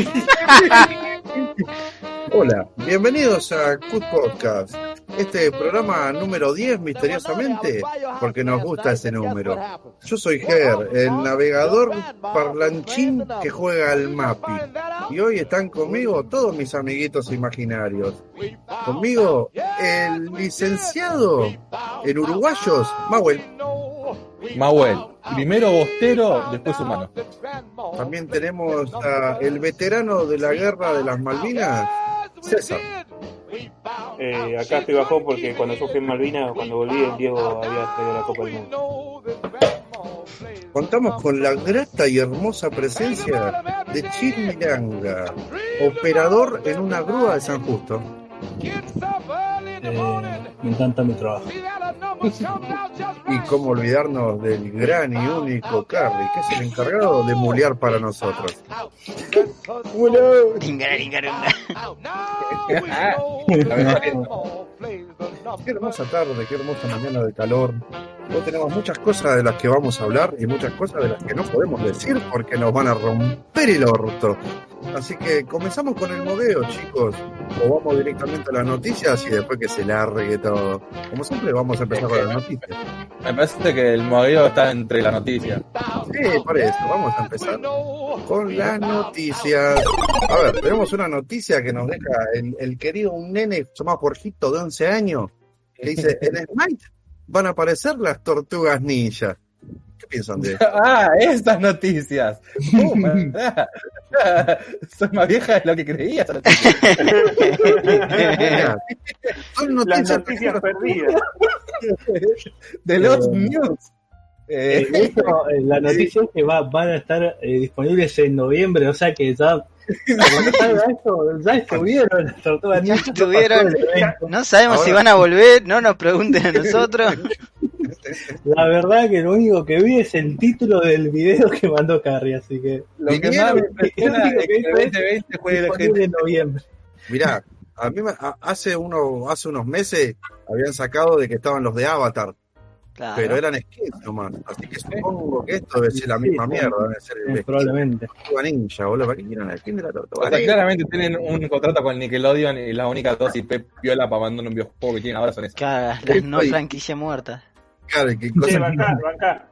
Hola, bienvenidos a Cut Podcast. Este programa número 10, misteriosamente, porque nos gusta ese número. Yo soy Ger, el navegador parlanchín que juega al MAPI. Y hoy están conmigo todos mis amiguitos imaginarios. Conmigo, el licenciado en uruguayos, Mauel. Mahuel, primero bostero, después humano. También tenemos a el veterano de la guerra de las Malvinas, César. Eh, acá estoy bajón porque cuando yo fui en Malvinas, cuando volví, el Diego había traído la Copa del Mundo. Contamos con la grata y hermosa presencia de Chil Miranga, operador en una grúa de San Justo. Eh, me encanta mi trabajo. Y cómo olvidarnos del gran y único Carly, que es el encargado de mulear para nosotros. Qué hermosa tarde, qué hermosa mañana de calor. Hoy tenemos muchas cosas de las que vamos a hablar y muchas cosas de las que no podemos decir porque nos van a romper el orto. Así que comenzamos con el modelo, chicos. O vamos directamente a las noticias y después que se largue todo. Como siempre, vamos a empezar con las noticias. Me parece que el modelo está entre la noticia. Sí, por eso, vamos a empezar con las noticias. A ver, tenemos una noticia que nos deja el, el querido un nene llamado Jorgito de 11 años, que dice, en Smite van a aparecer las tortugas ninja. ¿Qué piensan de esto? Ah, estas noticias. Uh. Soy más vieja de lo que creía. Son Las noticias noticias perdidas. De los Eh, news. Eh, Eh, eh, la noticia es que va, van a estar eh, disponibles en noviembre, o sea que ya, ya estuvieron las tortugas. No sabemos Ahora- si van a volver, no nos pregunten a nosotros. La verdad que lo único que vi es el título del video que mandó Carrie, así que lo que más me impresiona es que que el hizo es 2020 fue de disponible gente. en noviembre. Mirá, a mí me- a- hace, uno, hace unos meses habían sacado de que estaban los de Avatar, Claro. pero eran skins nomás. Así que supongo que esto debe ser la misma Sí, mierda, debe ser el probablemente. la ninja, boludo. ¿Para qué quieren el skin de la O tortuga sea, ninja? claramente tienen un contrato con Nickelodeon y las únicas dos IP piola para mandar un videojuego que tienen ahora son esas. Claro, las no franquicias muertas. Claro, qué cosa bancá, bancá.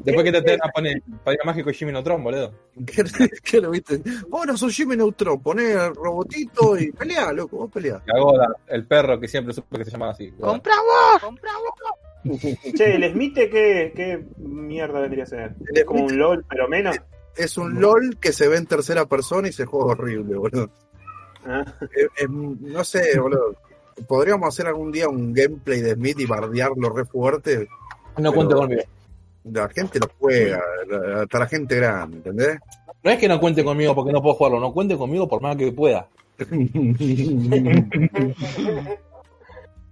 Después que te te van a poner Padre Mágico y Jimmy Neutron, boludo. ¿Qué, qué lo viste? Vos no sos Jimmy Neutron, poné robotito y pelea, loco, vos pelea. Cagoda, el perro que siempre supe que se llamaba así. ¡Compra vos! ¡Compra vos! Che, el Smith, ¿qué, ¿qué mierda vendría a ser? Es como un LOL, pero menos. Es un LOL que se ve en tercera persona y se juega horrible, boludo. Ah, Es- es- no sé, boludo. Podríamos hacer algún día un gameplay de Smith y bardearlo re fuerte. No cuente conmigo. La gente lo juega, hasta la gente grande, ¿entendés? No es que no cuente conmigo porque no puedo jugarlo, no cuente conmigo por más que pueda.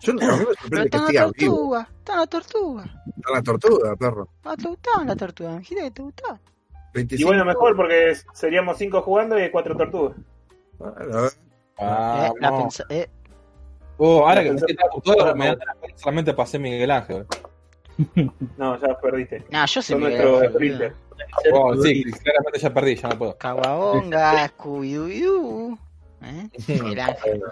Yo, no- a mí me Pero sorprende que está esté la vivo. tortuga, está la tortuga. Está la tortuga, perro. Ah, te gustaba la tortuga, que te gustaba. 25. y bueno, mejor porque seríamos cinco jugando y cuatro tortugas. Bueno, Ah, eh, la eh, Oh, ahora que me queda todo, me no. da- solamente pasé Miguel Ángel. No, ya perdiste. nah, yo soy Miguel Ángel. Oh, sí, claramente ya perdí, ya no puedo. Caguabonga, Scooby-Doo. ¿Eh? Miguel Ángel.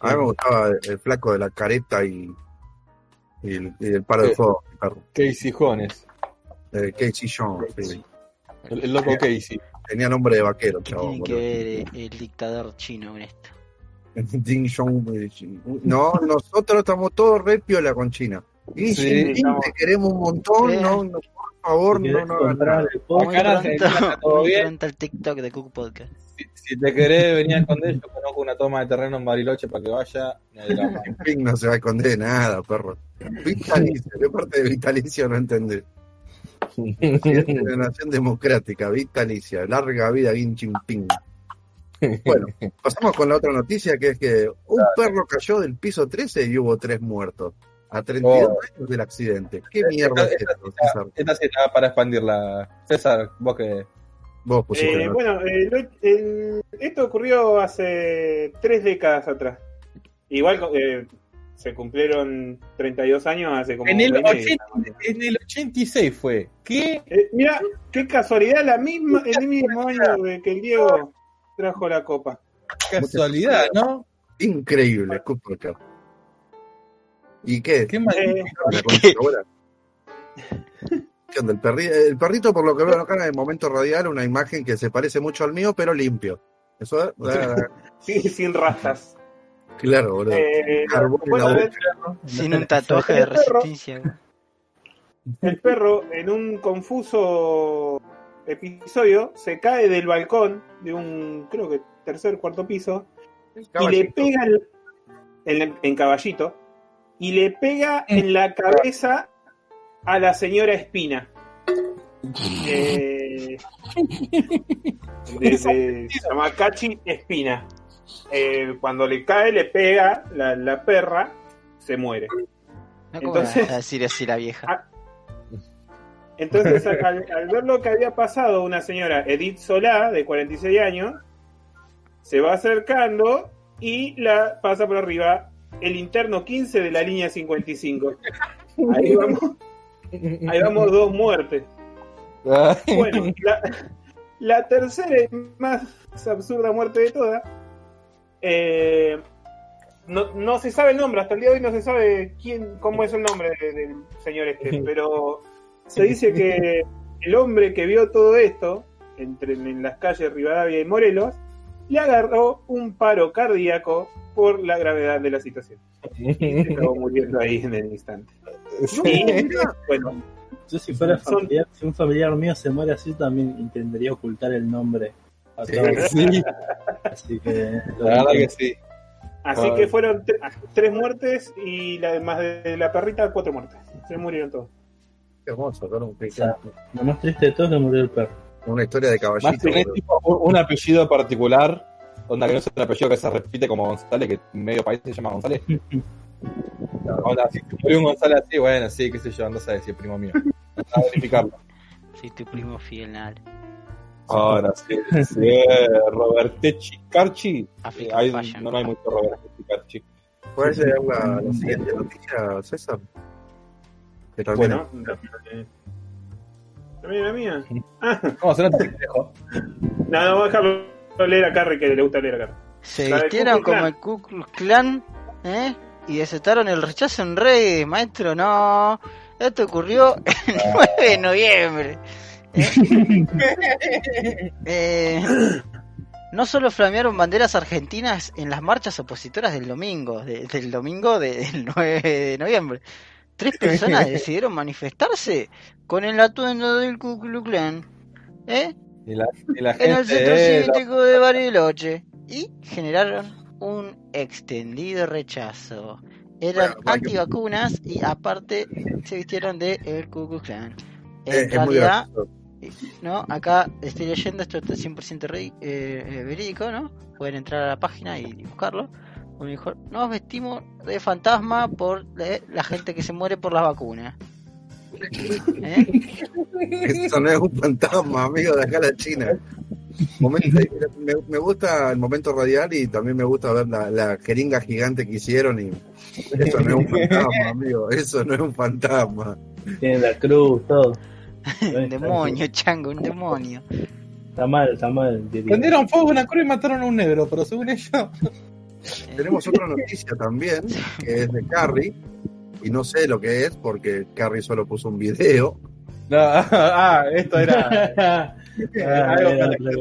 a mí me gustaba el, flaco de la careta y, y el, y el paro de Sí. fuego. Casey Jones. Eh, Casey Jones, sí. El, el loco Casey. Tenía nombre de vaquero, ¿Qué chabón. tiene que ver el dictador chino con esto? Ding eh, No, nosotros estamos todos re piola con China. Y Sí, te queremos un montón, Sí. no, no, por favor, Si no, no hagas nada. el en TikTok de Cook Podcast. Si, si te querés venir a esconder, yo conozco una toma de terreno en Bariloche para que vaya. Jinping no se va a esconder de nada, perro. Vitalicio, ¿qué parte de vitalicio no entendés? De Nación Democrática, vitalicia, larga vida Xi Jinping. Bueno, pasamos con la otra noticia que es que un perro cayó del piso 13 y hubo tres muertos. A 32 Oh. años del accidente. ¿Qué mierda es Esta- esto, César? Esta sí está para expandirla. César, vos que. Vos pusiste Eh, bueno, eh, lo- el- esto ocurrió hace tres décadas atrás. Igual eh, se cumplieron 32 años hace como En el, un año y- 80 en el 86 fue. ¿Qué? Eh, mira, qué casualidad, la misma, el mismo año que el Diego trajo la copa. Casualidad, ¿no? Increíble, Podcast. ¿Y qué? Qué mal. Eh. El, perri- el perrito, por lo que veo acá en el momento radial, una imagen que se parece mucho al mío, pero limpio. Eso es, ah, sí, sin rastas. claro, boludo. Eh, bueno. Sin un tatuaje de resistencia. el perro, en un confuso episodio, se cae del balcón de un, creo que tercer, cuarto piso, y le pega el- en, en caballito, y le pega en la cabeza a la señora Espina. Eh, de- se llama Cachi Espina. Eh, cuando le cae, le pega la, la perra, se muere. No Entonces- a decir así la vieja. Entonces, al, al ver lo que había pasado, una señora, Edith Solá, de 46 años, se va acercando y la pasa por arriba el interno 15 de la línea 55. Ahí vamos, ahí vamos dos muertes. Bueno, la, la tercera y más absurda muerte de todas. eh, no, no se sabe el nombre, hasta el día de hoy no se sabe quién, cómo es el nombre de- del señor este, pero se dice que el hombre que vio todo esto, entre, en las calles Rivadavia y Morelos, le agarró un paro cardíaco por la gravedad de la situación. Y se acabó muriendo ahí en el instante. Y, bueno, Yo si fuera Son- familiar, si un familiar mío se muere así, también intentaría ocultar el nombre. a Sí. todos. Sí, Así que... la verdad que sí. Así que fueron tre- tres muertes y la, más de la perrita, cuatro muertes. Se murieron todos. Hermoso, ¿no? Un- sea, Lo más triste de todo es que murió el perro. Una historia de Más caballito. tenés boludo. tipo un, un apellido particular, onda que no es un apellido que se repite como González, que en medio país se llama González. Onda, si murió un González así, bueno, sí, qué sé yo, ando a decir primo mío. A verificarlo. Soy tu primo fiel. Ahora sí, sí, Robertechi Carchi. Hay- Fashion. no, no hay mucho Robertechi Carchi. ¿Puedes leer la, la siguiente noticia, César? Bueno, eh, ¿también la mía? Ah, ¿Cómo suena tu pendejo? no, no, vamos a dejarlo leer a Carrie, que le gusta leer a Carrie. Se La vistieron como el Ku Klux Klan, ¿eh? Y desataron el rechazo en redes, maestro, no. Esto ocurrió el 9 de noviembre. ¿eh? Eh, no solo flamearon banderas argentinas en las marchas opositoras del domingo, de- del domingo de- del 9 de noviembre. Tres personas decidieron manifestarse con el atuendo del Ku Klux Klan, ¿eh? Y la, y la en el centro cívico de Bariloche y generaron un extendido rechazo. Eran Bueno, que- antivacunas y aparte se vistieron de el Ku Klux Klan. En Eh, es muy realidad, no, acá estoy leyendo esto está 100% re- eh, eh, verídico, ¿no? Pueden entrar a la página y buscarlo. Nos vestimos de fantasma por eh, la gente que se muere por las vacunas. ¿Eh? Eso no es un fantasma, amigo, de acá a la China. Momento- me, me gusta el momento radial y también me gusta ver la, la jeringa gigante que hicieron y eso no es un fantasma, amigo, eso no es un fantasma. Tiene la cruz, todo. Un demonio, chango, un demonio. Está mal, está mal. Prendieron fuego a una cruz y mataron a un negro, pero según ellos. Tenemos otra noticia también, que es de Carrie, y no sé lo que es porque Carrie solo puso un video. No, ah, esto era Ah, algo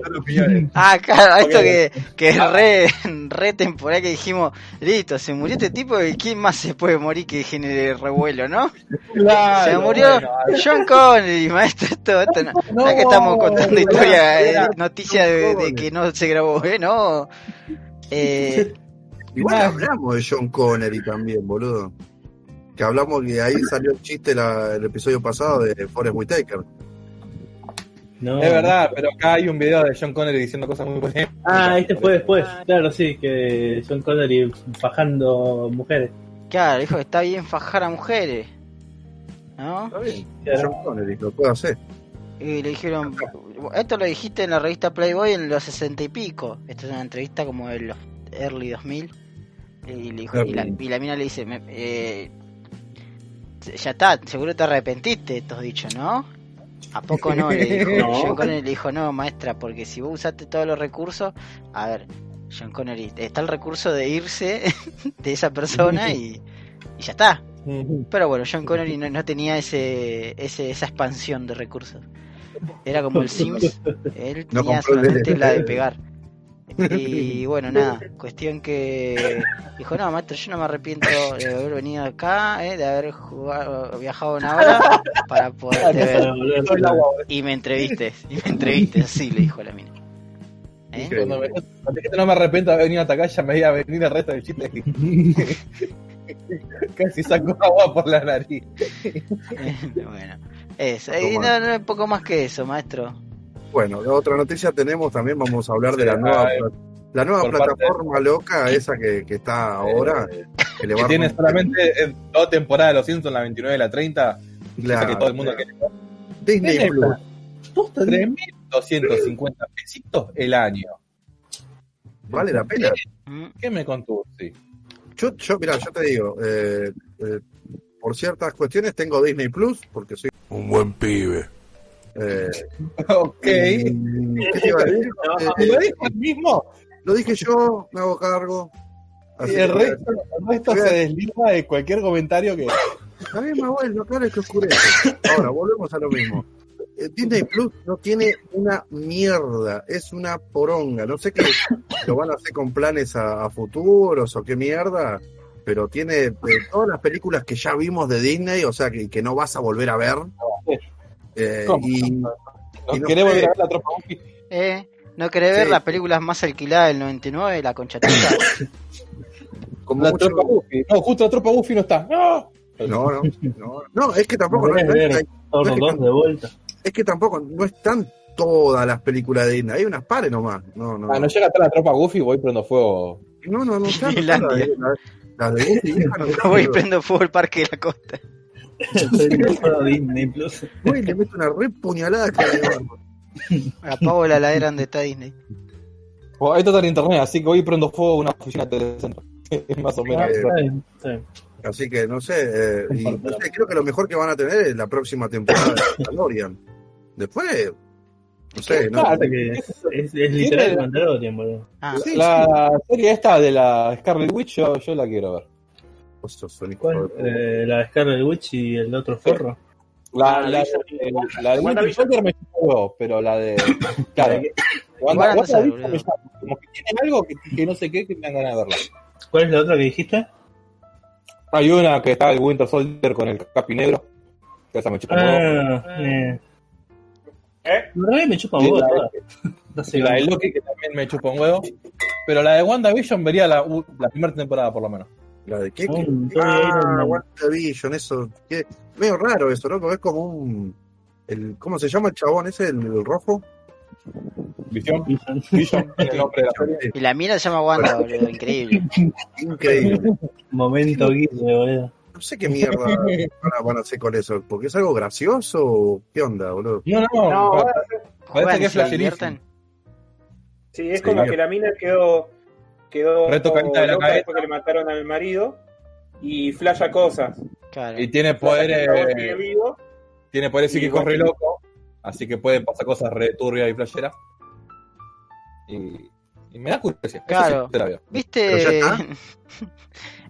para. Ah, claro, esto que, que es re, re temporal que dijimos, listo, se murió este tipo y quién más se puede morir que genere revuelo, ¿no? Claro, se murió bueno, John Connery, maestro, esto, esto no. No es que estamos contando historia, eh, noticia de, que no se grabó, ¿eh? No. Eh, Igual Ah. hablamos de John Connery también, boludo. Que hablamos que ahí salió el chiste la- el episodio pasado de Forrest Whitaker. No. Es verdad, pero acá hay un video de John Connery diciendo cosas muy buenas. Ah, este fue después. Claro, sí, que John Connery fajando mujeres. claro, dijo que está bien fajar a mujeres, ¿no? Está bien, Claro. John Connery, lo puedo hacer. Y le dijeron, esto lo dijiste en la revista Playboy en los sesenta y pico. Esto es una entrevista como de los early 2000. Y, le dijo, y, la, y la mina le dice, me- eh, ya está, seguro te arrepentiste de estos dichos, ¿no? ¿A poco no? Le dijo. No. John Connery le dijo, no, maestra, porque si vos usaste todos los recursos, a ver, John Connery, está el recurso de irse de esa persona y, y ya está. Pero bueno, John Connery no, no tenía ese, ese esa expansión de recursos. Era como el Sims, él No tenía el solamente la de pegar. Y bueno, nada, cuestión que dijo, no, maestro, yo no me arrepiento de haber venido acá, eh, de haber jugado, viajado una hora para poderte ver. Y me entrevistes, y me entrevistes, así le dijo la mina. ¿Eh? Cuando me cuando no me arrepiento de haber venido hasta acá, ya me iba a venir el resto del chiste. Casi sacó agua por la nariz. bueno, eso. Y no, no, poco más que eso, maestro. Bueno, la otra noticia tenemos también, vamos a hablar de la nueva, la nueva plataforma loca, esa que, que está ahora, que le va Que tiene solamente eh, dos temporadas de los Simpsons, la 29 y la 30. Claro. esa que todo el mundo quiere. Disney Disney Plus. 3.250 pesitos el año. Vale la pena. ¿Qué me contó? Sí. Yo, yo mira, yo te digo, eh, eh, por ciertas cuestiones tengo Disney Plus, porque soy... Un buen pibe. Eh, ok. ¿Qué te iba a decir? ¿Y Eh, lo dijo el mismo? lo dije yo, me hago cargo. Así Y el resto, el resto se desliza de cualquier comentario que. Está bien, Manuel, no claro es que oscurece. Ahora, volvemos a lo mismo. Eh, Disney Plus no tiene una mierda, es una poronga. No sé qué lo van a hacer con planes a, a futuros o qué mierda, pero tiene eh, todas las películas que ya vimos de Disney, o sea, que, que no vas a volver a ver. Eh, y no queremos a ver la tropa. ¿Eh? ¿No querés ver las películas más alquiladas del 99, La Concha Tuya? como La mucho- tropa Buffy. No, justo la tropa Buffy no está. ¡No! no, no, no, no, es que tampoco no, no es, no que 2 de vuelta. es que tampoco no están todas las películas de Disney, hay unas pares nomás. No, no, Ah, no llega hasta la tropa Buffy, voy prendo fuego. no, no, no, no y fuego el Parque de la Costa. Todo Disney Plus. Le meto una re puñalada. Apago la ladera donde está Disney. Oh, ahí está en internet, así que voy prendo fuego una oficina de telecentro. Más o menos. Así que no sé, eh, y no sé, creo que lo mejor que van a tener es la próxima temporada de Mandalorian. Después, no sé, no, Claro, que es, es, es literal Mandalorian, boludo. Ah, Sí, la serie esta de la Scarlet Witch, yo, yo la quiero ver. Vos sos un hijo ¿Cuál? de. Eh, la de Scarlet Witch y el otro forro. La, Ah, la, la- de- la de Winter me chupó, pero la de. Claro. Wanda- me Como que tiene algo que, que no sé qué, que me dan ganas de verla. ¿Cuál es la otra que dijiste? Hay una que está el Winter Soldier con el capi negro. Que esa me chupa un huevo. Ah, eh. ¿Eh? Me chupa un Sí, huevo la- la de Loki, que también me chupa un huevo. Pero la de WandaVision vería la primera temporada, por lo menos. ¿La de qué? Tony Ah. WandaVision, eso. qué- medio raro eso, ¿no? Porque es como un. El, ¿Cómo se llama el chabón ese, el, el rojo? Visión. Vision, el nombre de la serie. Sí, Y la mina se llama Wanda, boludo, increíble. Increíble. Momento Guille, boludo. No sé qué mierda van a, van a hacer con eso, porque es algo gracioso o qué onda, boludo. No, no, No, Parece que es se flasherísimo. sí, es Sí. como que la mina quedó quedó Retocadita de la cabeza. después que le mataron al marido y flasha cosas. Claro. Y tiene poderes, vivo. tiene poderes Y psíquicos re locos. Así que pueden pasar cosas re turbias y flasheras. Y, y me da curiosidad. Claro. sí te la veo. ¿Viste?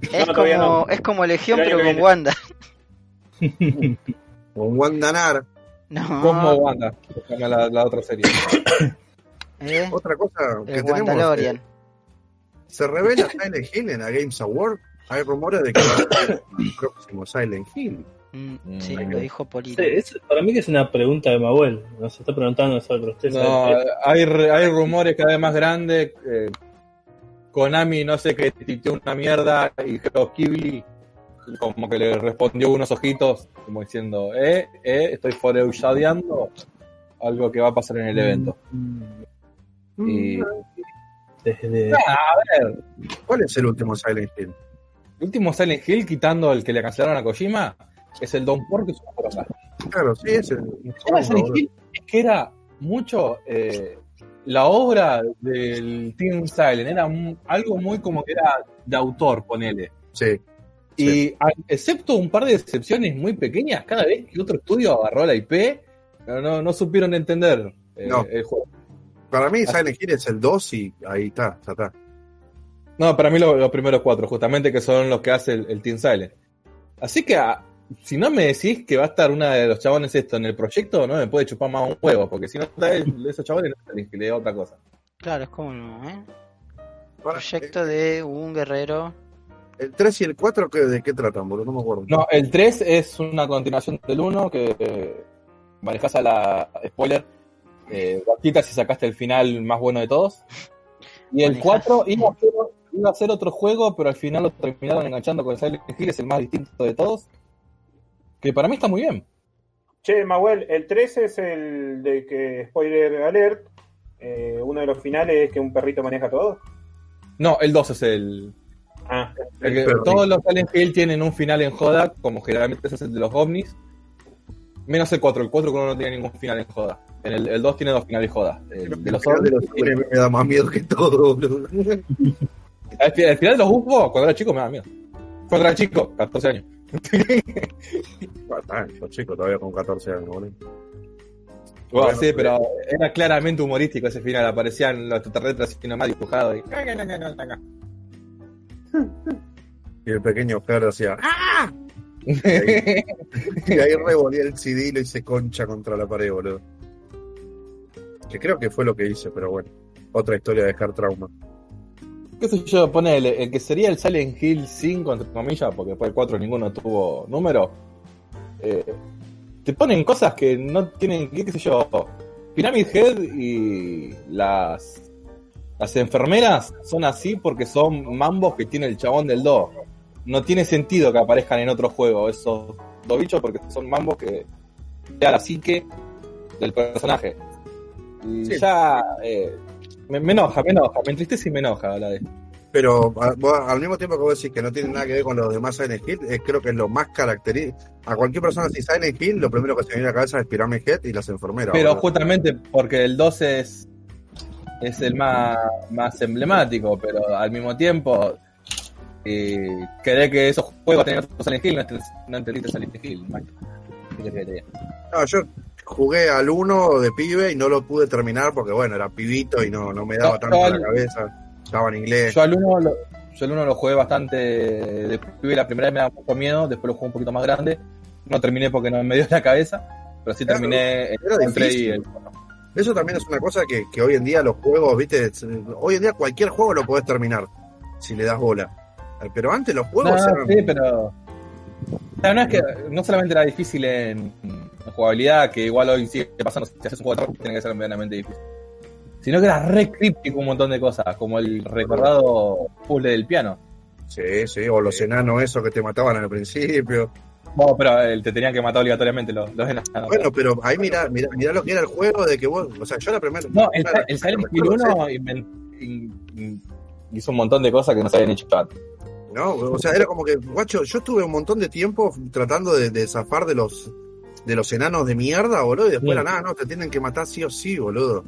Es, No, como, no. es como Legión, pero con viene. Wanda. Con Wandanar. No. Como Wanda, la, la otra serie. ¿eh? Otra cosa que El tenemos. Se revela Silent Hill en la Games Award. Hay rumores de que va a ser el próximo Silent Hill. Mm, sí, Mm. lo dijo Polito. Sí, es- para mí que es una pregunta de Mabuel. Nos está preguntando a nosotros. ¿Usted No, sabe? hay, re- hay rumores cada vez más grandes. eh, Konami, no sé qué, titió una mierda y Geoff Keighley como que le respondió unos ojitos, como diciendo, eh, eh, estoy foreulladeando algo que va a pasar en el evento. Mm, Y Desde... a ver, ¿Cuál es el último Silent Hill? el último Silent Hill, quitando el que le cancelaron a Kojima, es el Don Pork, que es una poronga. Claro, sí, es el. El tema de Silent Hill es que era mucho eh, la obra del Team Silent, era algo muy como que era de autor, ponele. Sí. Y a- excepto un par de excepciones muy pequeñas, cada vez que otro estudio agarró la IP, No, no, no supieron entender eh, No. el juego. Para mí, Silent Hill es el 2 y ahí está, ya está. No, para mí lo- los primeros cuatro, justamente que son los que hace el, el Team Silent. Así que ah, si no me decís que va a estar una de los chabones esto en el proyecto, no me puede chupar más un huevo, porque si no está el- esos chabones, no tenés que le da otra cosa. Claro, es como no, ¿eh? Proyecto de un guerrero. El 3 y el 4, ¿qué- ¿de qué tratan, boludo? No me acuerdo. No, el 3 es una continuación del 1 que eh, manejas a la spoiler. Eh, si sacaste el final más bueno de todos. Y el Manejás. 4 iba a, ser, iba a ser otro juego, pero al final lo terminaron enganchando con Silent Hill, es el más distinto de todos. Que para mí está muy bien. Che, Mahuel, el 3 es el de que, spoiler alert, eh, uno de los finales es que un perrito maneja todo. No, el 2 es el. Ah, el que- todos los Silent Hill tienen un final en joda, como generalmente es el de los ovnis. Menos el 4, el 4 no tiene ningún final en joda. En el, el 2 tiene dos finales joda. El de los El final de los ovnis me da más miedo que todo, boludo. Al fi- al final de los UFO, cuando era chico, me daba miedo. Cuando era chico, 14 años. Bastante, los chicos todavía con 14 años, boludo. Bueno, Bueno, sí, pero era claramente humorístico ese final. Aparecían los extraterrestres así nomás dibujados. Y... Y el pequeño Fer decía, ¡ah! Y ahí, y ahí revolía el CD y lo hice concha contra la pared, boludo. Que creo que fue lo que hice, pero bueno. Otra historia de dejar trauma. ¿Qué sé yo? Ponele, el que sería el Silent Hill 5, entre comillas, porque después el 4 ninguno tuvo número. eh, te ponen cosas que no tienen, qué, qué sé yo. Pyramid Head y las, las enfermeras son así porque son mambos que tiene el chabón del 2. No tiene sentido que aparezcan en otro juego esos dos bichos porque son mambos que da la psique del personaje. Y Sí. ya eh, me, me enoja, me enoja, me entristece y me enoja la de Pero a- vos, al mismo tiempo que vos decís que no tiene nada que ver con los demás Silent Hill, eh, creo que es lo más característico. A cualquier persona si Silent Hill, lo primero que se viene a la cabeza es Pyramid Head y las enfermeras. Pero justamente porque el 2 es, es el más, más emblemático, pero al mismo tiempo, eh, querer que esos juegos tengan otro Silent Hill, no, ent- no entendiste Silent Hill. No, yo jugué al 1 de pibe y no lo pude terminar porque, bueno, era pibito y no, no me daba No, tanto en la al- cabeza. Estaba en inglés. Yo al 1 lo, yo al uno lo jugué bastante de pibe, la primera vez me daba mucho miedo, después lo jugué un poquito más grande, no terminé porque no me dio la cabeza, pero sí terminé el era el 3 y el Eso también es una cosa que, que hoy en día los juegos, viste, hoy en día cualquier juego lo podés terminar si le das bola. Eh, Pero antes los juegos No, eran... sí, pero. No, no es que no solamente era difícil en, en jugabilidad, que igual hoy sigue pasando, si haces un juego de terror, tiene que ser medianamente difícil. Sino que era re críptico un montón de cosas, como el recordado puzzle del piano. Sí, sí, o los enanos esos que te mataban al principio. Bueno, pero eh, te tenían que matar obligatoriamente los, los enanos. Bueno, pero ahí mirá, mirá, mirá lo que era el juego de que vos, o sea, yo la primera... No, el, la- el Silent Hill recuerdo, 1 inven- in- in- hizo un montón de cosas que no se habían hecho antes. No, o sea, era como que, guacho, yo estuve un montón de tiempo tratando de, de zafar de los de los enanos de mierda, boludo, y después Sí. era nada, no, te tienen que matar sí o sí, boludo.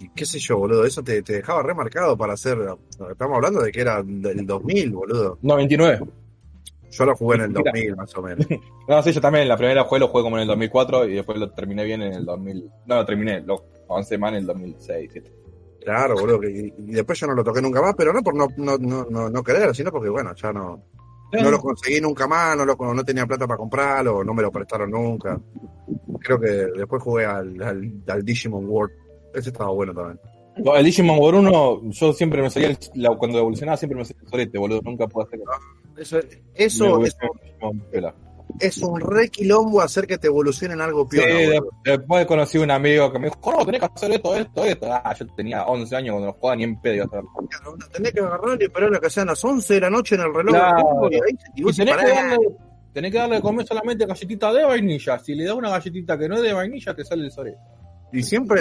Y qué sé yo, boludo, eso te, te dejaba remarcado para hacer, estamos hablando de que era del 2000, boludo. 99. Yo lo jugué en el Mira. 2000, más o menos. No, sí, yo también la primera juego lo jugué como en el 2004 y después lo terminé bien en el 2000. No, lo terminé, lo avancé más en el 2006. 2007. Claro, boludo, que- y, y después yo no lo toqué nunca más, pero no por no, no, no, no, no querer, sino porque, bueno, ya no, no lo conseguí nunca más, no, lo, no tenía plata para comprarlo, no me lo prestaron nunca. Creo que después jugué al, al, al Digimon World. Ese estaba bueno también. No, El Digimon War 1, yo siempre me salía, el- la- cuando evolucionaba siempre me salía el solete, boludo. Nunca pude hacer Eso, eso Me es, un re quilombo hacer que te evolucionen algo Sí, de- boludo. después conocí un amigo que me dijo, no, tenés que hacer esto, esto, esto. Ah, yo tenía 11 años cuando no jugaba ni en pedo. Claro, Tenés que agarrar y esperar a que sean las 11 de la noche en el reloj. Claro. y ahí y Y tenés que, darle, tenés que darle de comer solamente galletita de vainilla. Si le das una galletita que no es de vainilla, te sale el sorete. Y siempre.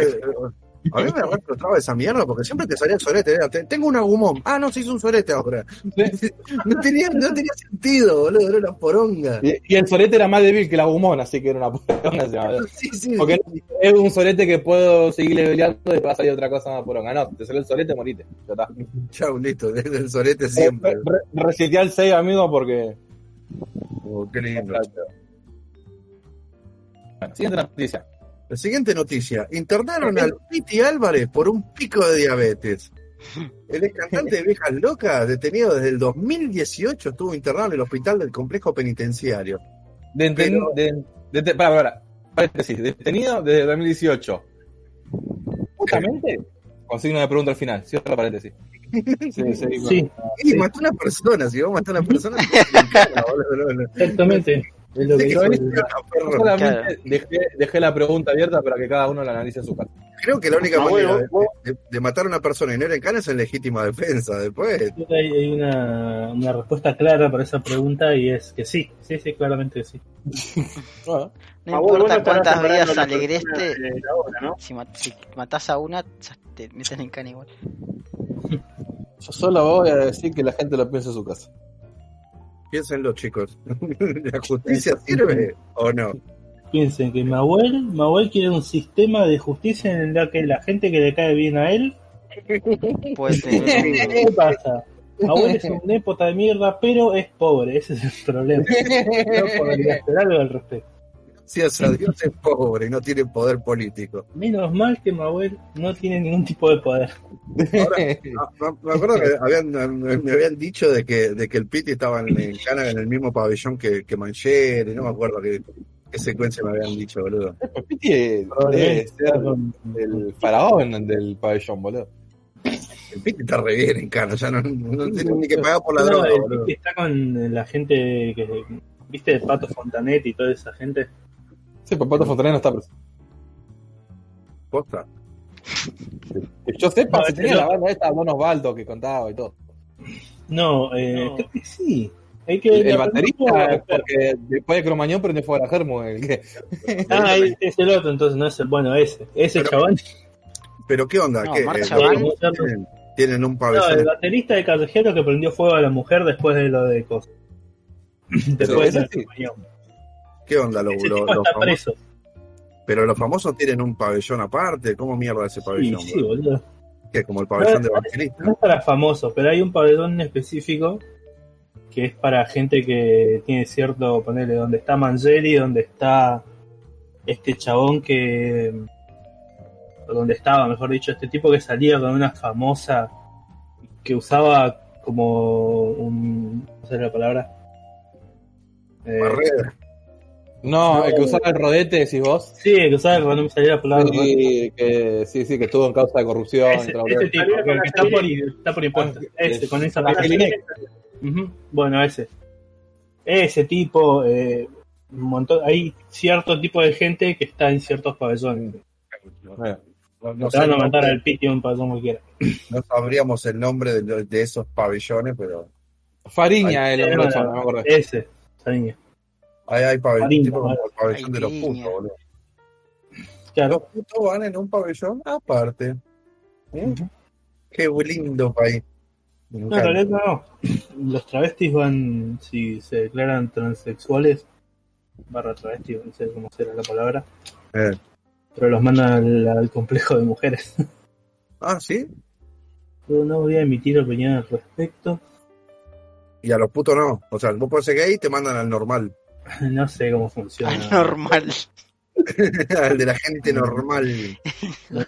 Eh, A mí me re frustraba esa mierda porque siempre te salía el sorete. era, "Te- Tengo un agumón. Ah, no, se hizo un sorete ahora. No tenía, no tenía sentido, boludo. Era una poronga. Y, y el sorete era más débil que la gumón, así que era una poronga. Sí, sí. Porque es un sorete que puedo seguir leveleando y va a salir otra cosa más poronga. No, te salió el sorete, morite. Ya está. Chau, listo. Desde el sorete siempre. Re- re- reseteé el 6, amigo, porque. Oh, qué lindo. Siguiente noticia. La siguiente noticia. Internaron al Piti Álvarez por un pico de diabetes. El ex cantante de Viejas Locas, detenido desde el 2018, estuvo internado en el hospital del complejo penitenciario. De, Pero- de, de- de- para, para, paréntesis, detenido desde 2018. Justamente, con signo de pregunta al final, cierra paréntesis. Sí, sí, Sí, Y mató a una persona, si vos matás a una persona, exactamente. Es lo que el-. Solamente dejé, dejé la pregunta abierta para que cada uno la analice en su casa. Creo que la única Ah, manera bueno, vos- de, de- de matar a una persona y no era en cana es en legítima defensa. Después, hay, hay una, una respuesta clara para esa pregunta y es que sí, sí, sí, claramente que sí. No vos importa no cuántas vidas alegreste, hora, ¿no? si, mat- si matás a una, te meten en cana igual. Yo solo voy a decir que la gente lo piense en su casa. Piénsenlo, chicos. ¿La justicia sirve o no? Piensen que Mahuel, Mahuel quiere un sistema de justicia en el que la gente que le cae bien a él, un- ¿qué pasa? Mahuel es un népota de mierda, pero es pobre, ese es el problema. No podría hacer algo al respecto. Gracias a Dios es pobre y no tiene poder político. Menos mal que Mahuel no tiene ningún tipo de poder. Ah, Me me acuerdo que habían, me habían dicho de que, de que el Piti estaba en, en cana en el mismo pabellón que, que Mancheri, no me acuerdo qué, qué secuencia me habían dicho, boludo. Piti debe Probablemente ser está con- el faraón del pabellón, boludo. El Piti está re bien en cana, ya no, no tiene ni que pagar por la No, droga, el. Pipi está con la gente que. ¿Viste? Pato Fontanet y toda esa gente. Sí, pero Pato Fontanés no está preso. Posta. Que yo sepa, No, si este tenía no. la banda esta, Don Osvaldo, que contaba y todo. No, eh, No. creo que sí. Hay que, El, baterista, pregunta- porque después de Cromañón prendió fuego a la Germo, el que... Ah, es, el otro, entonces no es el. Bueno, ese. Ese Pero- chabón. Pero ¿qué onda? No, ¿Qué? Eh. ¿Tienen, tienen un No, pabellón el baterista de Callejero que prendió fuego a la mujer después de lo de Cos. Después de sí. ¿Qué onda? Los, los- famosos? Pero los famosos tienen un pabellón aparte. ¿Cómo mierda ese Sí, pabellón? sí, boludo. Que es como el pabellón de No, Evangelista. No es para famosos, pero hay un pabellón específico que es para gente que tiene cierto, ponerle, donde está Manzeri, donde está este chabón que, o donde estaba, mejor dicho, este tipo que salía con una famosa que usaba como un, no sé la palabra. Eh, Barrera. No, el que usaba el rodete, decís vos. sí, que usaba cuando no me salía la palabra. Sí, que, sí, sí, que estuvo en causa de corrupción. Ese, tipo, que, que está por, está por impuestos. Ah, Ese, es- con esa Angelinek. Ujú, Bueno, ese. Ese tipo, eh, un montón, hay cierto tipo de gente que está en ciertos pabellones. Bueno, No, no Te van a el matar nombre, al piti un pabellón cualquiera. no sabríamos el nombre de, de esos pabellones, pero Fariña, el hombre de no me acuerdo. Ese, cariño. Hay, hay Mariña, tipo como el pabellón Ay, de los putos, boludo. Claro. Los putos van en un pabellón aparte. ¿Eh? Qué lindo país. No, en realidad no. Los travestis van, si se declaran transexuales, barra travesti, no sé cómo será la palabra, Eh. pero los mandan al, al complejo de mujeres. Ah, sí. Yo no voy a emitir opinión al respecto. Y a los putos no. O sea, vos podés ser gay y te mandan al normal. No sé cómo funciona. Normal. al de la gente normal. No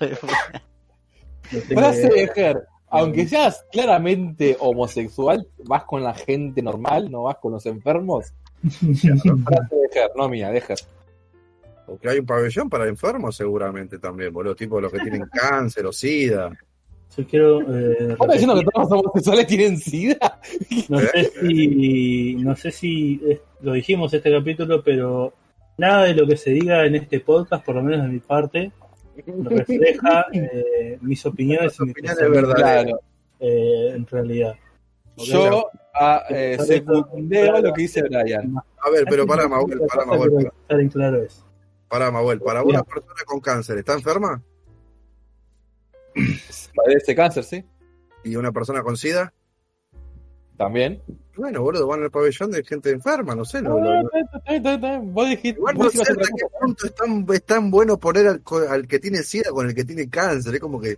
Frase de Ger, aunque seas claramente homosexual, vas con la gente normal, no vas con los enfermos. Frase de Ger, no mía, de Ger. Porque hay un pabellón para enfermos seguramente también, boludo. Tipo los que tienen cáncer o sida. Yo quiero eh, ¿Estás diciendo que todos los homosexuales tienen sida? no sé si no sé si lo dijimos este capítulo, pero nada de lo que se diga en este podcast, por lo menos de mi parte, refleja eh, mis opiniones y mis Opiniones verdaderas. Eh, en realidad. Yo ah, eh, secundeo lo que dice Brian. A ver, pero para Mahuel, para Mahuel, para Mahuel. Para una persona con cáncer, ¿está enferma? Padece cáncer, ¿sí? ¿Y una persona con sida? También. Bueno, boludo, van al pabellón de gente enferma, no sé. lo- lo- lo- Vos dijiste, Igual no vos sé hasta qué punto es tan, es tan bueno poner al, que tiene sida con el que tiene cáncer. Es como que.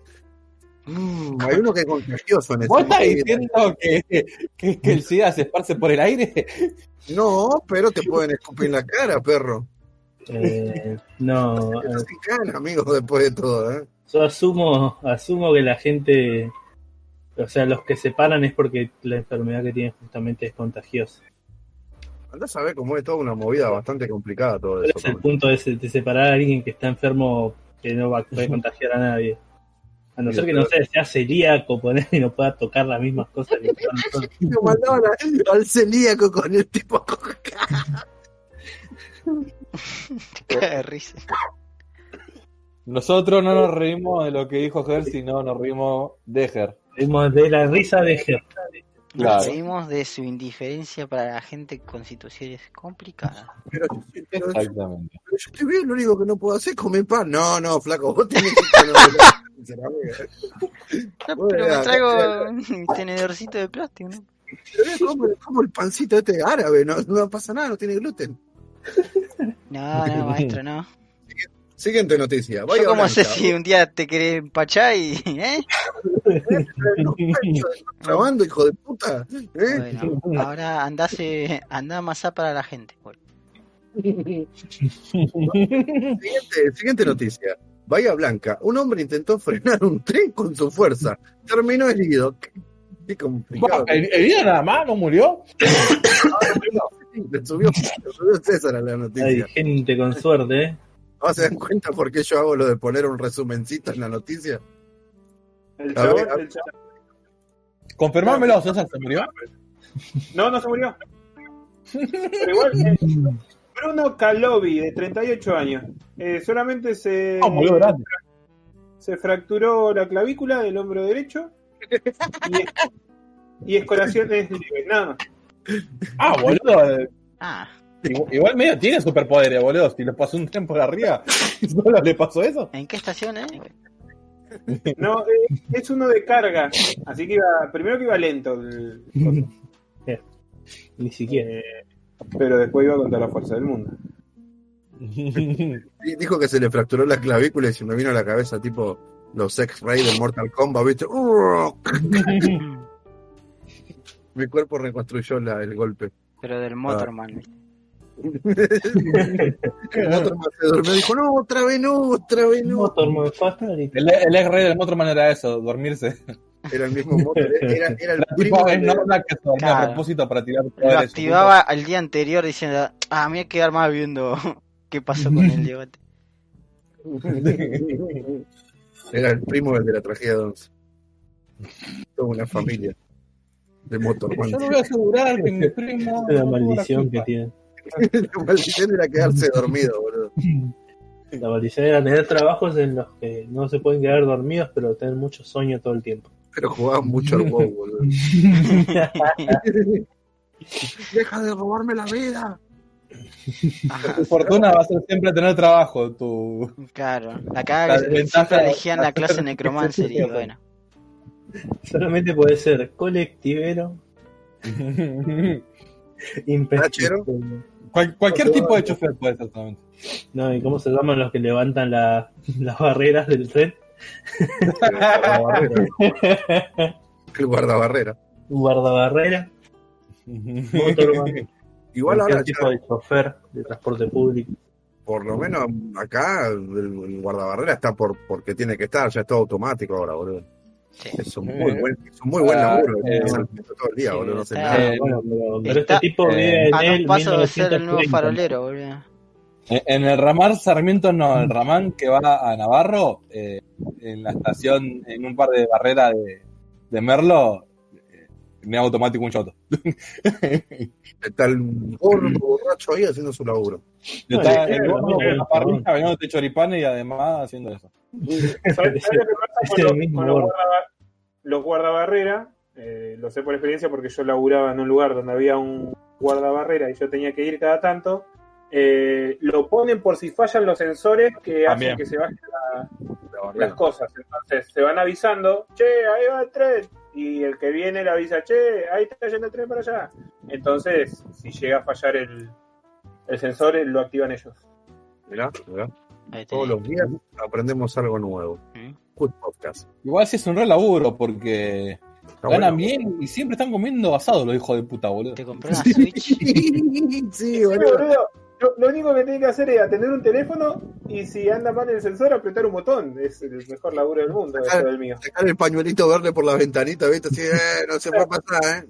mm, hay uno que es contagioso en ese ¿Vos estás diciendo que, que, que el SIDA se esparce por el aire? No, pero te pueden escupir en la cara, perro. Eh, no, eh, cana, amigo, después de todo, ¿eh? Yo asumo, asumo que la gente, o sea, los que se paran es porque la enfermedad que tienen justamente es contagiosa. Andás a ver cómo es toda una movida bastante complicada todo ¿Cuál eso. es el punto de, de separar a alguien que está enfermo que no va a puede contagiar a nadie? A no ser que no sé, sea celíaco, poner y no pueda tocar las mismas cosas que. Lo mandaban a- al celíaco con el tipo de risa. Nosotros no nos reímos de lo que dijo Ger, sino nos reímos de Ger. Vemos de la risa de Ger. Nos Claro. reímos de su indiferencia para la gente con situaciones complicadas. Pero, pero- Exactamente. pero yo estoy bien, lo único que no puedo hacer es comer pan. No, no, flaco, vos tenés que comer No, pero me traigo mi tenedorcito de plástico, ¿no? como, como el pancito este árabe, no, no pasa nada, no tiene gluten. No, no, maestro, no. Siguiente noticia. Vaya Yo como Blanca. sé si un día te querés empachar y... ¿eh? Contrabando, hijo de puta. ¿eh? Bueno, ahora andase, anda a amasar para la gente. Bueno, Siguiente, siguiente noticia. Bahía Blanca. Un hombre intentó frenar un tren con su fuerza. Terminó herido. Qué, qué complicado. ¿El, el video nada más no murió? Le subió, le subió César a la Hay noticia. gente con suerte, ¿eh? ¿No se dan cuenta por qué yo hago lo de poner un resumencito en la noticia? El chabón, ver. el chabón- Confirmámelo, ¿se murió? No, no se murió. Pero igual, eh, Bruno Calovi, de 38 años. Eh, solamente se, Ah, murió grande. se fracturó la clavícula del hombro derecho y, y escoraciones leves, nada más. Ah, boludo. eh, ah, Igual, medio tiene superpoderes, boludo. Si le pasó un tren por arriba, ¿solo le pasó eso? ¿en qué estación, eh? No, eh, es uno de carga, así que iba, primero que iba lento, el coso, Ni siquiera. eh, pero después iba contra la fuerza del mundo. Y Dijo que se le fracturó la clavícula y se me vino a la cabeza tipo los X-Ray del Mortal Kombat, ¿viste? Mi cuerpo reconstruyó la- el golpe. Pero del Motorman. El otro más se durmió y dijo, no, otra vez no, otra vez no. Motor Fatality. El, el ex rey del Motorman era eso, dormirse. Era el mismo motor, era, era el primo tipo, normal que se dormía Claro. a propósito para tirar Lo activaba al día anterior diciendo, ah, me voy a quedar más viendo qué pasó con el debate. Era el primo del de la tragedia de Once. Toda una familia de Motorman. Yo no voy a asegurar que mi primo. La no maldición que tiene. La maldición era quedarse dormido, boludo. La maldición era tener trabajos en los que no se pueden quedar dormidos, pero tener mucho sueño todo el tiempo. Pero jugaban mucho al WoW, boludo. Deja de robarme la vida. Ajá, Tu fortuna va a ser siempre tener trabajo. Tu... claro, La acá que siempre elegían la clase necromancer y bueno. Solamente puede ser colectivero, Tachero. Cual- cualquier tipo de chofer puede ser solamente. No, ¿y cómo se llaman los que levantan la- las barreras del tren? El guardabarrera. Guardabarrera, Igual ahora, tipo ya, de chofer de transporte público. por lo menos acá, el, el guardabarrera está por porque tiene que estar, ya es todo automático ahora, boludo. Sí. Es un muy buen, es un muy buen Ah, laburo. eh, el- todo el día, sí, boludo. No sé está- nada. Ah, bueno, pero, pero Está- este tipo eh, vive en A el dos pasos de ser el nuevo 1930. farolero, boludo. En el ramar Sarmiento, no, el ramán que va a Navarro, eh, en la estación, en un par de barreras de, de Merlo, eh, me hago automático un choto. Está el gordo borracho ahí haciendo su laburo. Le- el le- con una parrilla, vendiendo choripanes y además haciendo eso. ¿Sabes sabes lo que pasa con los, con los, guardabarrera? Eh, lo sé por experiencia porque yo laburaba en un lugar donde había un guardabarrera y yo tenía que ir cada tanto. Eh, lo ponen por si fallan los sensores que También. hacen que se bajen la- las cosas. Entonces se van avisando, che, ahí va el tren. Y el que viene le avisa, che, ahí está yendo el tren para allá. Entonces, si llega a fallar el, el sensor, lo activan ellos. Mirá, mirá. Todos los días aprendemos algo nuevo. Good podcast. Igual sí es un re laburo porque Está ganan bueno. bien y siempre están comiendo asado los hijos de puta, boludo. Te compré una Switch. sí, boludo. Lo, único que tiene que hacer es atender un teléfono y si anda mal el sensor, apretar un botón. Es el mejor laburo del mundo, eso del mío. Sacar el pañuelito verde por la ventanita, ¿viste? Así, eh, no se puede pasar, ¿eh?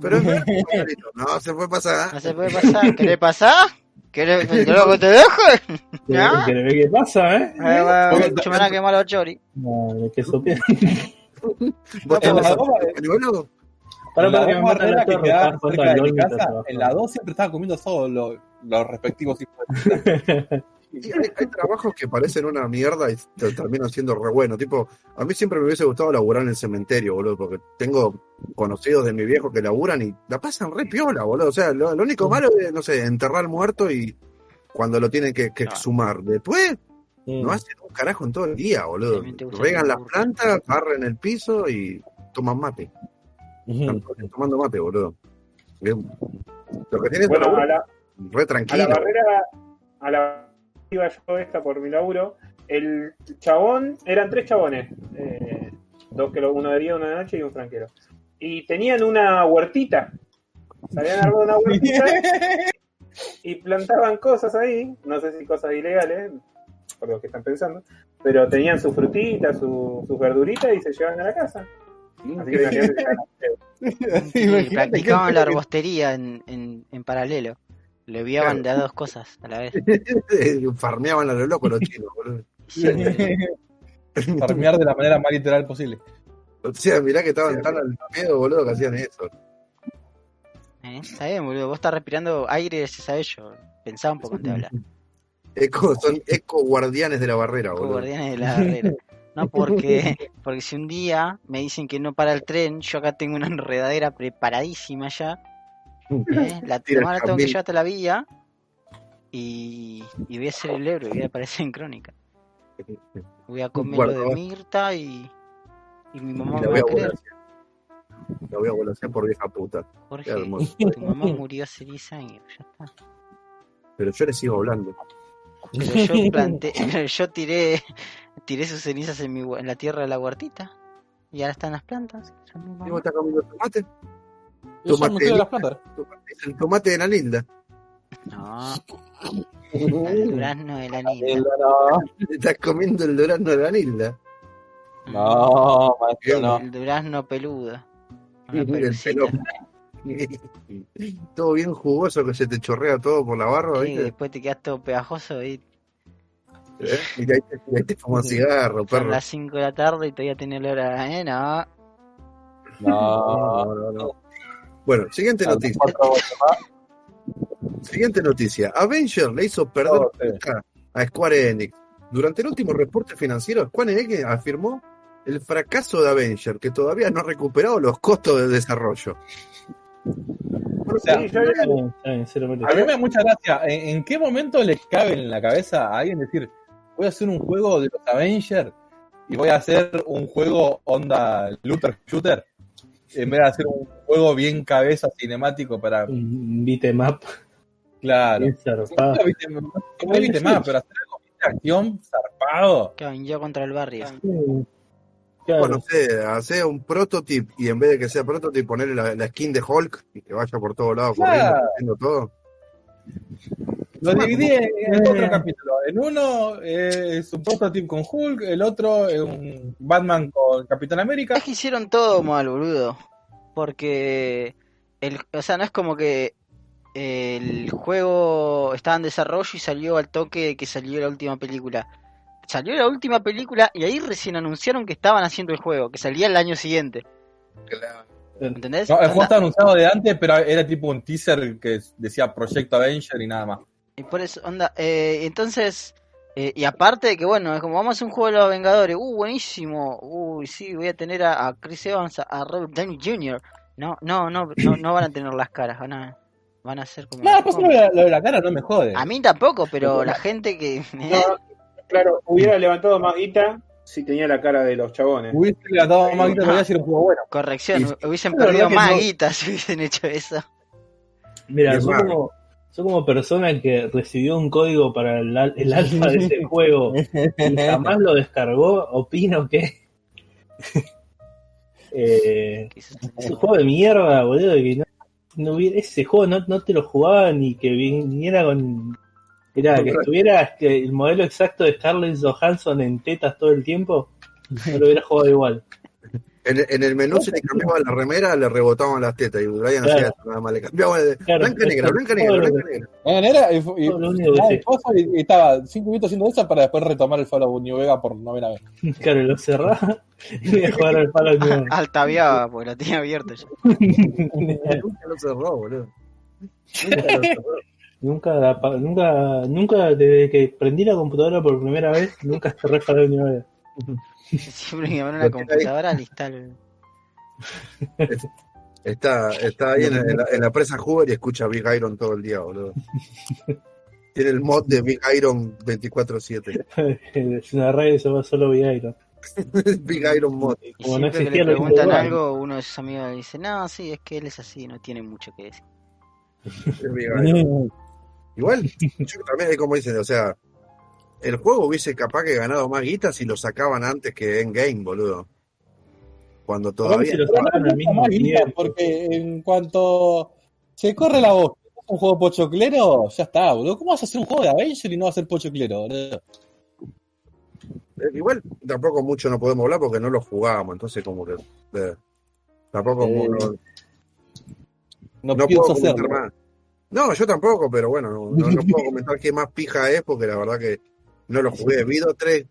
Pero es verde el pañuelito, no se puede pasar. No se puede pasar. ¿Querés pasar? ¿Querés que que te deje? ¿Ya? ¿Querés ver qué pasa, eh? Eh, bueno, Yo me van a quemar los choris. No, de queso pie. ¿Vos te En vas la a pañuelo? Para, en la que barrera que torre, quedaba cerca de mi casa, en la 2 siempre estaba comiendo solo los, los respectivos hijos de Y hay, hay trabajos que parecen una mierda y te- terminan siendo re buenos. Tipo, a mí siempre me hubiese gustado laburar en el cementerio, boludo, porque tengo conocidos de mi viejo que laburan y la pasan re piola, boludo. O sea, lo, lo único malo es, no sé, enterrar muerto y cuando lo tienen que, que exhumar. Después, no hacen un carajo en todo el día, boludo. Regan las plantas, barren el piso y toman mate. Están tomando mate, boludo. Lo que tiene es Bueno, a la, re a tranquilo. la barrera, a la iba yo esta por mi laburo. El chabón, eran tres chabones, eh, dos que lo- uno de día, uno de noche y un franquero. Y tenían una huertita. Se habían armado una huertita y plantaban cosas ahí, no sé si cosas ilegales, por lo que están pensando, pero tenían sus frutitas, su- sus verduritas y se llevaban a la casa. Así que Y practicaban la arbostería en, en, en paralelo. Le enviaban de a dos cosas a la vez. Farmeaban a lo loco los chinos, boludo. Sí, Farmear de la manera más literal posible. O sea, mirá que estaban tan al pedo, boludo, que hacían eso. ¿eh? Está bien, boludo. Vos estás respirando aire gracias a ello. Pensá un poco antes de hablar. Eco, son eco guardianes de la barrera, boludo. guardianes de la barrera. No, porque, porque si un día me dicen que no para el tren, yo acá tengo una enredadera preparadísima ya. ¿Eh? La la tengo que camino. llevar hasta la villa y, y voy a hacer el euro y voy a aparecer en crónica. Voy a comer lo de. Mirta y, y mi mamá Y me va a a creer. La voy a volasear por vieja puta. Jorge, tu mamá murió hace 10 años, ya está. Pero yo le sigo hablando. Pero yo planté, pero yo tiré, tiré sus cenizas en, mi, en la tierra de la huertita y ahora están las plantas. son mi ¿Y mamá. vos estás comiendo tomate? Tomate. de las plantas. El tomate de la linda. No, el durazno de la niña. No, Estás comiendo el durazno de la linda. no, maestro, no. El durazno peludo. El pelón. todo bien jugoso que se te chorrea todo por la barba, Sí, ¿viste? después te quedas todo pegajoso y ¿Eh? Y ahí te, y ahí te fumas cigarro, son perro. las 5 de la tarde y todavía tenés olor a eh, no. No. No, no, no. Bueno, siguiente noticia. Siguiente noticia. Avenger le hizo perder Oh, sí. a Square Enix. Durante el último reporte financiero, Square Enix afirmó el fracaso de Avenger, que todavía no ha recuperado los costos de desarrollo. O sea, Sí, yo A mí me da mucha gracia. ¿En, en qué momento les cabe en la cabeza a alguien decir, voy a hacer un juego de los Avengers y voy a hacer un juego onda looter shooter? En vez de hacer un juego bien cabeza cinemático para. Un beatmap Claro. bien zarpado. No más, pero hacer algo de acción zarpado. Que yo contra el barrio. Sí. Claro. Bueno, no sé, hacer un prototipo y en vez de que sea prototipo, ponerle la, la skin de Hulk y que vaya por todos lados corriendo, Claro. haciendo todo. Lo dividí en, en Eh. otro capítulo. En uno eh, es un prototipo con Hulk, el otro es un Batman con Capitán América. Es que hicieron todo mal, boludo. Porque, el, o sea, no es como que el juego estaba en desarrollo y salió al toque de que salió la última película. Salió la última película y ahí recién anunciaron que estaban haciendo el juego, que salía el año siguiente. ¿Entendés? No, el juego estaba anunciado de antes, pero era tipo un teaser que decía Proyecto Avenger y nada más. Y por eso, onda, eh, entonces, eh, y aparte de que, bueno, es como vamos a hacer un juego de los Vengadores, uh, buenísimo, uy, sí, voy a tener a, a Chris Evans, a, Robert Downey Jr. No, no, no, no, no van a tener las caras, van a, van a ser como... No, pues lo de, la, lo de la cara no me jode. A mí tampoco, pero la gente que... No, claro, hubiera levantado más guita si tenía la cara de los chabones. Hubiese levantado más guita todavía si un juego bueno. Corrección, Y- hubiesen perdido más no. guita si hubiesen hecho eso. Mira, Y es son más. como, son como persona que recibió un código para el, al- el alfa de ese juego y jamás lo descargó. Opino que eh, es un juego de mierda, boludo. Que no, no hubiera, ese juego no, no te lo jugaba ni que viniera con Mirá, que estuviera el modelo exacto de Scarlett Johansson en tetas todo el tiempo, no lo hubiera jugado igual. En, en el menú se le cambiaba la remera, le rebotaban las tetas y Brian Claro. hacía nada más, le cambiaba de Claro, blanca negra, blanca negra, blanca negra. No era, y, y- y cosa, y- y estaba cinco minutos haciendo eso para después retomar el Fallout New Vega por novena vez. Claro, lo cerraba y a jugar al palo nuevo. Altaviaba, porque lo tenía abierto ya. Nunca lo cerró, boludo. Nunca lo cerró. Nunca, nunca, nunca, desde que prendí la computadora por primera vez, nunca cerré para el nivel. Siempre me una Lo tiene ahí. computadora al instalo. Está, está ahí en, en la, en la presa Hoover y escucha Big Iron todo el día, boludo. Tiene el mod de Big Iron 24-7. Es una red, eso va solo Viairo. Big Iron mod. Y Como no que le existía lo preguntan algo, uno de sus amigos le dice, no, sí, es que él es así, no tiene mucho que decir. Es Big Iron. Igual, yo también es como dicen, o sea, el juego hubiese capaz que ganado más guita si lo sacaban antes que Endgame, boludo. Cuando A ver si todavía. lo sacaron al mismo tiempo. porque en cuanto se corre la voz, un juego pochoclero, ya está, boludo. ¿Cómo vas a hacer un juego de Avenger y no vas a ser pochoclero, boludo? Eh, Igual tampoco mucho no podemos hablar porque no lo jugábamos, entonces como que. eh, tampoco. Eh, no, No, no pienso puedo comentar hacerlo. más. No, yo tampoco, pero bueno, no, no- no puedo comentar qué más pija es porque la verdad que no lo jugué. Vi dos, tres,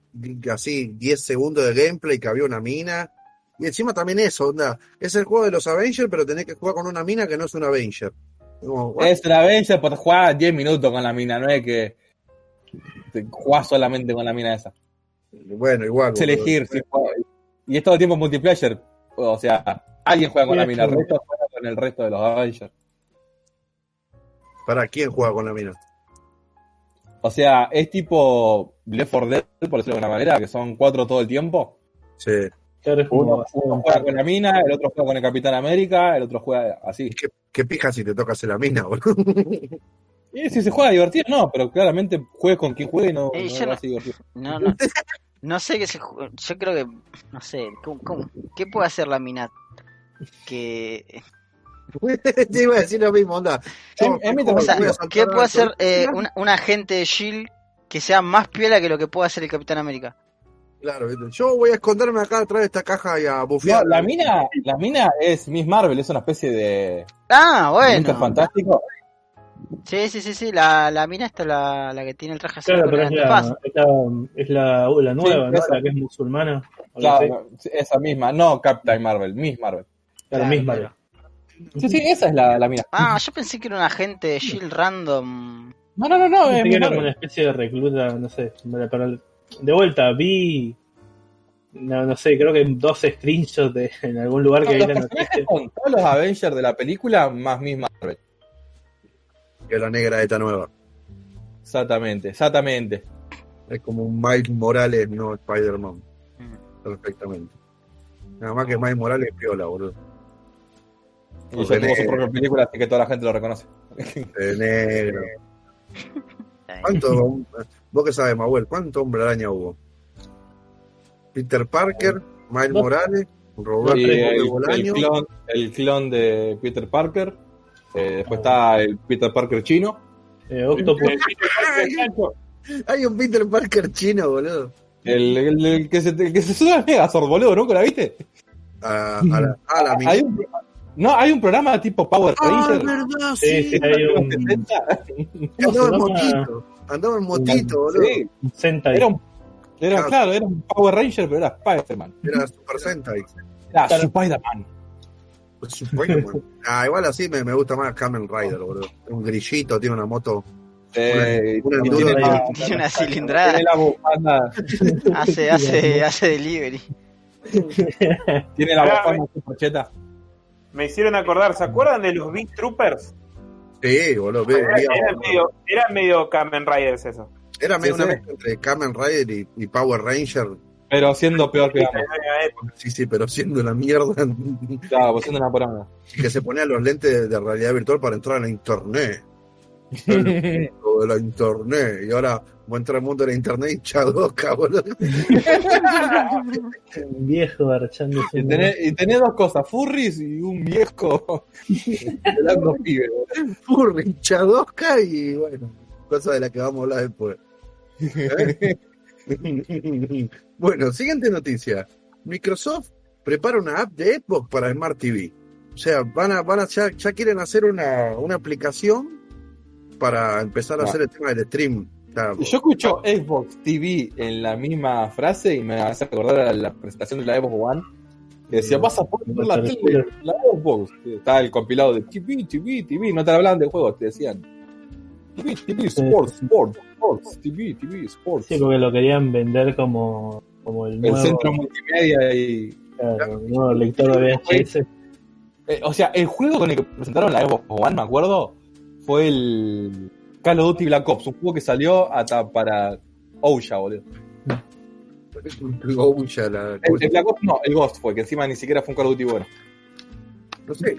así, 10 segundos de gameplay que había una mina. Y encima también eso, onda. Es el juego de los Avengers, pero tenés que jugar con una mina que no es una Avenger. Como? Es una Avenger por jugar 10 minutos con la mina, no es que te jugás solamente con la mina esa. Bueno, igual. Es elegir. si juega- y es todo el tiempo multiplayer. O sea, alguien juega con la mina, el resto juega con el resto de los Avengers. ¿Para quién juega con la mina? O sea, es tipo Left 4 Dead, por decirlo de alguna manera, que son cuatro todo el tiempo. Sí. Uno, uno juega con la mina, el otro juega con el Capitán América, el otro juega así. ¿Qué, qué pija si te tocas en la mina, boludo? Y si se juega divertido, no, pero claramente juegues con quien juegue, no, Eh, no no- divertido. No, no. No sé qué se ju- Yo creo que. No sé. ¿cómo, cómo- qué puede hacer la mina? Que. Te iba a decir lo mismo, onda. Yo- Es- es mi O sea, voy a saltar ¿qué puede hacer eh, un, un agente de Shield que sea más piola que lo que puede hacer el Capitán América? Claro, yo voy a esconderme acá atrás de esta caja y a No, bufear. la mina, la mina es Miss Marvel, es una especie de Ah, bueno. fantástico. Sí, sí, sí, sí. La, la mina esta, la, la que tiene el traje azul Claro, pero es la, es la, es la, uh, la nueva, Sí, ¿no? esa. La que es musulmana. así. Claro, esa misma, no Captain Marvel, Miss Marvel. La Claro, misma. claro. Sí, sí, esa es la, la mina. Ah, yo pensé que era un agente de Shield random. No, no, no, no, Pensé es que era como una especie de recluta, no sé. Pero de vuelta, vi. No, no sé, creo que dos screenshots de, en algún lugar que vi la noticia. son todos los Avengers de la película más Miss Marvel. Que la negra esta nueva. Exactamente, exactamente. Es como un Miles Morales, no Spider-Man. Mm. Perfectamente. Nada más que Miles Morales es piola, boludo. Y tuvo su propia película, así que toda la gente lo reconoce. De negro. ¿Cuánto, vos que sabes, Mahuel, cuánto hombre araña hubo? Peter Parker, Miles. Morales, Roberto Y el, el Bolaño. clon, el clon de Peter Parker. Eh, después está el Peter Parker chino. Eh, Octopus. Hay un Peter Parker chino, boludo. El, el- el que se, el que se sube al Megazord, boludo, ¿nunca la viste? A, a la, a la Hay un, no, hay un programa tipo Power Ah, Ranger. verdad, Sí, sí. sí, hay un, 70. Andaba en motito. Andaba en motito, boludo. Sí, Sentai. era un, era, Claro. claro, era un Power Ranger, pero era Spider-Man. Era Super Sentai. Era Claro. Spider-Man. Spider-Man. Ah, igual así me, me gusta más Kamen Rider, boludo. Un grillito, tiene una moto. Eh, Una- una tiene, de- la- Tiene una cilindrada. Tiene la bufanda, Hace, hace, hace delivery. tiene la bufanda super cheta. Me hicieron acordar, ¿se acuerdan de los Beat Troopers? Sí, boludo. Era, era medio, era medio Kamen Riders eso. Era medio Sí, una sí. mezcla entre Kamen Rider y, y Power Ranger. Pero siendo peor que. Sí, sí, pero siendo una mierda. Claro, pues siendo una porada. que se ponía los lentes de, de realidad virtual para entrar a la internet. De la internet. Y ahora voy a entrar al mundo de la internet y chadoca, boludo. Un viejo archándose. Y tenés, y tenés dos cosas, furries y un viejo pelando pibes. Furry, chadoca y bueno. cosa de la que vamos a hablar después. ¿Eh? bueno, siguiente noticia. Microsoft prepara una app de Xbox para Smart TV. O sea, van a, van a, ya, ya quieren hacer una, una aplicación para empezar a Ah. hacer el tema del stream. Yo escucho Xbox TV en la misma frase y me hace acordar a la presentación de la Xbox One. Que decía, vas a poder ver la tele, la Xbox. Estaba el compilado de TV, TV, TV. No te hablaban de juegos, te decían. TV, TV, Sports, Sports, Sports, TV, TV, Sports. Sí, porque lo querían vender como, como el el nuevo, centro multimedia y. claro, el nuevo lector de VHS. Eh, o sea, el juego con el que presentaron la Xbox One, me acuerdo, fue el Call of Duty Black Ops, un juego que salió hasta para Ouya, boludo. Ouya, la- El, el Black Ops no, el Ghost fue, que encima ni siquiera fue un Call of Duty bueno. no sé.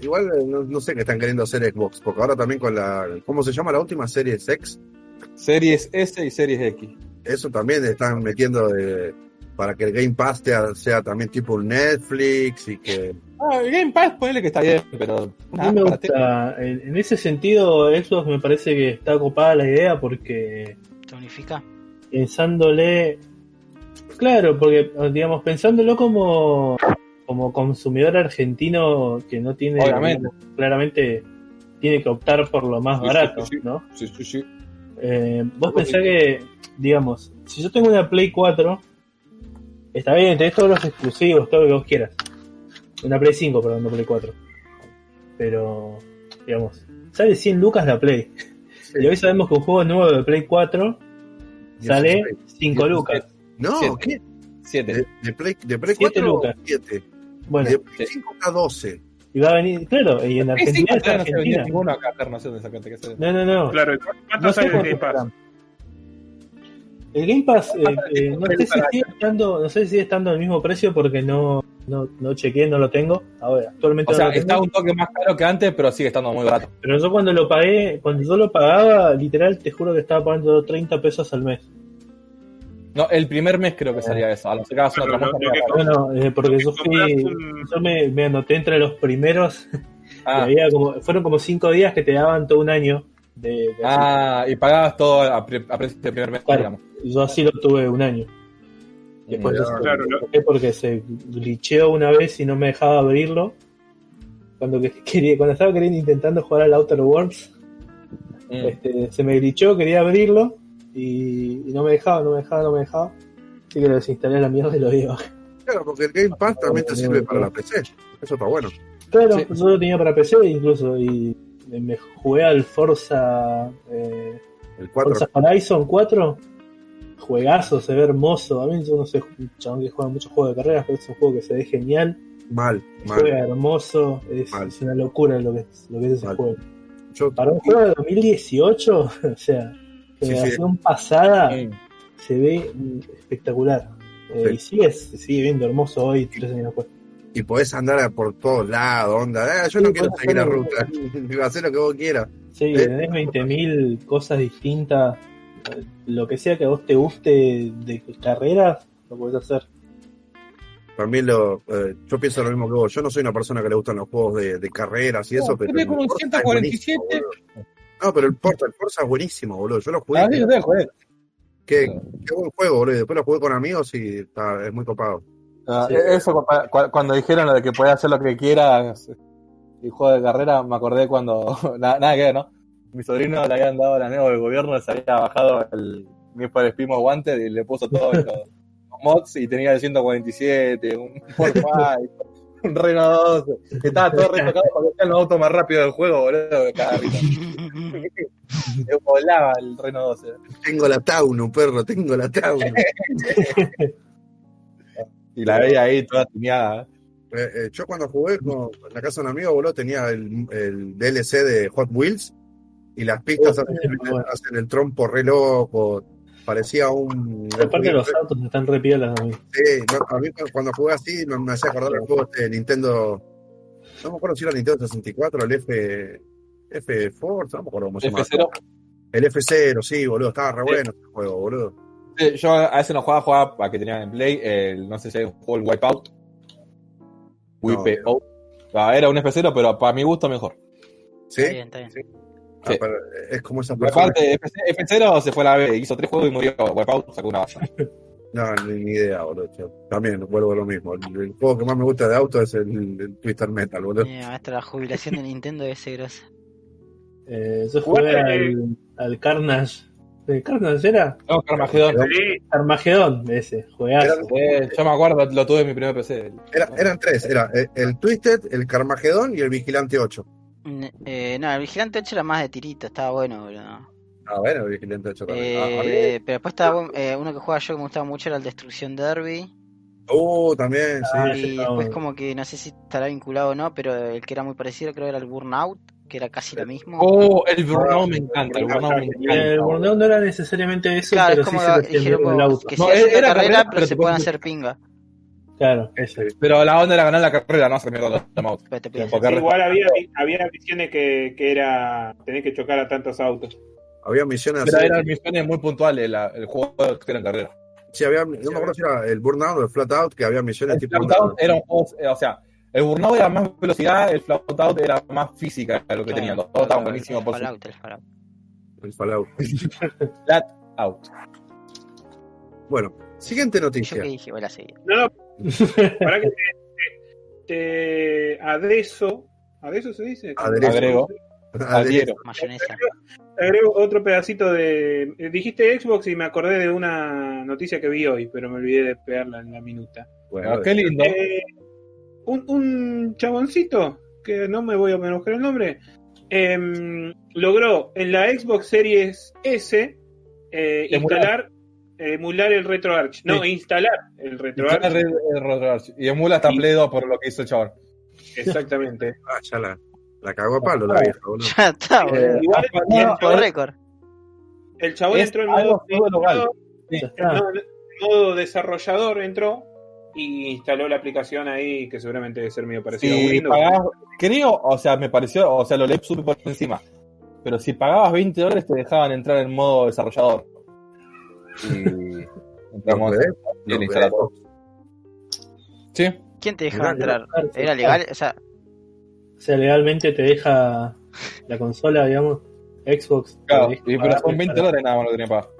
Igual eh, no, no sé qué están queriendo hacer Xbox, porque ahora también con la. ¿Cómo se llama la última serie X? Series S y Series X. Eso también están metiendo de- para que el Game Pass sea, sea también tipo un Netflix y que. Ah, el Game Pass, ponele que está bien, pero. A nada, mí me gusta, en, en ese sentido, Xbox me parece que está ocupada la idea porque ¿Te unifica? pensándole, claro, porque digamos, pensándolo como, como consumidor argentino que no tiene, Obviamente. digamos, claramente tiene que optar por lo más Sí, barato, sí, sí. ¿no? Sí, sí, sí. Eh, vos pensás que, digamos, si yo tengo una Play 4, está bien, tenés todos los exclusivos, todo lo que vos quieras. Una Play 5, perdón, no Play 4. Pero, digamos, sale 100 lucas la Play. Y hoy sabemos que un juego nuevo de Play 4 Y sale eso es 5 lucas. No, Siete. ¿qué? Siete. De, de Play, de Play Siete 4 lucas. 7. Bueno, de Play 5 a 12. y va a venir, claro, y en Sí, sí, Argentina está Argentina. no sé dónde sacaste que hacer. No, no, no. Claro, ¿cuánto No sale el Game Pass? El Game Pass, eh, eh, no, sé si sigue estando, no sé si sigue estando al mismo precio porque no, no, no chequeé, no lo tengo. Ahora, actualmente O sea, no está un toque más caro que antes, pero sigue estando muy barato. Pero yo cuando lo pagué, cuando yo lo pagaba, literal, te juro que estaba pagando 30 pesos al mes. No, el primer mes creo que salía eso. A lo Pero otra barato. Bueno, eh, porque yo fui, yo me, me anoté entre los primeros. Ah, había como, fueron como 5 días que te daban todo un año de, de ah, y pagabas todo a, pre- a precio del primer mes, Claro. digamos. Yo así lo tuve un año. Después claro, dejé porque se glitcheó una vez y no me dejaba abrirlo. Cuando que- quería, cuando estaba queriendo intentando jugar al Outer Worlds, Mm. este, se me glitchó, quería abrirlo y, y no me dejaba, no me dejaba, no me dejaba. Así que lo desinstalé a la mierda y lo di. Claro, porque el Game Pass también te sirve para la PC. Eso está bueno. Claro, Sí. yo lo tenía para PC incluso y me jugué al Forza, eh, El 4. Forza Horizon 4. Juegazo, se ve hermoso. A mí yo no soy un chabón que juega muchos juegos de carreras, pero es un juego que se ve genial. Mal, Juega mal. hermoso, es, Mal. es una locura lo que, lo que es ese Mal. juego. Yo, Para un juego de 2018, o sea, Sí, sí. generación pasada, se ve espectacular. Eh. Y sigue, sigue viendo hermoso hoy, tres años después. Y podés andar por todos lados, onda. Ah, yo no quiero seguir la ruta. Hacer lo que vos quieras. Sí, Eh. tenés 20.000 cosas distintas. Lo que sea que a vos te guste de carreras, lo podés hacer. También lo, eh, yo pienso lo mismo que vos. Yo no soy una persona que le gustan los juegos de, de carreras y eso, pero. tiene el como un Forza es 147. buenísimo, boludo. No, pero el Porta, el Forza es buenísimo, boludo. Yo lo jugué. Ah, sí, yo joder. qué, qué buen juego, boludo. Después lo jugué con amigos y está, es muy copado. Ah, Sí. Eso, cu- cu- cuando dijeron lo de que podía hacer lo que quieras y juego de carrera, me acordé cuando. Nada, nada que ver, ¿no? Mi sobrino le habían dado la nueva del gobierno, se había bajado el for Speed Most Wanted y le puso todos los mods y tenía el 147, un Ford un Renault 12. que Estaba todo retocado para que sean los autos más rápidos del juego, boludo. de Cada rito. Volaba el Renault 12. Tengo la Taunu, perro, tengo la Taunu. Y la veía ahí toda tuneada. Eh, eh, yo cuando jugué con en la casa de un amigo, boludo, tenía el, el DLC de Hot Wheels y las pistas Oh, hacen, sí, bueno. hacen el trompo re loco. Parecía un. Aparte los autos están re piolas a mí. Sí, no, a mí cu- cuando jugué así me, me hacía acordar el juego de Nintendo. No me acuerdo si era Nintendo 64 el F. F Force, no me acuerdo cómo se llama. F0. El F0, sí, boludo, estaba re bueno ese juego, boludo. Sí, yo a ese no jugaba, jugaba para que tenía en Play, el, no sé si jugó el Wipeout. No, Wipeout. Ah, era un F0, pero para mi gusto mejor. ¿Sí? Está bien, está bien. Sí. Ah, es como esa persona. aparte, F- F0 se fue a la B, hizo tres juegos y murió. Wipeout sacó una base. No, ni, ni idea, boludo. También vuelvo a lo mismo. El, el juego que más me gusta de auto es el, el Twister Metal, boludo. Eh, maestro, la jubilación de Nintendo ser grosa. Eh, yo jugué Jugaste- al, al Carnage. ¿El Carnage era? No, Carmageddon. Sí, ese, juegazo. Eh, yo me acuerdo, lo tuve en mi primer PC. Era- eran tres, era el, el Twisted, el Carmagedón y el Vigilante 8. Mm, Eh, no, el Vigilante 8 era más de tirito, estaba bueno, boludo. Ah, bueno, el Vigilante 8 también. Ah, Eh, pero después estaba eh, uno que jugaba yo que me gustaba mucho era el Destrucción Derby. Uh, también, sí. Ah, y estaba después bueno. como que no sé si estará vinculado o no, pero el que era muy parecido creo era el Burnout, que era casi lo mismo. Oh, el Burnout me encanta, el Burnout me encanta. el Burnout no era necesariamente eso, claro, pero es sí se que dijeron con el auto. que No, si hacen era la carrera, carrera, pero pero se pueden hacer pinga. Claro, ese. Pero la onda era ganar la carrera, no hacer mierda hacer- sí, igual había, había misiones que, que era tenés que chocar a tantos autos. Había misiones Pero así. eran misiones muy puntuales, la- el juego era en carrera. Sí, había, no me acuerdo si era el Burnout o el Flatout, que había misiones El tipo. Flatout era un juego, eh, o sea, el Burnout era más velocidad, el Flatout era más física de lo que Claro, tenía. Los dos estaban el buenísimos por Fallout, el Fallout. El Fallout. flat out. Bueno, siguiente Yo noticia. que dije, voy a seguir. No, no, para que te, te- adeso, ¿adeso se dice? Aderezo. Agrego, adhiero. Mayonesa. Agrego otro pedacito de. eh, Dijiste Xbox y me acordé de una noticia que vi hoy, pero me olvidé de pegarla en la minuta. Bueno, Ah, qué lindo. Eh, un, un chaboncito, que no me voy a enojar el nombre, em, logró en la Xbox Series S eh, Emular. instalar, emular el RetroArch. No, Sí. instalar el RetroArch. Red- Red- Red- Y emula hasta Play 2 por lo que hizo el chaval. Exactamente. ah, ya la, la cagó a palo la vieja, boludo. Ya está, boludo. Igual Ah, el, récord. el chabón Es entró en modo, modo desarrollador, entró y instaló la aplicación ahí, que seguramente debe ser medio parecido a Si Windows. pagabas, creo, o sea, me pareció, o sea, lo leí súper por encima. Pero si pagabas 20 dólares te dejaban entrar en modo desarrollador. Y entramos y le ¿Lo instalamos. Sí, ¿Quién te dejaba entrar? ¿Era legal? O sea, O sea, legalmente te deja la consola, digamos, Xbox. claro. Y, pero son 20 para- dólares nada más lo que tenía pagar.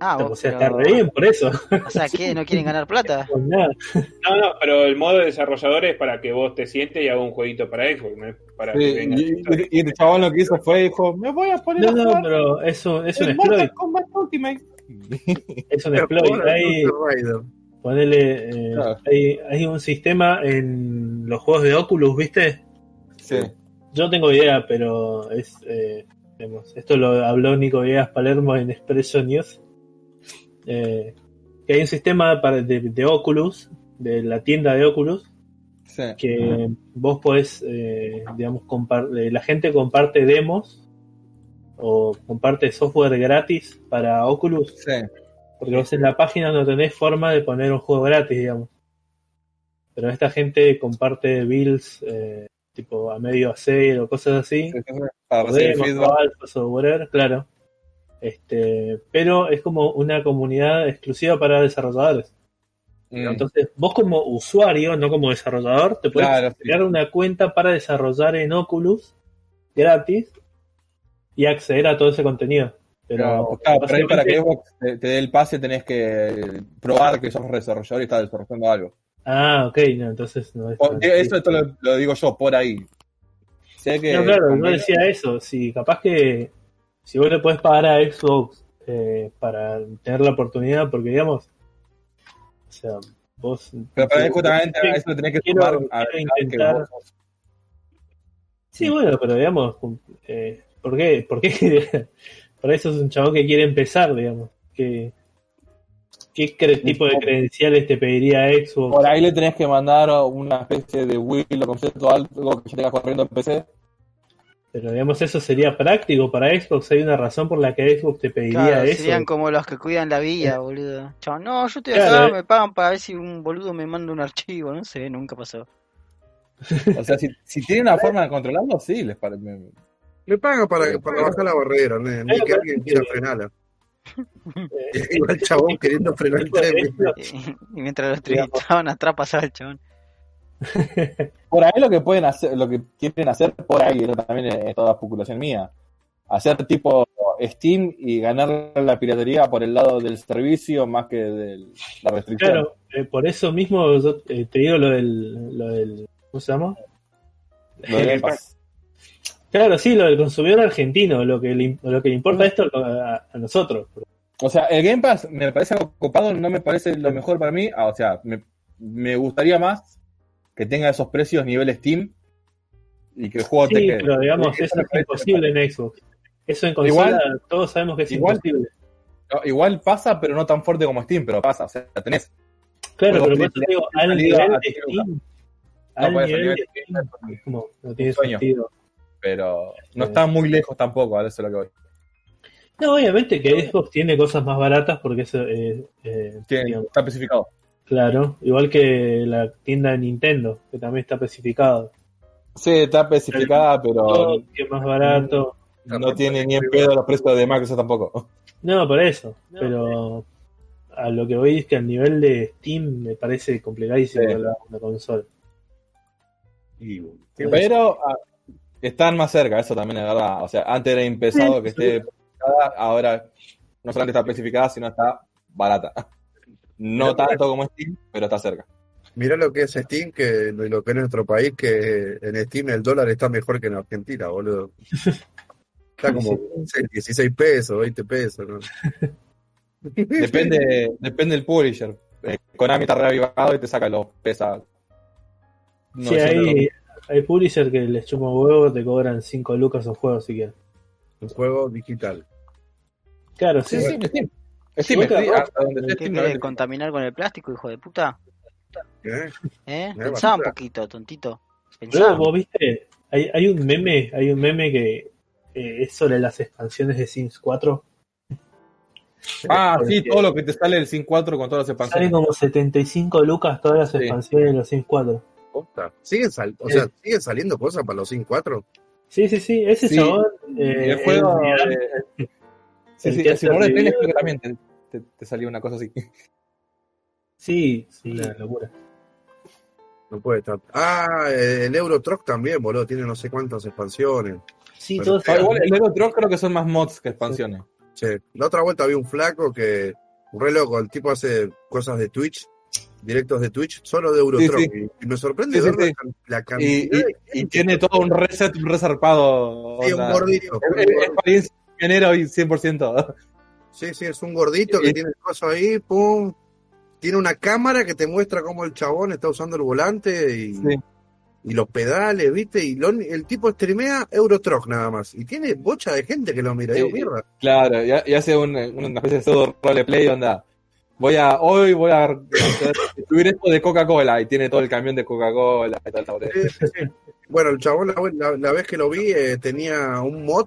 Ah, O sea, pero- está re bien por eso. O sea, ¿qué? ¿No quieren ganar plata? Pues nada. No, no, pero el modo desarrollador es para que vos te sientes y hagas un jueguito para Xbox, no para Sí, que y, y- y el chabón lo que hizo fue, dijo, me voy a poner No, a no, jugar pero es un, es un exploit. Mortal Kombat Ultimate. Es un Pero exploit. Hay, ponele, eh, Claro. hay, hay un sistema en los juegos de Oculus, ¿viste? Sí. Yo no tengo idea, pero es. eh, esto lo habló Nico Villegas Palermo en Expresso News. Eh, que hay un sistema para, de, de Oculus, de la tienda de Oculus, Sí. que vos podés, eh, digamos, compar- eh, la gente comparte demos o comparte software gratis para Oculus, Sí. porque vos en la página no tenés forma de poner un juego gratis, digamos. Pero esta gente comparte builds eh, tipo a medio hacer o cosas así, Sí, sí, sí. Para o demos, feedback. o alfas o whatever, claro. Este, pero es como una comunidad exclusiva para desarrolladores. Mm. Entonces, vos como usuario, no como desarrollador, te puedes Claro, sí. crear una cuenta para desarrollar en Oculus gratis y acceder a todo ese contenido. Pero, claro, pero ahí para que Xbox te, te dé el pase tenés que probar que sos desarrollador y estás desarrollando algo. Ah, ok, no, entonces no es. O- tan- Eso esto lo, lo digo yo, por ahí. Sé que No, claro, no decía eso. Si capaz que si vos le podés pagar a Xbox eh, para tener la oportunidad, porque digamos, o sea, vos. Pero para justamente a eso tenés que quiero- sumar quiero a que intentar- vos Sí, bueno, pero digamos, eh, ¿por qué? ¿Por qué? Para eso es un chabón que quiere empezar, digamos. ¿Qué, qué tipo de credenciales te pediría Xbox? Por ahí le tenés que mandar una especie de will o concepto algo que ya tengas corriendo en PC. Pero digamos, eso sería práctico para Xbox. Hay una razón por la que Xbox te pediría Claro, eso. serían como los que cuidan la villa, boludo. Chabón, no, yo estoy Claro, acá, eh. me pagan para ver si un boludo me manda un archivo, no sé, nunca pasó. O sea, si, si tienen una forma de controlarlo, sí, les parece. Le paga para, para bajar la barrera, ¿no? ni que alguien quiera frenarla. Eh, Iba el chabón queriendo frenar el tren. Y, y mientras los entrevistaban atrás pasaba el chabón. Por ahí lo que pueden hacer, lo que quieren hacer por ahí, eso también es, toda especulación mía. hacer tipo Steam y ganar la piratería por el lado del servicio más que de la restricción. Claro, eh, por eso mismo yo, eh, te digo lo del, lo del. ¿Cómo se llama? Lo de Game Pass. Claro, sí, lo del consumidor argentino. Lo que le, lo que le importa esto a, a nosotros. O sea, el Game Pass me parece algo copado, no me parece lo mejor para mí. Ah, o sea, me, me gustaría más que tenga esos precios nivel Steam y que el juego te Sí, quede. pero digamos, eso es imposible en Xbox. Eso en consola Igual- todos sabemos que es igual- imposible. No, Igual pasa, pero no tan fuerte como Steam, pero pasa. O sea, tenés. Claro, pero por eso triple digo, al nivel de Steam, No, al eso, nivel de Steam, como, no tiene sueño. sentido. Pero no está muy lejos tampoco, a eso es lo que voy. No, obviamente que Xbox tiene cosas más baratas porque eso eh, eh, Tiene- digamos, está especificado. Claro, igual que la tienda de Nintendo, que también está especificado. Sí, está especificada, pero Todo que es más barato. no tiene ni en pedo los precios de Microsoft tampoco. No, por eso. Pero a lo que voy es que al nivel de Steam me parece complicadísimo Sí. la, la consola. Y- Pero ah, están más cerca, eso también es verdad. O sea, antes era impensado Sí, que esté especificada, ahora no solamente está especificada, sino está barata. No tanto como Steam, pero está cerca. Mirá lo que es Steam, que lo que es nuestro país, que en Steam el dólar está mejor que en Argentina, boludo. Está como no sé, 16 pesos, 20 pesos, ¿no? Depende, depende del publisher. Konami está reavivado y te saca los pesa. Sí, hay, hay publisher que les chupa huevo, te cobran 5 lucas un juego si quieres. Un juego digital. Claro, Sí, sí. sí, Hasta donde ¿Qué querés contaminar con el plástico, hijo de puta? ¿eh? ¿Eh? Pensá un poquito, tontito. Pensá. vos viste, hay, hay un meme, hay un meme que eh, es sobre las expansiones de Sims 4. Ah, sí, Porque todo lo que te sale el Sin 4 con todas las Salen expansiones. como 75 lucas todas las Sí. expansiones de los Sims 4. Posta. ¿Siguen, sal- o sea, ¿siguen saliendo cosas para los Sin 4? Sí, sí, sí, ese Sí. Y eh, el juego. el- Sí, el sí, el de trenes creo que también te, salió una cosa así. Sí, sí, una locura. No puede estar. Ah, el Euro Truck también, boludo. Tiene no sé cuántas expansiones. Sí, Bueno, todos Ah, igual el Euro Truck creo que son más mods que expansiones. Che, la otra vuelta había un flaco que, re loco, el tipo hace cosas de Twitch, directos de Twitch, solo de Euro Sí, Truck. sí. Y, y me sorprende Sí, sí, ver sí. La, cantidad y, de y tiene todo un reset resarpado. Sí, un gordito. Es- es pionero y 100%. Sí, sí, es un gordito que tiene el coso ahí, pum. Tiene una cámara que te muestra cómo el chabón está usando el volante y, Sí. y los pedales, ¿viste? Y lo- el tipo streamea Eurotruck nada más. Y tiene bocha de gente que lo mira. Sí. Digo, mierda. Claro, y, y hace un, una especie de pseudo roleplay onda. Voy a, hoy voy a subir esto de Coca-Cola y tiene todo el camión de Coca-Cola. Sí. Bueno, el chabón, la, la- la vez que lo vi, eh, tenía un mod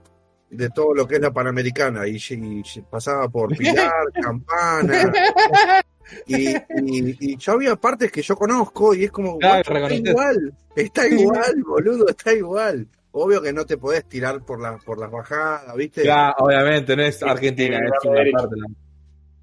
de todo lo que es la Panamericana y, y pasaba por Pilar, Campana. Y, y, y yo había partes que yo conozco y es como, Claro, "Guacho, está igual, está igual, boludo, está igual. Obvio que no te podés tirar por, la, por las bajadas, ¿viste? Claro, obviamente, no es Argentina, es una parte. ¿no?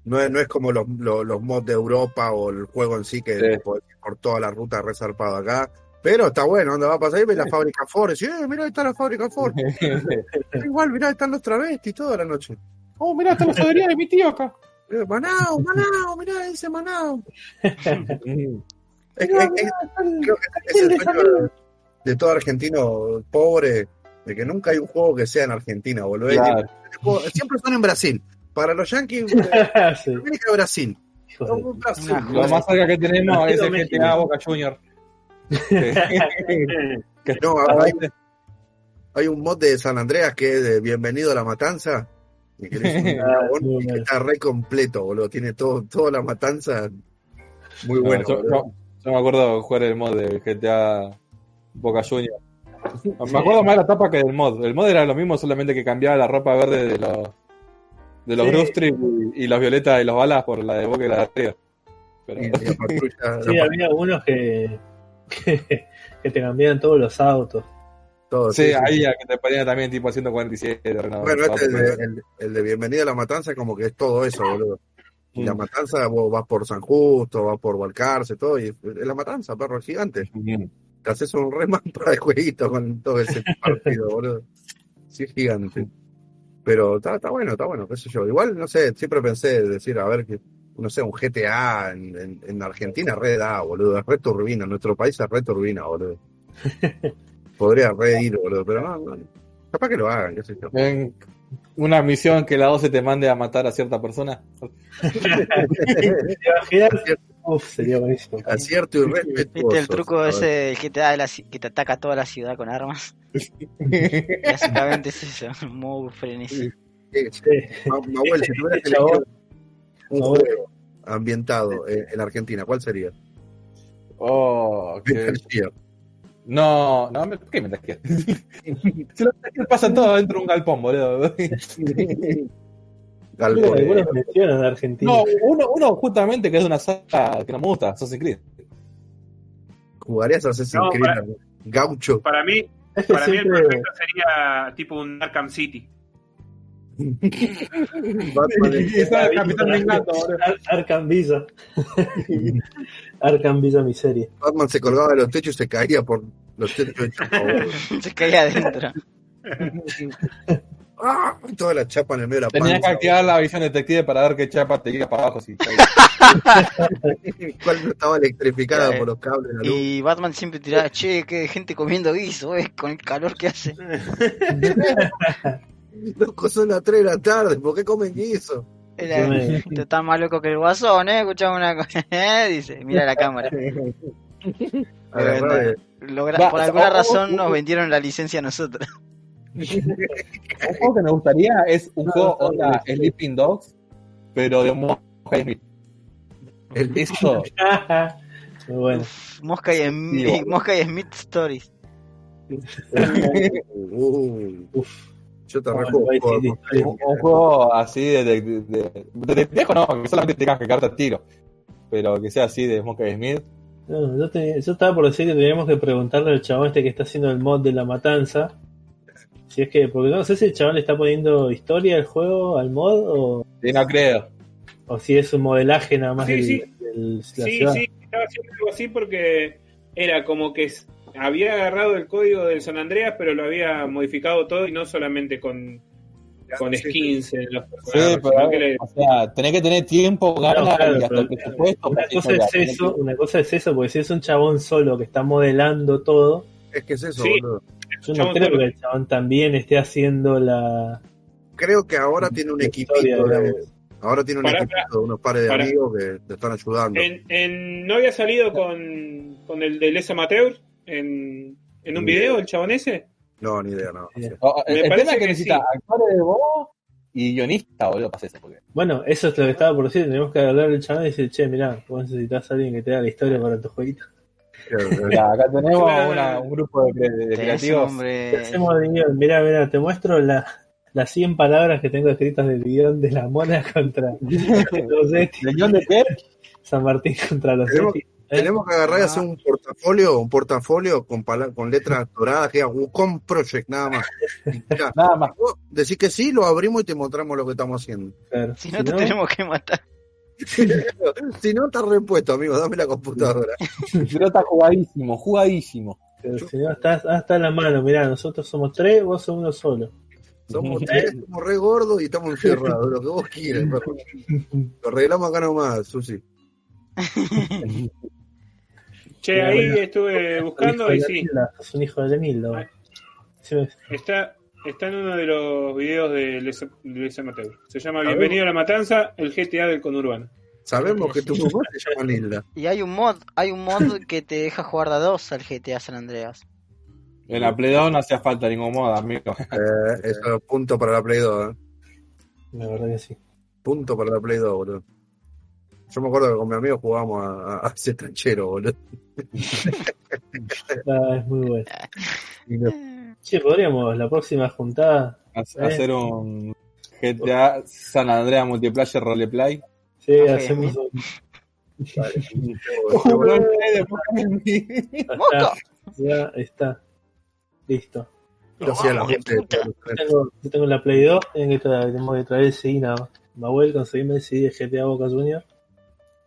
No, es, no es como los, los, los mods de Europa o el juego en sí que Sí. ir por toda la ruta resarpado acá. Pero está bueno, ¿dónde va a pasar? Y ves la fábrica Ford. Y decís, eh, mirá, ahí está la fábrica Ford. Igual, mirá, están los travestis toda la noche. oh, mira, está la sabiduría de mi tío acá. Eh, Manao, Manao, mirá, dice Manao. Es, que- es- es- creo que es el sueño de, todo argentino pobre, de que nunca hay un juego que sea en Argentina, boludo. Claro. Siempre son en Brasil. Para los Yankees, eh, Sí, América Brasil. Brasil. Lo más cerca que tenemos es el. GTA Boca Junior. No, hay, hay un mod de San Andreas que es de Bienvenido a la Matanza. Y que es un dragón muy y que bueno. está re completo, boludo. Tiene todo, toda la matanza. Muy bueno. yo, boludo. yo- yo me acuerdo jugar el mod de GTA Boca Junior. Me acuerdo más de la tapa que del mod. El mod era lo mismo, solamente que cambiaba la ropa verde de los de los Sí. Y, y los violetas y los balas por la de Boca y la de. Pero, patrulla- Sí, había unos que, que, que te cambiaban todos los autos. todo, sí, sí, sí. ahí a que te ponían también tipo 147. Renault. Bueno, este, el, de, el- el de Bienvenida a la Matanza, como que es todo eso, boludo. Y la Mm. matanza, vos vas por San Justo, vas por Balcarce, todo, y es la matanza, perro, es gigante. Mm. Te haces un reman para el jueguito con todo ese partido, boludo. Sí, es gigante. Pero está, está bueno, está bueno, qué sé yo. Igual, no sé, siempre pensé decir, a ver, que, no sé, un GTA en, en, en Argentina re da, boludo, es re turbina, en nuestro país es re turbina, boludo. Podría re ir, boludo, pero no, no, capaz que lo hagan, qué sé yo. En una misión que la 12 te mande a matar a cierta persona. ¿Te imaginas? Uf, sería buenísimo. Acierto y respetuoso. ¿Viste el truco ese del que te da la que te ataca toda la ciudad con armas? Básicamente es eso, un modo frenesí. Sí. Ma- Mahuel, si tuvieras que elegir un juego ambientado en, en Argentina, ¿cuál sería? Oh. No, no, me- ¿qué me Gear? Si Gear pasan todo dentro de un galpón, boludo. Galpón. Algunos mencionan de Argentina. No, uno, uno justamente que es de una saga que no me gusta, Assassin's Creed. ¿Jugarías a Assassin's No, Creed? para- Gaucho. Para mí, para mí el perfecto sería tipo un Arkham City. Batman. Ar- Arkham Visa. Arkham Visa miseria. Batman se colgaba de los techos y se caía por los techos. Se caía adentro. ¡Ah! Toda la chapa en el medio de la Tenías que activar la visión detective para ver qué chapa te iba para abajo. Si ¿Cuál no estaba electrificada Eh, por los cables de la luz? Y Batman siempre tiraba, che, que gente comiendo guiso, eh, con el calor que hace. Loco, son las 3 de la tarde, ¿por qué comen guiso? "Tú estás más loco que el guasón, eh, escuchamos una cosa, dice, mira la cámara. Agarrá de- Logra- Va, por alguna oh, razón oh, nos vendieron la licencia a nosotros. Un juego que me gustaría es un No, juego no, onda no. Sleeping Dogs, pero de Mosca y Smith. el- Eso, bueno. Mosca y, Em- Sí, boludo. Mosca y Smith Stories. Uh, Uf. Yo te sí. un, juego así de, de, de, de, de viejo, no, que solamente tengas que cartas tiro. Pero que sea así de Mosca y Smith. No, yo, te- yo estaba por decir que teníamos que preguntarle al chabón este que está haciendo el mod de la matanza. Si es que, porque no sé si el chabón le está poniendo historia al juego, al mod, o, Sí, no creo. o si es un modelaje nada más Sí, del- sí. del- Sí, estaba haciendo algo así porque era como que había agarrado el código del San Andreas, pero lo había modificado todo y no solamente con, con Sí, sí. skins en los Sí, personajes, pero, sino que le- o sea, tenés que tener tiempo, ganas No, claro, y hasta pero el presupuesto. Una cosa es eso, una cosa es eso, porque si es un chabón solo que está modelando todo, Es que es eso, Sí. boludo. yo no Chabón creo solo. que el chabón también esté haciendo la, Creo que ahora tiene un equipito de, ahora tiene un equipito de unos pares de amigos que te están ayudando. en, en- ¿No había salido con, con el de Les Amateur en, en un Ni video idea. el chabón ese? No, ni idea, no. Sí. O- Me el parece que, que necesita sí. actores de voz y guionista, boludo, para eso. Porque... Bueno, eso es lo que estaba por decir, tenemos que hablar del chabón y decir, che, mirá, vos necesitas a alguien que te haga la historia para tu jueguito. Mira, acá tenemos Claro. una- un grupo de, de creativos. ¿Qué hombre. hacemos de guion? Mirá, mirá, te muestro la, las 100 palabras que tengo escritas del guion de la mona contra los Eti, ¿El guion de qué? San Martín contra los Tenemos- Eti. ¿eh? Tenemos que agarrar y hacer un portafolio, un portafolio con, con letras doradas que diga Wukong Project, nada más. Nada más. decís que sí, lo abrimos y te mostramos lo que estamos haciendo. Claro, Si no, te tenemos que matar. si no, está repuesto, amigo, dame la computadora. Pero está jugadísimo, jugadísimo. pero si no, estás hasta la mano, mirá, nosotros somos tres, vos sos uno solo. Somos tres, somos re gordos y estamos encerrados, lo que vos quieras. Lo arreglamos acá nomás, Susi. Che, Mira, ahí bueno. estuve buscando y sí, sos un hijo de. Sí, ves. está, está en uno de los videos de Les, de Les Amateur. Se llama. Bienvenido a la Matanza, el GTA del conurbano. Sabemos que tu mamá se llama Nilda. Y hay un mod, hay un mod que te deja jugar de a dos al GTA San Andreas. En la Play 2 no hacía falta ningún modo, amigo. Eh, eso, punto para la Play 2, eh. La verdad que sí. Punto para la Play 2, boludo. Yo me acuerdo que con mi amigo jugábamos a, a, a ese tranchero, boludo. Ah, es muy bueno. Sí, podríamos, la próxima juntada, Eh. Hacer un GTA San Andreas Multiplayer Roleplay. sí, Ok. hacemos un... Está, ya está. Listo. La gente. Yo tengo, yo tengo la Play 2, tienen que traer, tenemos que traer el CD nada más. Mahuel, conseguirme el CD de GTA Boca Junior.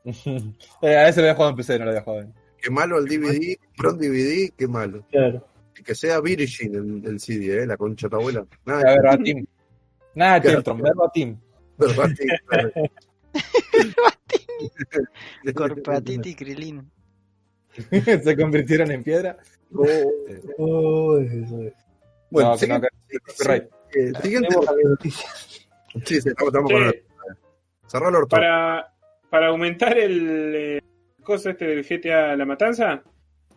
Eh, a ese lo había jugado en PC, no lo había jugado en. Qué malo el DVD, un DVD, qué malo. Claro. Que sea Virgin el, el CD, eh, la concha de tu abuela. A Nada, ver, a Tim. Nada, Claro. Chiltron, verbatim. Verbatim, claro. Corpatiti y Krilin. Se convirtieron en piedra. Oh. Oh, eso es. Bueno, No, siguiente, no, eh, siguiente- la. Sí, sí, estamos, estamos con Che, el- Cerrá el orto. para, para aumentar el eh, coso este del GTA La Matanza,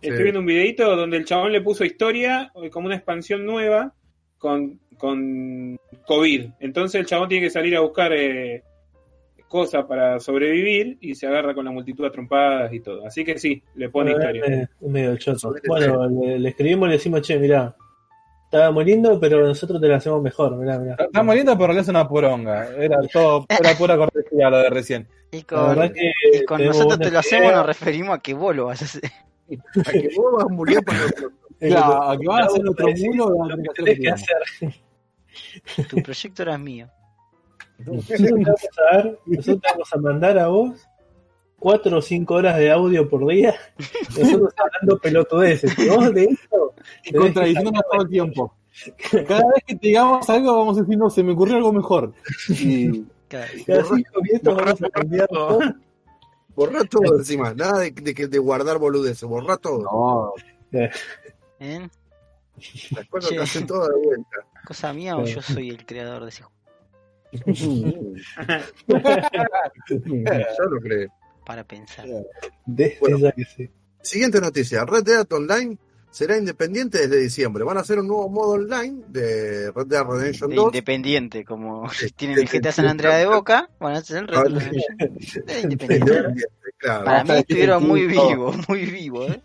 Sí. estoy viendo un videito donde el chabón le puso historia eh, como una expansión nueva con, con COVID. Entonces el chabón tiene que salir a buscar eh, cosas para sobrevivir y se agarra con la multitud a trompadas y todo. Así que sí, le pone Bueno, historia. es medio. Subite Bueno, le, le escribimos y le decimos, che, mirá, estábamos lindo, pero nosotros te lo hacemos mejor, mirá, mirá. Está muriendo, pero en realidad es una poronga. Era todo, era pura cortesía lo de recién. Y La con, verdad que y con nosotros te lo hacemos, idea. nos referimos a que vos lo vas a hacer. A que vos vas a morir para nosotros. Claro, a que vas a hacer otro mulo, lo que que tenés que hacer hacer. Tu proyecto era mío. Nosotros te vamos a dar, nosotros te vamos a mandar a vos cuatro o cinco horas de audio por día, nosotros hablando pelotudeces. Vos de esto, Y contradiciéndonos todo el tiempo. Cada vez que te digamos algo, vamos a decir, no, se me ocurrió algo mejor. Y cada cinco minutos vamos a cambiar todo. Borrá todo encima. Nada de, de, que- de guardar boludeces. Borrá todo. no, ¿Eh? Las cosas te hacen todas de vuelta. ¿Cosa mía o yo soy el creador de ese juego? Yo lo creo. Para pensar. De Bueno. esa que sí. Siguiente noticia. Red Dead Online será independiente desde diciembre. Van a hacer un nuevo modo online de Red Dead Redemption De 2. independiente, como tienen el GTA San. Andrea de Boca, van a hacer el Red Dead independiente. Independiente, claro. Para mí estuvieron muy puso. vivos, muy vivos, ¿eh?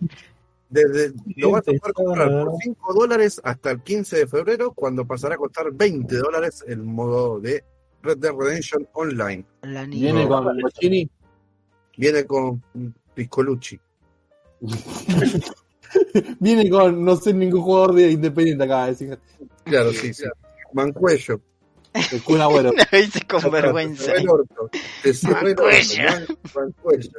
Desde, lo vas a poder comprar por 5 dólares hasta el 15 de febrero, cuando pasará a costar 20 dólares el modo de Red Dead Redemption Online. Viene con Mochini. Viene con Piscolucci. Viene con, no sé, ningún jugador de independiente acá. Decir, Claro, sí, sí. Mancuello. el Kun Agüero. Una vez con vergüenza. Mancuello. Man- Mancuello.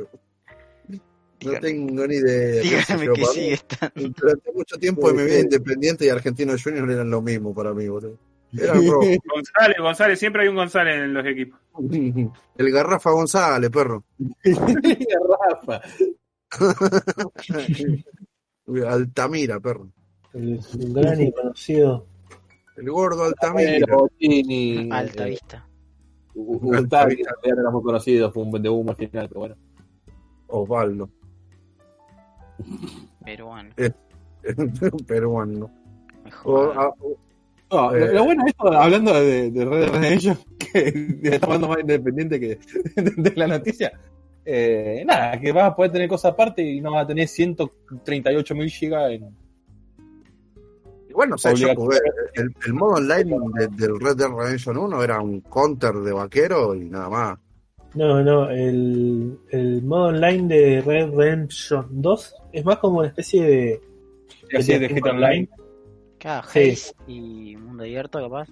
No tengo ni idea. dígame que sigue. Durante mucho tiempo de mi vida independiente y Argentino Junior eran lo mismo para mí, boludo. González, González, siempre hay un González en los equipos. El Garrafa González, perro. Rafa. Altamira, perro. El, el gran y conocido. El gordo Altamira. Pero Mochini. Alta eh, vista. Gustavo, que ya no era muy conocido, fue un de humo al final, pero bueno. Osvaldo. Peruano. Peruano. Mejor. O- o- No, Eh. lo, lo bueno de esto, hablando de, de Red Dead Redemption, que está hablando más independiente que de, de la noticia, eh, nada, que vas a poder tener cosas aparte y no vas a tener 138 mil gigas en... Igual no sé, yo jugué. El, el modo online de- del Red Dead Redemption 1 era un counter de vaquero y nada más. No, no, el, el modo online de Red Redemption 2 es más como una especie de. Así de GTA Online. Claro, Sí. Y Mundo Abierto, capaz.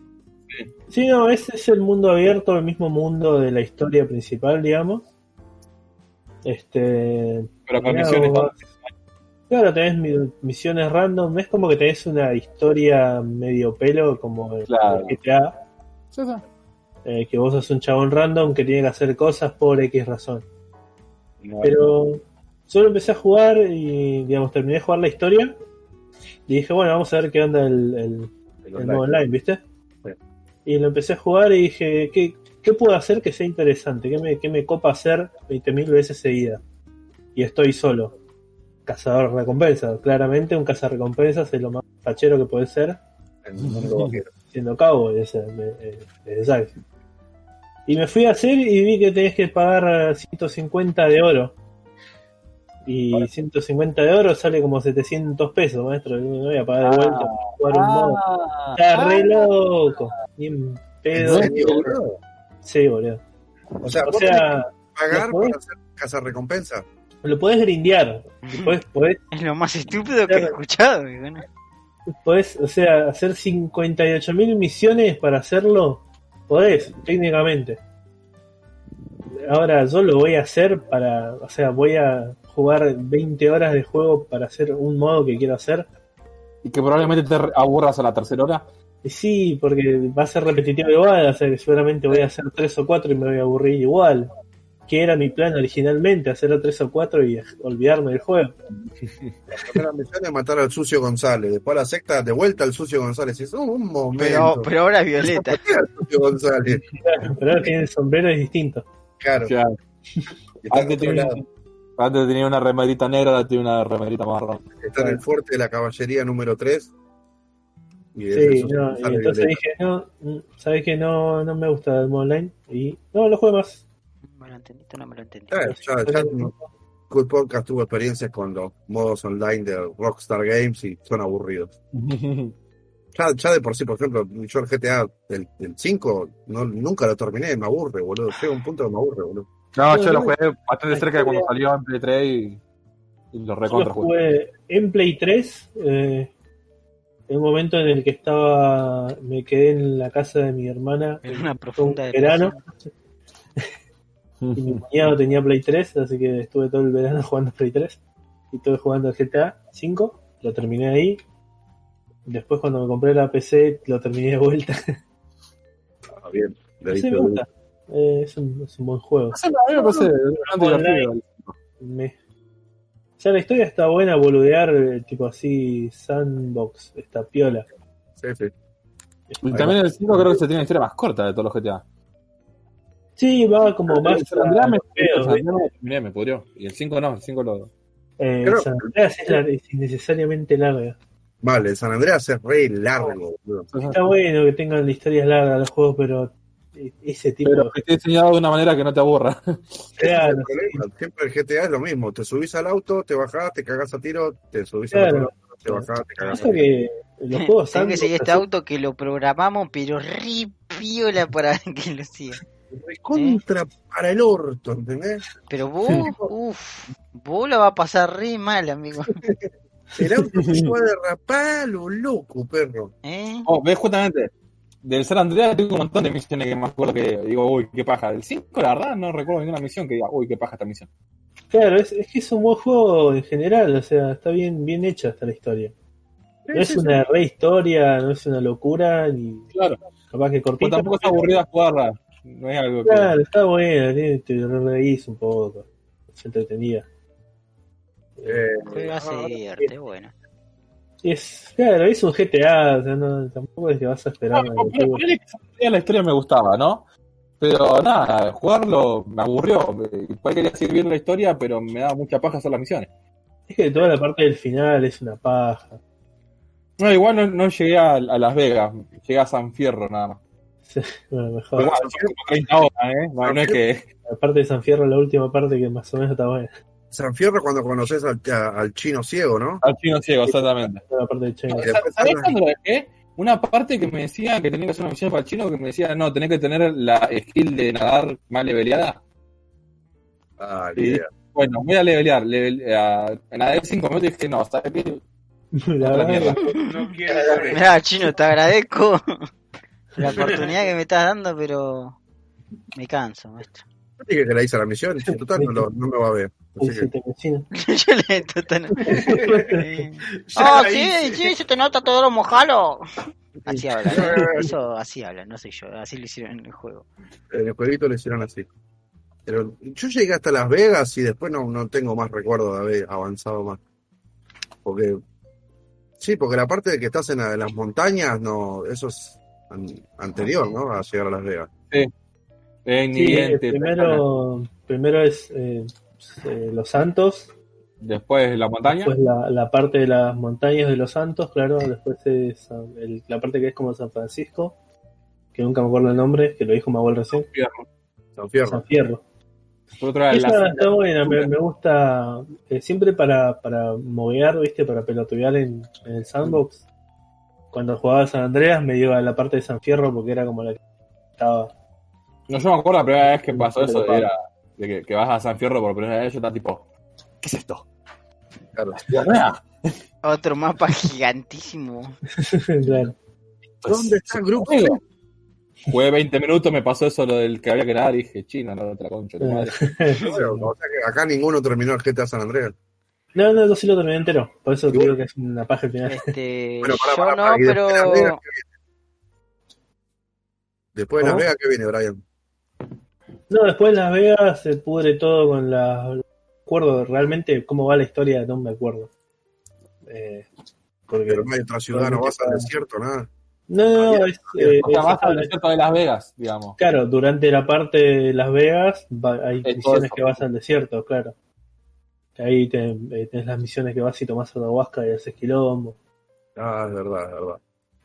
Sí, no, ese es el mundo abierto, el mismo mundo de la historia principal, digamos. Este. Pero con misiones vos- Claro, tenés mi- misiones random, es como que tenés una historia medio pelo, como el Claro. GTA, Sí, sí. eh, que vos sos un chabón random que tiene que hacer cosas por X razón. No, Pero solo empecé a jugar y, digamos, terminé de jugar la historia. Y dije, bueno, vamos a ver qué onda el, el, el modo online, ¿viste? Y lo empecé a jugar y dije, ¿qué, qué puedo hacer que sea interesante? ¿Qué me, qué me copa hacer 20.000 veces seguida? Y estoy solo. Cazador recompensa. Claramente un cazarrecompensas es lo más fachero que puede ser En el mundo vaquero. siendo ese, eh, Zack. Y me fui a hacer y vi que tenés que pagar 150 de oro. Y 150 de oro sale como 700 pesos, maestro. No voy a pagar de vuelta para jugar un modo. Ah, Está re loco. Ni en ¿En pedo. serio, boludo? Sí, boludo. O sea, O vos sea, que pagar para hacer casa recompensa. lo podés grindear. Podés, podés, Es lo más estúpido que he escuchado. bueno. podés, o sea, hacer 58.000 misiones para hacerlo. Podés, técnicamente. Ahora yo lo voy a hacer para, o sea, voy a jugar 20 horas de juego para hacer un modo que quiero hacer. Y que probablemente te aburras a la tercera hora. Y sí, porque va a ser repetitivo igual, o sea que seguramente voy a hacer tres o cuatro y me voy a aburrir igual. Que era mi plan originalmente, hacer tres o cuatro y olvidarme del juego. La primera misión es matar al sucio González. Después la secta, de vuelta al sucio González. Es un momento. Pero, pero ahora es Violeta. ¿Por qué al sucio González? Claro, pero ahora tiene el sombrero es distinto. Claro. Claro. Está, Antes tenía, una remerita negra, ahora tiene una remerita marrón. Está en el fuerte de la caballería número 3. Y Sí, no, y entonces Violeta. dije, no, sabes que no, no me gusta el modo online y no lo juego más. ¿Me lo entendiste? No me lo entendí. Eh, ya, ya Good Podcast tuvo experiencias con los modos online de Rockstar Games y son aburridos. Ya, ya de por sí, por ejemplo, yo el GTA del, del 5 no, nunca lo terminé, me aburre, boludo. Llega un punto que me aburre, boludo. No, yo lo jugué bastante cerca de cuando salió en Play 3 y, y lo Yo recontra lo jugué. jugué en Play 3, eh, en un momento en el que estaba, me quedé en la casa de mi hermana En una un profunda verano depresión. y mi cuñado tenía Play 3, así que estuve todo el verano jugando Play 3 y estuve jugando al GTA 5, lo terminé ahí. Después cuando me compré la PC lo terminé de vuelta. Ah, bien. me duro. gusta. Eh, es, un, es un buen juego. A mí me parece bastante divertido. Me... O sea, la historia está buena, boludear, eh, tipo así, sandbox, está piola. Sí, sí. Y también el 5 creo que se tiene una historia más corta de todos los GTA. Sí, va como más. El San Andreas me, Andreas me pudrió. Y el 5 no, el 5 lo. Eh, Creo- San Andreas es, innecesariamente larga. Vale, el San Andreas es re largo, boludo. Está bueno que tengan historias largas los juegos, pero ese tipo Pero de que esté diseñado de una manera que no te aburra. Claro, El problema, Siempre el GTA es lo mismo. Te subís al auto, te bajás, te cagás a tiro, te subís al Claro. auto, te bajás, te cagás a tiro. que los juegos Tengo que seguir este así- auto que lo programamos, pero re piola para que lo siga. Contra para el orto, ¿entendés? Pero vos, uff, vos la va a pasar re mal, amigo. El auto se va a derrapar, lo loco, perro. ¿Eh? Oh, ves justamente. Del San Andreas tengo un montón de misiones que me acuerdo que digo, uy, qué paja. Del 5, la verdad, no recuerdo ninguna misión que diga, uy, qué paja esta misión. Claro, es, es que es un buen juego en general, o sea, está bien, bien hecha esta la historia. No es una re historia, no es una locura, ni Claro. capaz que cortita. tampoco es aburrida jugarla. No es algo que. Claro, está buena, tiene- te reís un poco, es entretenida. Eh, Juega se divierte, bueno. Es, claro, es un GTA, o sea, no, tampoco es que vas a esperar No, la historia me gustaba, ¿no? Pero nada, jugarlo me aburrió. Después quería seguir viendo la historia, pero me daba mucha paja hacer las misiones. Es que toda la parte del final es una paja. No, igual no, no llegué a, a Las Vegas, llegué a San Fierro nada más. Bueno, mejor. igual, son como 30 horas, ¿eh? No, no es que. La parte de San Fierro, la última parte que más o menos está buena. San Fierro cuando conoces al, a- al chino ciego, ¿no? Al chino ciego, exactamente. De ¿Sabés dejé? Una parte que me decía que tenía que hacer una misión para el chino que me decía, no, tenés que tener la skill de nadar más leveleada. Ah. Bueno, voy a levelear. Level, a, nadé 5 minutos y dije, no, ¿sabes qué? La Otra verdad mierda. que- No quiero. Mirá, chino, te agradezco la oportunidad que me estás dando, pero me canso, maestro. Dije que la hice la misión, en total no, lo- no me va a ver. Así que-. Yo le total. Ya Oh, sí, sí, se te nota todo lo mojalo. Así hablan, ¿eh? eso así hablan, no sé yo, así lo hicieron en el juego. en el jueguito lo hicieron así. Pero yo llegué hasta Las Vegas y después no, no tengo más recuerdo de haber avanzado más. Porque. Sí, porque la parte de que estás en, la- en las montañas, no, eso es an- anterior, ¿no? A llegar a Las Vegas. Sí, eh, inhibente, primero, primero es eh, eh, Los Santos, Después la montaña. después la, la parte de las montañas de Los Santos, claro, después es San- el- la parte que es como San Francisco, que nunca me acuerdo el nombre, que lo dijo mi abuelo recién, San Fierro. San Fierro. Otro lado, Esa la- está buena, me, me gusta eh, siempre para, para movear, viste, para pelotudear en, en el sandbox. Cuando jugaba a San Andreas me iba a la parte de San Fierro porque era como la que estaba. No, yo me acuerdo la primera vez que pasó eso, era de que, que vas a San Fierro por primera vez, yo estaba tipo, ¿qué es esto? Claro. Otro mapa gigantísimo. claro. ¿Dónde está el grupo? Jugué 20 minutos, me pasó eso lo del que había que nadar y dije, chino, no, otra concha, de tu madre. O sea que acá ninguno terminó el GTA San Andreas. No, no, yo sí lo terminé entero. Por eso te digo que es una paja al final. Este, Bueno, pará, yo no, de pero. Después de Las. Vegas, ¿qué viene, Brian? No, después en Las Vegas se pudre todo con la. no acuerdo realmente cómo va la historia, no me acuerdo. Eh, porque. Pero no hay otra ciudad, no vas al desierto, nada. No, no, no, es, eh, O sea, más al desierto de Las Vegas, digamos. Claro, durante la parte de Las Vegas va- hay misiones que vas al desierto, claro. Ahí te- eh, tenés las misiones que vas y tomás ayahuasca y haces quilombo. Ah, es verdad, es verdad.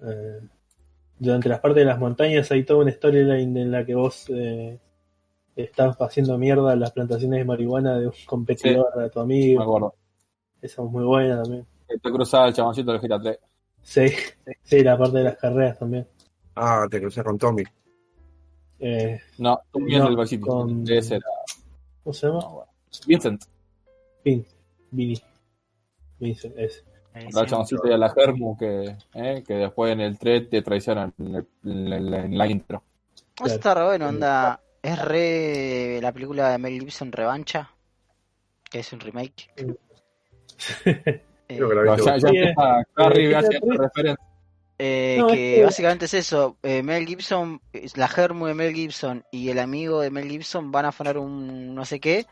Eh, durante las partes de las montañas hay toda una storyline en la que vos eh, estás haciendo mierda las plantaciones de marihuana de un competidor de tu Me amigo. acuerdo. Esa es muy buena también. Te cruzaba el chaboncito del GTA 3. Sí, sí, la parte de las carreras también. Ah, te cruzas con Tommy. Eh, No, vienes del Vice City. con- Ese era. ¿Cómo se llama? no, bueno. Vincent. Vin, Vini. Vincent, ese. La sí. chaboncita y a la Germu que, eh, que después en el 3 te traicionan en, el- en la- en la intro. Está re bueno, onda. Es re la película de Mel Gibson Revancha, que es un remake. Eh, Creo que la No, ya, ya Carrie referencia. eh, que es que- básicamente es eso. eh, Mel Gibson, la germu de Mel Gibson y el amigo de Mel Gibson van a afanar un no sé qué.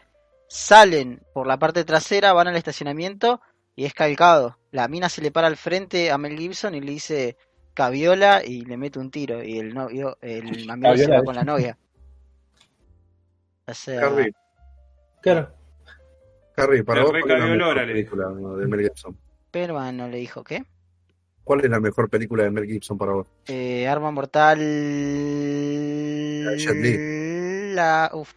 Salen por la parte trasera, van al estacionamiento y es calcado. La mina se le para al frente a Mel Gibson y le dice cabiola y le mete un tiro. Y el novio, el amigo se va con la novia. O sea, Carrie, Claro. Carrie, para vos, ¿cuál es la mejor película de Mel Gibson? Perman no le dijo qué. ¿Cuál es la mejor película de Mel Gibson para vos? Eh, Arma Mortal. La, uf,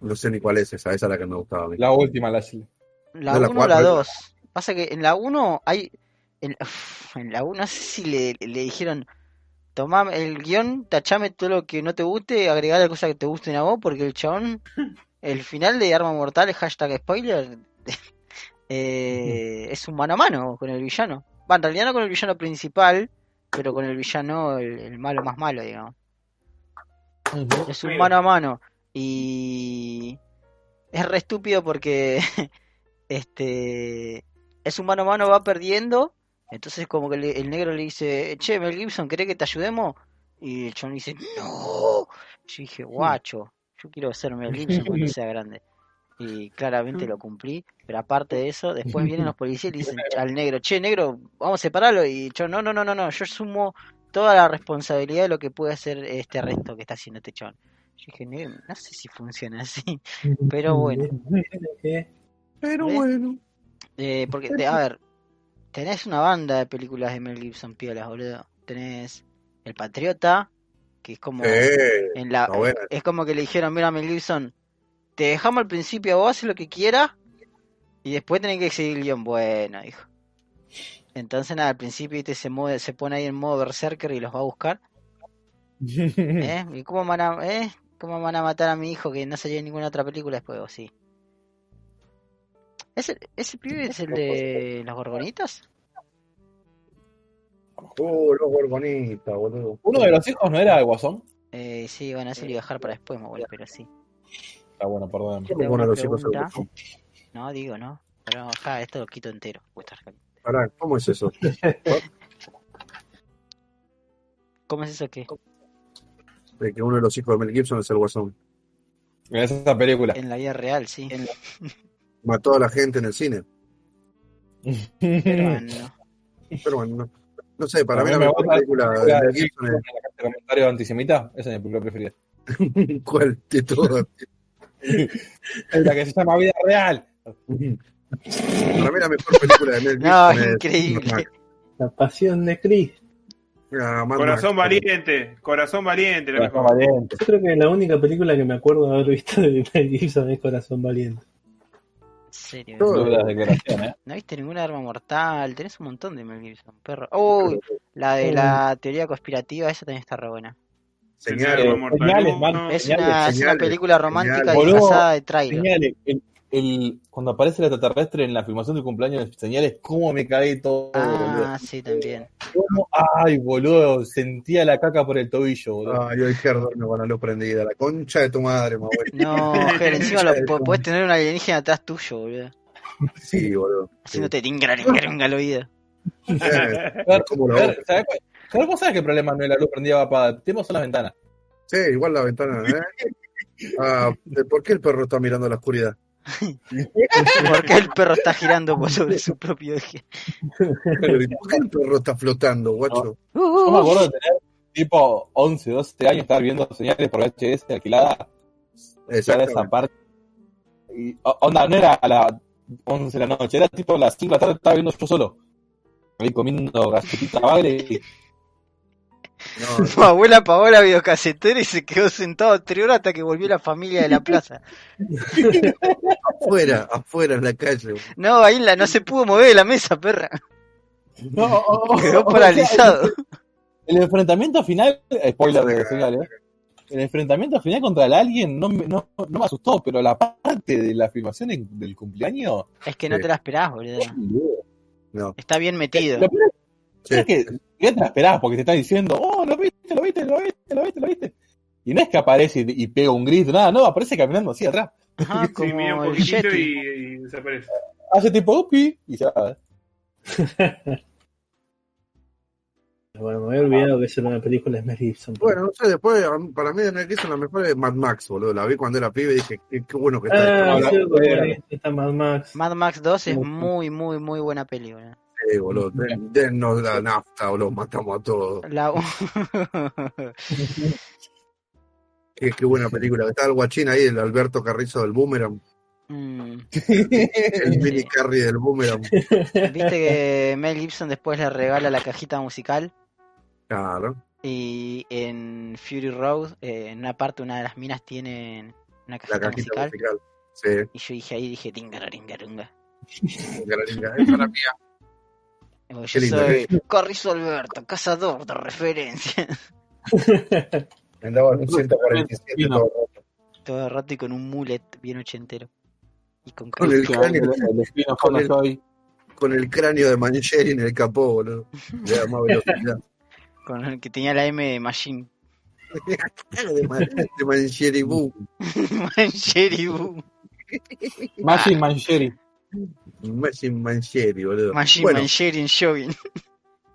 No sé ni cuál es esa, esa es la que me gustaba a mí. La última, la la No, la 1 o la cuatro, 2. Pasa que en la 1 hay. En, uf, en la 1 no sé si le, le dijeron. Tomá el guion, tachame todo lo que no te guste, agregale cosas que te gusten a vos, porque el chabón. El final de Arma Mortal, hashtag spoiler. eh, es un mano a mano con el villano. Va, en realidad no con el villano principal, pero con el villano, el, el malo más malo, digamos. Es un mano a mano. Y es re estúpido porque este es un mano a mano, va perdiendo. Entonces como que le- el negro le dice, che, Mel Gibson, ¿querés que te ayudemos? Y el chabón dice, no. Yo dije, guacho, yo quiero ser Mel Gibson cuando sea grande. Y claramente lo cumplí, pero aparte de eso, después vienen los policías y le dicen al negro, che, negro, vamos a separarlo. Y yo, no, no, no, no, no, yo asumo toda la responsabilidad de lo que puede hacer este arresto que está haciendo este chabón. Yo dije, "Ne- no sé si funciona así. Pero bueno. Pero ¿Ves? bueno. Eh, porque, de- a ver, tenés una banda de películas de Mel Gibson piolas, boludo. Tenés El Patriota, que es como Eh, en la es como que le dijeron, mira Mel Gibson, te dejamos al principio, vos haces lo que quieras y después tenés que seguir el guion. Bueno, dijo. Entonces nada, al principio ¿viste? se mueve, se pone ahí en modo berserker y los va a buscar. ¿Eh? ¿Y cómo van a, eh? ¿Cómo van a matar a mi hijo que no salió en ninguna otra película después? ¿O sí? ¿Ese, ¿Ese pibe es el de los gorgonitas? Oh, los gorgonitas, boludo. ¿Uno de los hijos no era el Guasón? Eh, sí, bueno, ese lo iba a dejar para después, me abuelo, pero sí. Ah, bueno, perdón. ¿Cómo los hijos pregunta. Guasón? No, digo, no. Pero acá esto lo quito entero. Pará, ¿cómo es eso? ¿Cómo es eso que? De que uno de los hijos de Mel Gibson es el Guasón. En esa película. En la vida real, sí. Mató a la gente en el cine. Pero bueno, no, no sé, para A mí mí la me mejor película de de Gibson ¿El comentario antisemita? Esa es mi película preferida. es. ¿Cuál de todas? Es la que se llama Vida Real. Para mí la mejor película de Mel Gibson No, es increíble. La pasión de Cristo. Ah, Corazón Max. valiente, corazón valiente, la Corazón mejor. Valiente. Yo creo que la única película que me acuerdo de haber visto de Mel Gibson es Corazón Valiente. En serio. ¿eh? No viste ninguna arma mortal. Tenés un montón de Mel Gibson, perro. Uy, la de la teoría conspirativa, esa también está re buena. Mortal señales, man. Es Señales, una, es una película romántica señales. disfrazada de trailer. Señales. El, el- cuando aparece el extraterrestre en la filmación del cumpleaños de Señales, ¿cómo me caí todo, boludo? Ah, sí, también. ¿Cómo? Ay, boludo, sentía la caca por el tobillo, boludo. Ay, hoy Ger duerme con la luz prendida. La concha de tu madre, abuelo. No, Ger, encima lo, po- podés tener un alienígena atrás tuyo, boludo. Sí, boludo. Haciéndote tingra, tingra, al oído. ¿sabes vos sabés que el problema no es la luz prendida apaga, tenemos son las ventanas. Sí, igual la ventana, ¿eh? Ah, ¿Por qué el perro está mirando la oscuridad? ¿Por qué el perro está girando por sobre su propio eje? Pero, ¿y ¿Por qué el perro está flotando, guacho? Yo me acuerdo de tener tipo 11, 12 años, estar viendo señales por VHS alquilada, ya esa parte. Y, onda, no era a las 11 de la noche, era tipo a las 5 de la tarde, estaba viendo yo solo. Ahí comiendo galletita bagre y No, Tu abuela apagó la videocasetera y se quedó sentado tres horas hasta que volvió la familia de la plaza. afuera, afuera en la calle. No, ahí la, no se pudo mover de la mesa, perra. No, Quedó o sea, paralizado. El enfrentamiento final, eh, spoiler de señales, el enfrentamiento final contra el alien no me, no, no me asustó, pero la parte de la filmación en- del cumpleaños, Es que no te la esperás, boludo. No. Está bien metido. lo peor Sí. es que ya te la esperás porque te está diciendo, oh, lo viste, lo viste, lo viste, lo viste, lo viste. Y no es que aparece y, y pega un grito, nada, no, aparece caminando así atrás. Ajá, Sí, mira un como Yeti. y, y desaparece. Hace tipo upi y se va. Bueno, me había olvidado que esa era una película de Mel Gibson. Bueno, no sé, después, para mí de Mel Gibson la mejor es Mad Max, boludo. La vi cuando era pibe y dije, qué, qué bueno que está. Ah, sí, porque está Mad Max. Mad Max 2 es muy, muy, muy buena peli, Sí, boludo. Den- Dennos la nafta, boludo. Matamos a todos. La... Qué, qué buena película. Está el guachín ahí, el Alberto Carrizo del Boomerang. Mm. El mini carry del Boomerang. Viste que Mel Gibson después le regala la cajita musical Claro. y en Fury Road, eh, en una parte una de las minas tiene una La cajita musical musical. Sí. y yo dije ahí, dije tingaringarunga. Gararinga. Esa es la mía. Yo Qué lindo, soy Carrizo Alberto, cazador de referencia. Andaba en un 147 todo roto. Todo roto y con un mullet bien ochentero. Y con Con el cráneo, El espino Con el- soy. con el cráneo de Mancheri en el capó, boludo. Le da más velocidad. con el que tenía la M de Machine. de, Man- de Mancheri Boo. Mancheri, boom. Machine Mancheri. Machine Mancheri, boludo. Machine bueno, Mancheri en Jogging.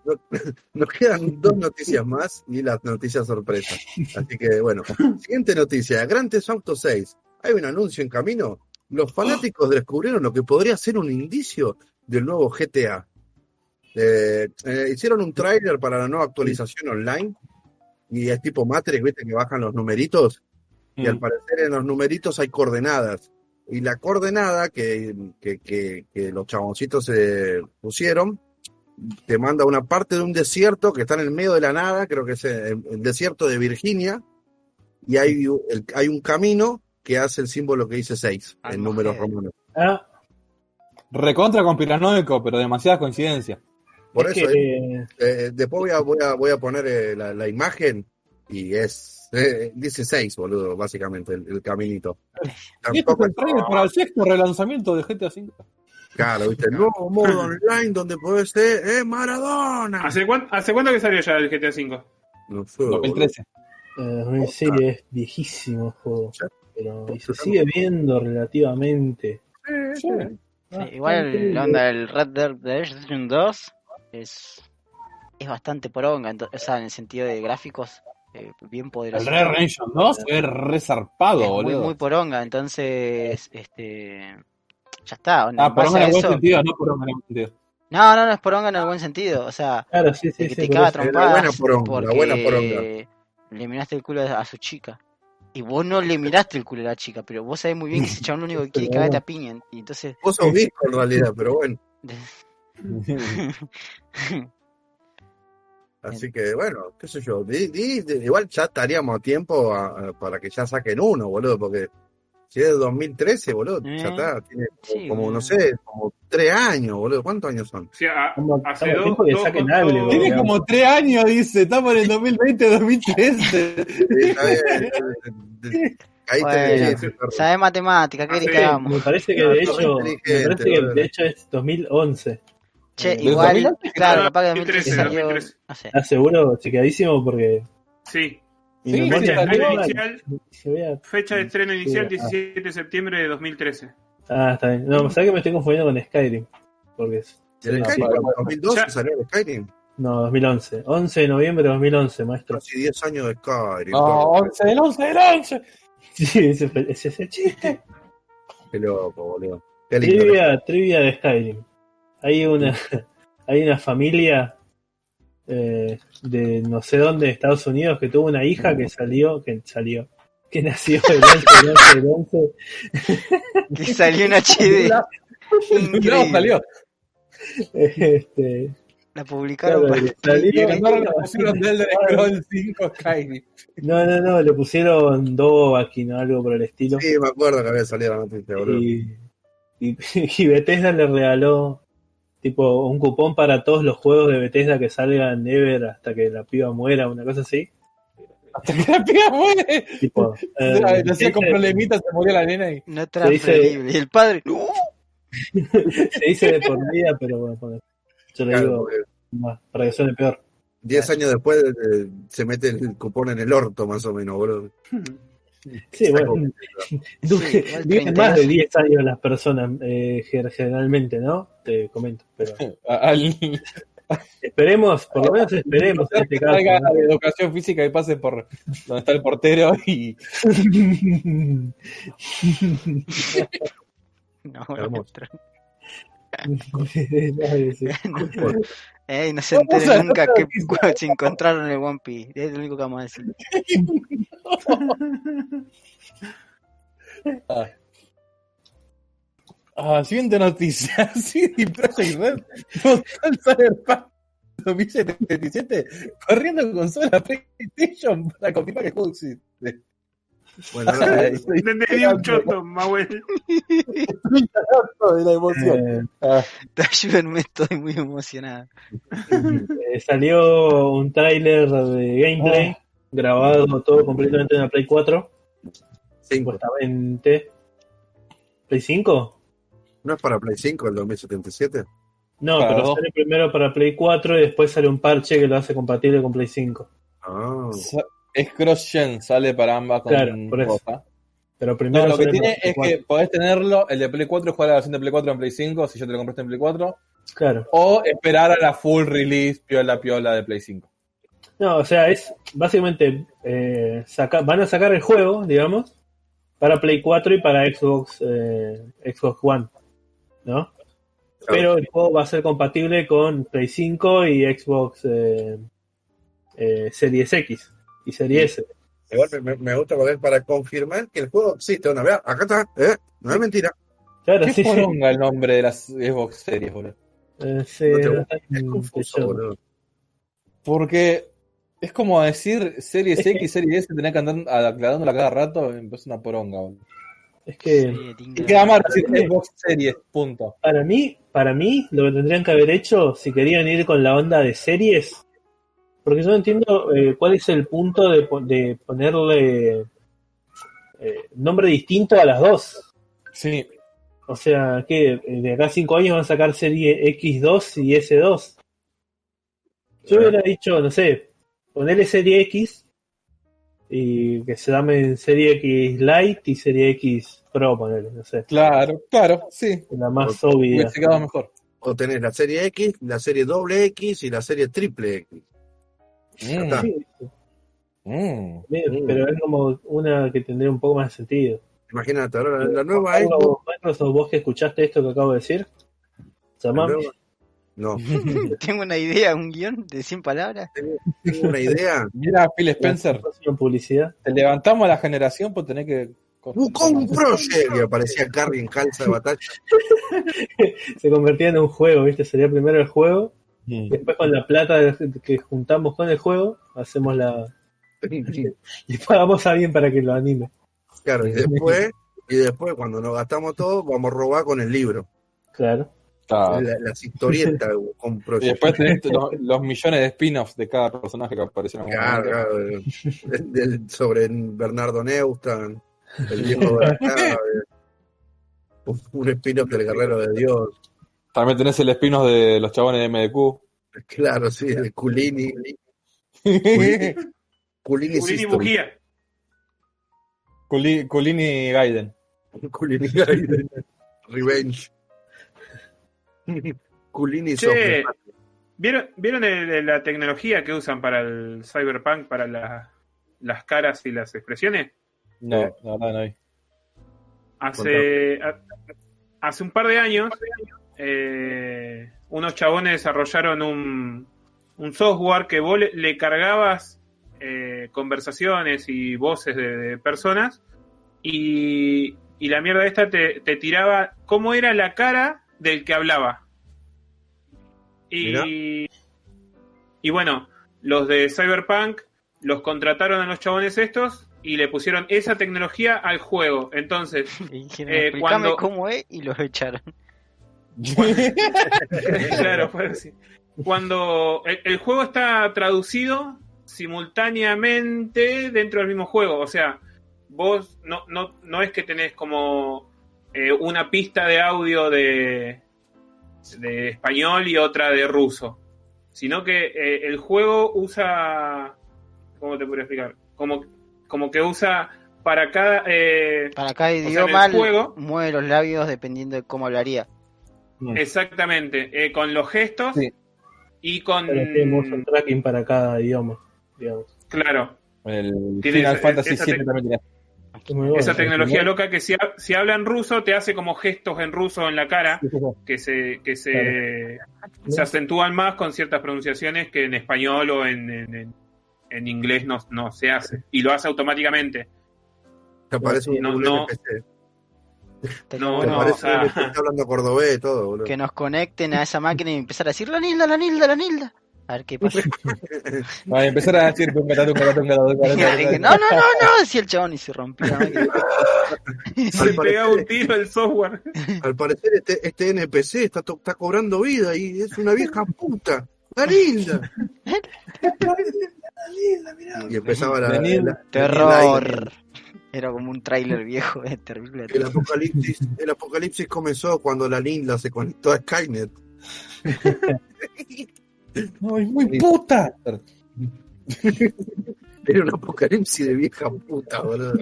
nos quedan dos noticias más y las noticias sorpresa. Así que, bueno, siguiente noticia. Theft Auto 6. Hay un anuncio en camino. Los fanáticos descubrieron lo que podría ser un indicio del nuevo GTA. Eh, eh, hicieron un tráiler para la nueva actualización online y es tipo Matrix, viste que bajan los numeritos y al parecer en los numeritos hay coordenadas. Y la coordenada que, que, que- que los chaboncitos se pusieron te manda a una parte de un desierto que está en el medio de la nada, creo que es el, el desierto de Virginia, y hay, el- hay un camino que hace el símbolo que dice 6 en Armagedón. números romanos. Ah, Recontra conspiranoico, pero demasiada coincidencia. Por es eso, que, eh, eh, después voy a, voy a, voy a poner eh, la, la imagen y es, eh, dice 6, boludo, básicamente, el, el caminito. Y esto Tampoco es el trailer para el sexto relanzamiento de GTA V. Claro, viste, el nuevo modo online donde podés ser eh, Maradona. ¿Hace, cuán- ¿Hace cuánto que salió ya el GTA V? No sé, boludo. 2013. eh, sí, es viejísimo el juego. Pero y se sigue viendo relativamente. Sí, Ah, igual la onda del Red Dead Redemption 2 es, es bastante poronga, o sea, en el sentido de gráficos, eh, bien poderoso. El Red Redemption 2 es re zarpado, es muy, boludo. muy poronga, entonces, este, ya está. ah, base por a en el buen eso- sentido, no por en el buen sentido. No, no, no es poronga en el buen sentido, o sea, Claro, sí, sí, que sí. eso. La trompadas buena poronga, la porque buena poronga. le miraste el culo a su chica. Y vos no le miraste el culo a la chica, pero vos sabés muy bien que ese chabón lo único que quiere es cagarte a piña. Y entonces, Vos sos visco en realidad, pero bueno. Así que, bueno, qué sé yo. di- di- di- igual ya estaríamos a tiempo a- a- para que ya saquen uno, boludo, porque si es de 2013, boludo, Eh, ya está. Tiene como, sí, como, no sé, como tres años, boludo. ¿Cuántos años son? O sea, a- Como- hace dos, tiempo que dos- saquen dos- algo, Tiene digamos. como tres años, dice. Estamos en el 2020-2013. Sí, está bien, de- de- Ahí Bueno, te sabés matemática, ¿qué Ah, hagamos? Me parece que No, de hecho, me parece que de hecho es 2011. Che, ¿Del igual, 2011? claro, capaz que 2013, 2013 salió, 2013. no sé. ¿Estás seguro? Chequeadísimo porque Sí. Sí, sí, es Estreno inicial, vea- fecha de estreno inicial Ah. 17 de septiembre de 2013. Ah, está bien. No, ¿sabes que me estoy confundiendo con Skyrim? Porque es- ¿El no, Skyrim? bueno, ¿2012 Ya- salió el Skyrim? No, 2011. 11 de noviembre de 2011, maestro. Casi 10 años de Skyrim. No, 11 del 11 del 11. Sí, ese, ese, ese chiste. Qué loco, boludo. Qué lindo. Trivia, trivia de Skyrim. Hay una, hay una familia eh, de no sé dónde, de Estados Unidos, que tuvo una hija que salió, que salió, que nació el 11 del 11 del 11. Que salió en HD. No salió. Este, La publicaron Claro, para- salió- Y mandaron la pusieron de Elder Scrolls 5 Skyrim. no, no, no, le pusieron Dovahkiin o algo por el estilo. Sí, me acuerdo que había salido la noticia, boludo. Y, y, y Bethesda le regaló tipo un cupón para todos los juegos de Bethesda que salgan ever hasta que la piba muera, una cosa así. Hasta que la piba muere. Tipo, eh, hacía con se, problemitas, se murió la nena y. No Se dice- transferible. Y el padre. ¡No! se dice de por vida, pero bueno, yo le Claro, digo para que suene peor. 10 años después eh, se mete el cupón en el orto, más o menos, boludo. Sí, bueno, Sí, viven 32. más de 10 años las personas eh, generalmente, ¿no? Te comento, pero Al, esperemos, por lo menos esperemos en este que caso. salga ¿no? de educación física y pase por donde está el portero y. No, sí. Ey, no se enteren nunca que se encontraron en el One Piece. Es lo único que vamos a decir. Ah. Ah, siguiente noticia. CD Projekt Red mostró el Cyberpunk 2077 corriendo consola PlayStation para confirmar que el juego existe. Bueno, entendí un choto, harto de la emoción. Eh, Ah, Ayúdenme, estoy muy emocionado. eh, salió un tráiler de gameplay grabado todo completamente en la Play 4, cinco. supuestamente. ¿Play 5? ¿No es para Play 5 el 2077? No, Para pero sale primero para Play 4 y después sale un parche que lo hace compatible con Play 5. Ah, es cross-gen, sale para ambas con Claro, por eso. cosa. Pero primero No, lo que tiene es 4. que podés tenerlo, el de Play 4, jugar a la versión de Play 4 en Play 5, si ya te lo compraste en Play 4, Claro. o esperar a la full release piola piola de Play 5. No, o sea, es básicamente eh, saca- van a sacar el juego, digamos, para Play 4 y para Xbox eh, Xbox One, ¿no? Pero el juego va a ser compatible con Play 5 y Xbox eh, eh, Series X y Series S. Igual me, gusta es para confirmar que el juego existe. Una vez, acá está, ¿eh? No es mentira. Claro, ¿Qué sí, sí. el nombre de las Xbox Series, boludo? Eh, sí, No te- Es confuso, boludo. Porque es como decir Series X, Series S, tenés que andar aclarándola cada rato, es una poronga, boludo. Es que Sí, queda mal decir Xbox Series, punto. para mí, para mí, lo que tendrían que haber hecho, si querían ir con la onda de series, porque yo no entiendo eh, cuál es el punto de ponerle eh, nombre distinto a las dos. Sí, O sea, que eh, de acá a cinco años van a sacar serie X2 y S2. Yo hubiera dicho, no sé, ponerle serie X y que se llamen serie X Lite y serie X Pro, ponerle, no sé, claro, claro, sí. la más obvia. Quedado mejor. O tenés la serie X, la serie doble X y la serie triple X. Mm, Sí, mm. bien, pero es como una que tendría un poco más de sentido. Imagínate, ahora la, la nueva Xbox. Microsoft, vos que escuchaste esto que acabo de decir, la llamame. nueva- No, Tengo una idea, un guion de 100 palabras. tengo una idea. Mira, Phil Spencer, publicidad. te levantamos a la generación, pues tenés que. Wukong Project. Y aparecía Carrie en calza de batalla. Se convertía en un juego, ¿viste? Sería primero el juego, Mm. después con la plata que juntamos con el juego, hacemos la. y pagamos a alguien para que lo anime. Claro, y después, y después cuando nos gastamos todo, vamos a robar con el libro. Claro. Claro. La- las historietas de Wukong Y después tenés los, los millones de spin-offs de cada personaje que aparecieron. Claro, claro, del- del- sobre Bernardo Neustan, el viejo de la un- spin-off del Guerrero de Dios. También tenés el spin-off de los chabones de MDQ. Claro, sí, de Culini. Culini Culini System. Bujía. Culi- Culini Gaiden. Culini Gaiden. Revenge. Culini Che. ¿Vieron, ¿vieron el- la tecnología que usan para el cyberpunk, para la- las caras y las expresiones? No, la verdad no hay. Hace, a- hace un par de años, eh, unos chabones desarrollaron un, un software que vos le, le cargabas eh, conversaciones y voces de, de personas y, y la mierda esta te, te tiraba cómo era la cara del que hablaba. Y, y bueno, los de Cyberpunk los contrataron a los chabones estos y le pusieron esa tecnología al juego. Entonces, Eh, cuando- cómo es y los echaron. claro, fue así. Cuando el, el juego está traducido simultáneamente dentro del mismo juego, o sea, vos no, no, no es que tenés como eh, una pista de audio de, de español y otra de ruso, sino que eh, el juego usa, ¿cómo te podría explicar? Como, como que usa para cada... eh, Para cada el idioma juego- mueve los labios dependiendo de cómo hablaría. exactamente, eh, con los gestos Sí. y con... Motion tracking para cada idioma, digamos. Claro, El Final Fantasy VII también bueno, esa tecnología loca que si, ha- si habla en ruso te hace como gestos en ruso en la cara que se que se, se acentúan más con ciertas pronunciaciones que en español o en, en, en- en inglés no, no se hace y lo hace automáticamente. Te aparece No, un no. No, no, o sea- hablando cordobés y todo, boludo. que nos conecten a esa máquina y empezar a decir la Nilda, la Nilda, la Nilda. A ver qué pasa. Va a empezar a decir tunga, tunga, tunga, tunga, tunga, Y tunga. que, no, no, no, no, decía el chabón y se y se le pegaba un tiro el software Al parecer este, este NPC está, cobrando vida y es una vieja puta. ¡La linda! Y empezaba la, la- la- Terror. Era como un tráiler viejo, es terrible. El apocalipsis, el apocalipsis comenzó cuando la linda se conectó a Skynet. No, es muy puta. Era un apocalipsis de vieja puta, boludo.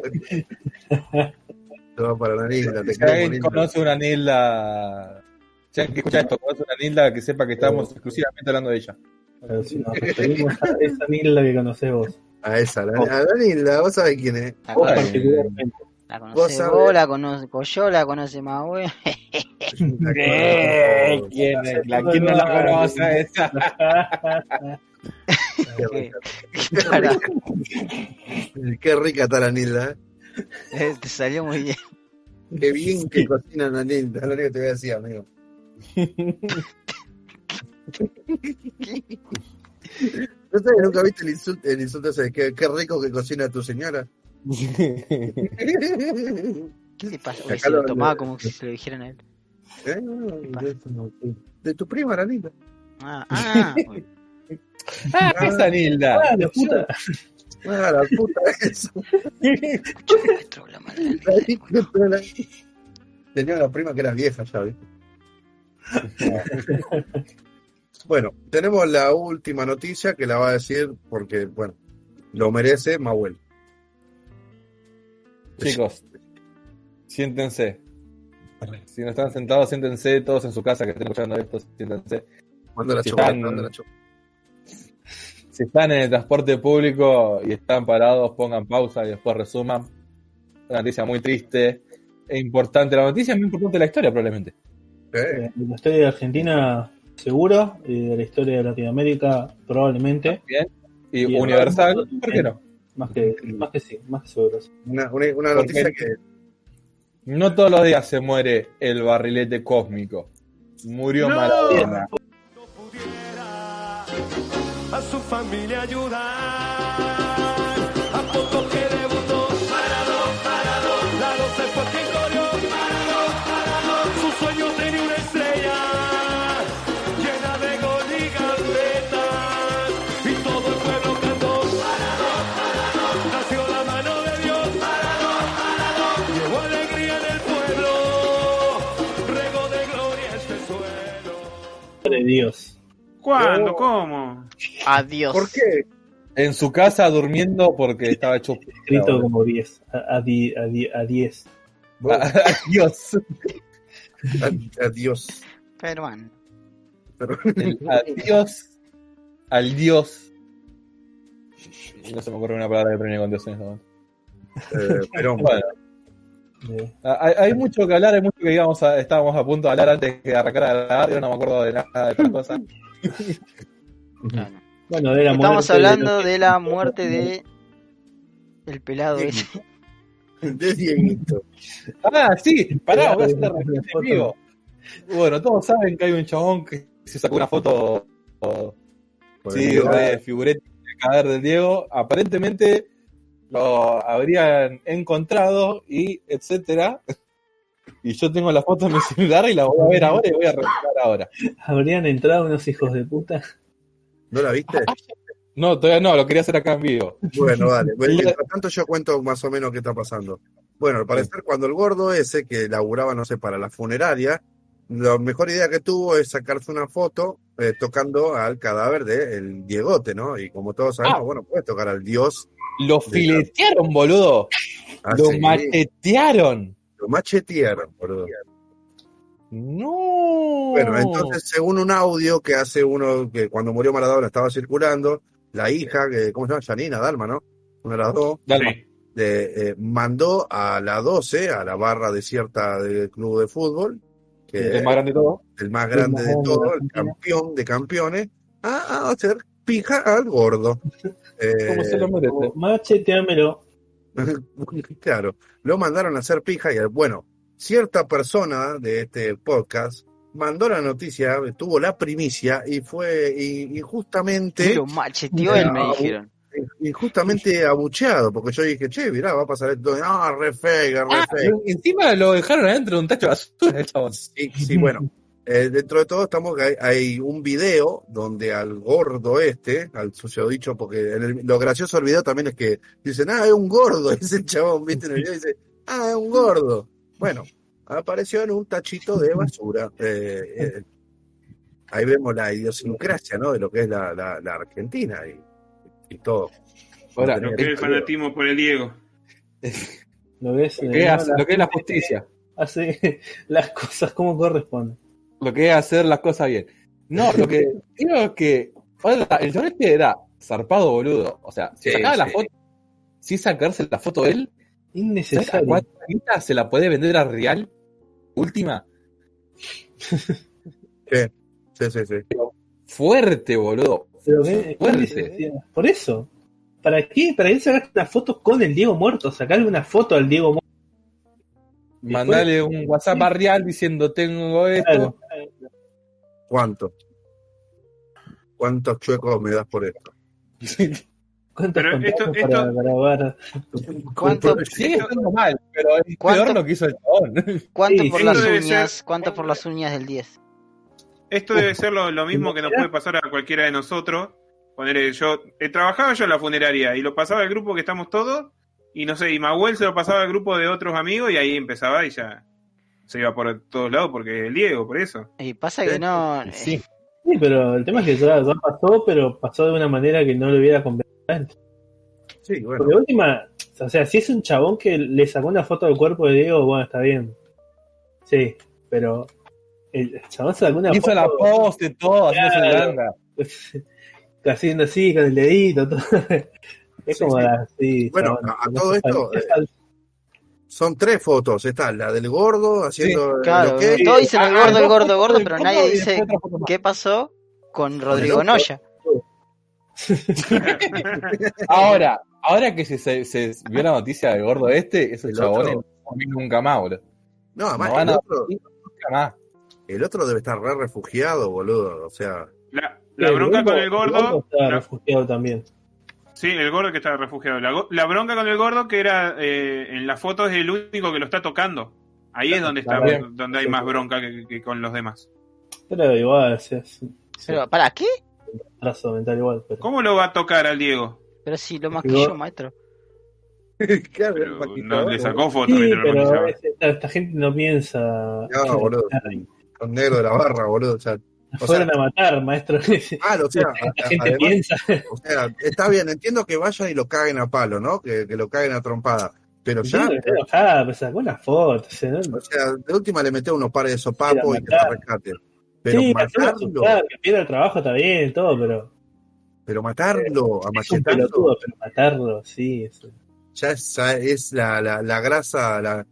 Va para la Si alguien linda. conoce una Nilda, si alguien que escucha esto conoce una Nilda, que sepa que estamos exclusivamente hablando de ella. Pero si nos referimos a esa Nilda que conocés vos. A esa, la, a la linda, vos sabés quién es. Vos particularmente. La vos conoce sabés. vos, la conozco yo, la conoce más güey. ¿Quién, es? La- ¿Quién no la conoce esa? Qué, rica está la Nilda. ¿eh? Eh, Te salió muy bien. Qué bien que cocina la Nilda. Es lo único que te voy a decir, amigo. ¿No sabes, nunca viste el insulto, el insulto ese de qué, qué rico que cocina tu señora? ¿Qué le pasa? Uy, se lo- tomaba como si se lo dijeran a él. ¿Eh? De, tu- de tu prima, la Nilda. Ah, ah, uy, Ah, esa Nilda. Ah, la puta. Ah, la puta eso. Tenía una prima que era vieja ya, ¿viste? bueno, tenemos la última noticia que la va a decir porque, bueno, lo merece Mahuel. Chicos, siéntense. Si no están sentados, siéntense todos en su casa que estén escuchando esto, siéntense. La chocolate, están- la. Si están en el transporte público y están parados, pongan pausa y después resuman. Una noticia muy triste e importante. La noticia es muy importante de la historia, probablemente. ¿Eh? De la historia de Argentina, seguro. Y de la historia de Latinoamérica, probablemente. Bien. Y Y universal, ¿por qué no? Más que, más que sí, más que seguro. sí. Una, una, Porque- noticia que No todos los días se muere el barrilete cósmico. Murió No. Maradona. pudiera a su familia ayudar. Dios. ¿Cuándo? ¿Cómo? Adiós. ¿Por qué? En su casa durmiendo porque estaba hecho. Escrito como 10. A, a, di- a, di- a 10. Adiós. Ad- Adiós. Peruano. Adiós al dios. No se me ocurre una palabra que termine con dios en este momento. eh, pero Bueno, Eh, hay, hay mucho que hablar, hay mucho que a- estábamos a punto de hablar antes de arrancar a grabar, yo no me acuerdo de nada de estas cosas. Bueno, de la Estamos muerte hablando de... de la muerte de el pelado ese. de Dieguito. Ah, sí, pará, voy a hacer vivo. Bueno, todos saben que hay un chabón que se sacó una foto sí, el- de figurete de cadáver del Diego. Aparentemente lo habrían encontrado y etcétera. Y yo tengo la foto en mi celular y la voy a ver ahora y voy a revelar ahora. Habrían entrado unos hijos de puta. ¿No la viste? No, todavía no, lo quería hacer acá en vivo. Bueno, vale. Bueno, mientras tanto yo cuento más o menos qué está pasando. Bueno, al parecer cuando el gordo ese, que laburaba, no sé, para la funeraria, la mejor idea que tuvo es sacarse una foto eh, tocando al cadáver del Diegote, ¿no? Y como todos sabemos, Ah. bueno, puedes tocar al dios. Lo filetearon, boludo. Lo así, machetearon. lo machetearon, boludo. No. Bueno, entonces, según un audio que hace uno que cuando murió Maradona estaba circulando, la hija, que, ¿cómo se llama? Janina Dalma, ¿no? Una de las dos, Dalma. De, eh, mandó a la 12, a la barra desierta del club de fútbol, que el más grande de todo. el más grande de más grande de todo, el campeón de campeones, a, a hacer pija al gordo. Eh, Como se lo merece. Macheteámelo. claro, lo mandaron a hacer pija y bueno, cierta persona de este podcast mandó la noticia, tuvo la primicia y fue y, y justamente Lo macheteó él, me No, dijeron. y justamente abucheado, porque yo dije, che, mirá, va a pasar esto, ah, re fake, re Ah, encima lo dejaron adentro de un tacho de basura el chabón. Sí, sí, bueno, eh, dentro de todo estamos hay, hay un video donde al gordo este, al dicho, porque en el- lo gracioso del video también es que dicen, ah, es un gordo, ese el chabón, viste, en el video dice, ah, es un gordo. Bueno, apareció en un tachito de basura. Eh, eh, ahí vemos la idiosincrasia, ¿no? De lo que es la, la, la Argentina y, y todo. Ahora, No Lo que es el fanatismo por el Diego. Lo ves. Lo eh, que, es, hacer- lo que es la justicia. Hace las cosas como corresponden. Lo que es hacer las cosas bien. No, lo que creo es que ahora, el chabón este era zarpado boludo. O sea, si Sí, sacaba la sí. foto, si sacarse la foto de él, ¿sabes a Innecesario. cuánta se la puede vender a Real? Última. Sí, sí, sí. Fuerte, boludo. Pero qué- qué Fuerte. Por eso. ¿Para qué? ¿Para qué sacaste una foto con el Diego muerto? Sacarle una foto al Diego muerto. Mandale un WhatsApp a Real diciendo tengo esto. Claro. ¿Cuánto? ¿Cuántos chuecos me das por esto? ¿Cuántos Pero esto- esto- para grabar? ¿Cuánto, Sigue estando mal, pero es ¿Cuánto? peor lo que hizo el chabón. cuánto Sí, por las uñas? ser- ¿Cuánto por las uñas del 10? Esto debe ser lo, lo mismo que nos puede pasar a cualquiera de nosotros. Poner, yo eh, trabajaba yo en la funeraria y lo pasaba al grupo que estamos todos y no sé, y Mahuel se lo pasaba al grupo de otros amigos y ahí empezaba y ya se iba por todos lados porque el Diego, por eso. Y pasa que no. eh, Sí. Sí, pero el tema es que ya, ya pasó, pero pasó de una manera que no le hubiera convenido. Sí, bueno. Porque última, o sea, si es un chabón que le sacó una foto del cuerpo de Diego, bueno, está bien. Sí, pero el chabón sacó una Hizo foto la pose, todo, Claro. ganga. haciendo así con el dedito, todo. Es Sí, como sí. la- sí, Bueno, chabón, a- todo esto, sabe. Son tres fotos. Está la del gordo haciendo el Claro, todos dicen el Ah, gordo, el gordo, el gordo, pero gordo nadie dice qué pasó con Rodrigo otro. Noya. Ahora, ahora que se, se, se vio la noticia del gordo este, esos El chabones otro. no nunca más, boludo. No, además No el, otro, nunca más. el otro debe estar re refugiado, boludo. O sea, La, la bronca con el gordo, está la- refugiado también. Sí, el gordo que está refugiado. La, bronca con el gordo que era eh, en la foto es el único que lo está tocando. Ahí es donde está, donde hay más bronca que, que con los demás. Pero igual, es un Pero, ¿para qué? trazo mental igual. Pero, ¿Cómo lo va a tocar al Diego? Pero si lo maquilló, maestro. claro, no le sacó foto sí, pero esta, esta gente no piensa. No, boludo. Son negros de la barra, boludo. O sea, o Fueron sea, a matar, maestro. claro, o sea, Esta a- gente además, piensa. o sea, está bien, entiendo que vayan y lo caguen a palo, ¿no? Que, que lo caguen a trompada. Pero ya, Yo estoy enojada, pero sacó una foto. o sea, no- o sea, de última le metió unos pares de sopapo y que se rescate. Pero sí, matarlo, que pierda el trabajo está bien, todo, pero. pero matarlo, a Es un pelotudo, pero matarlo, sí. es- ya es, es la, la, la grasa, la,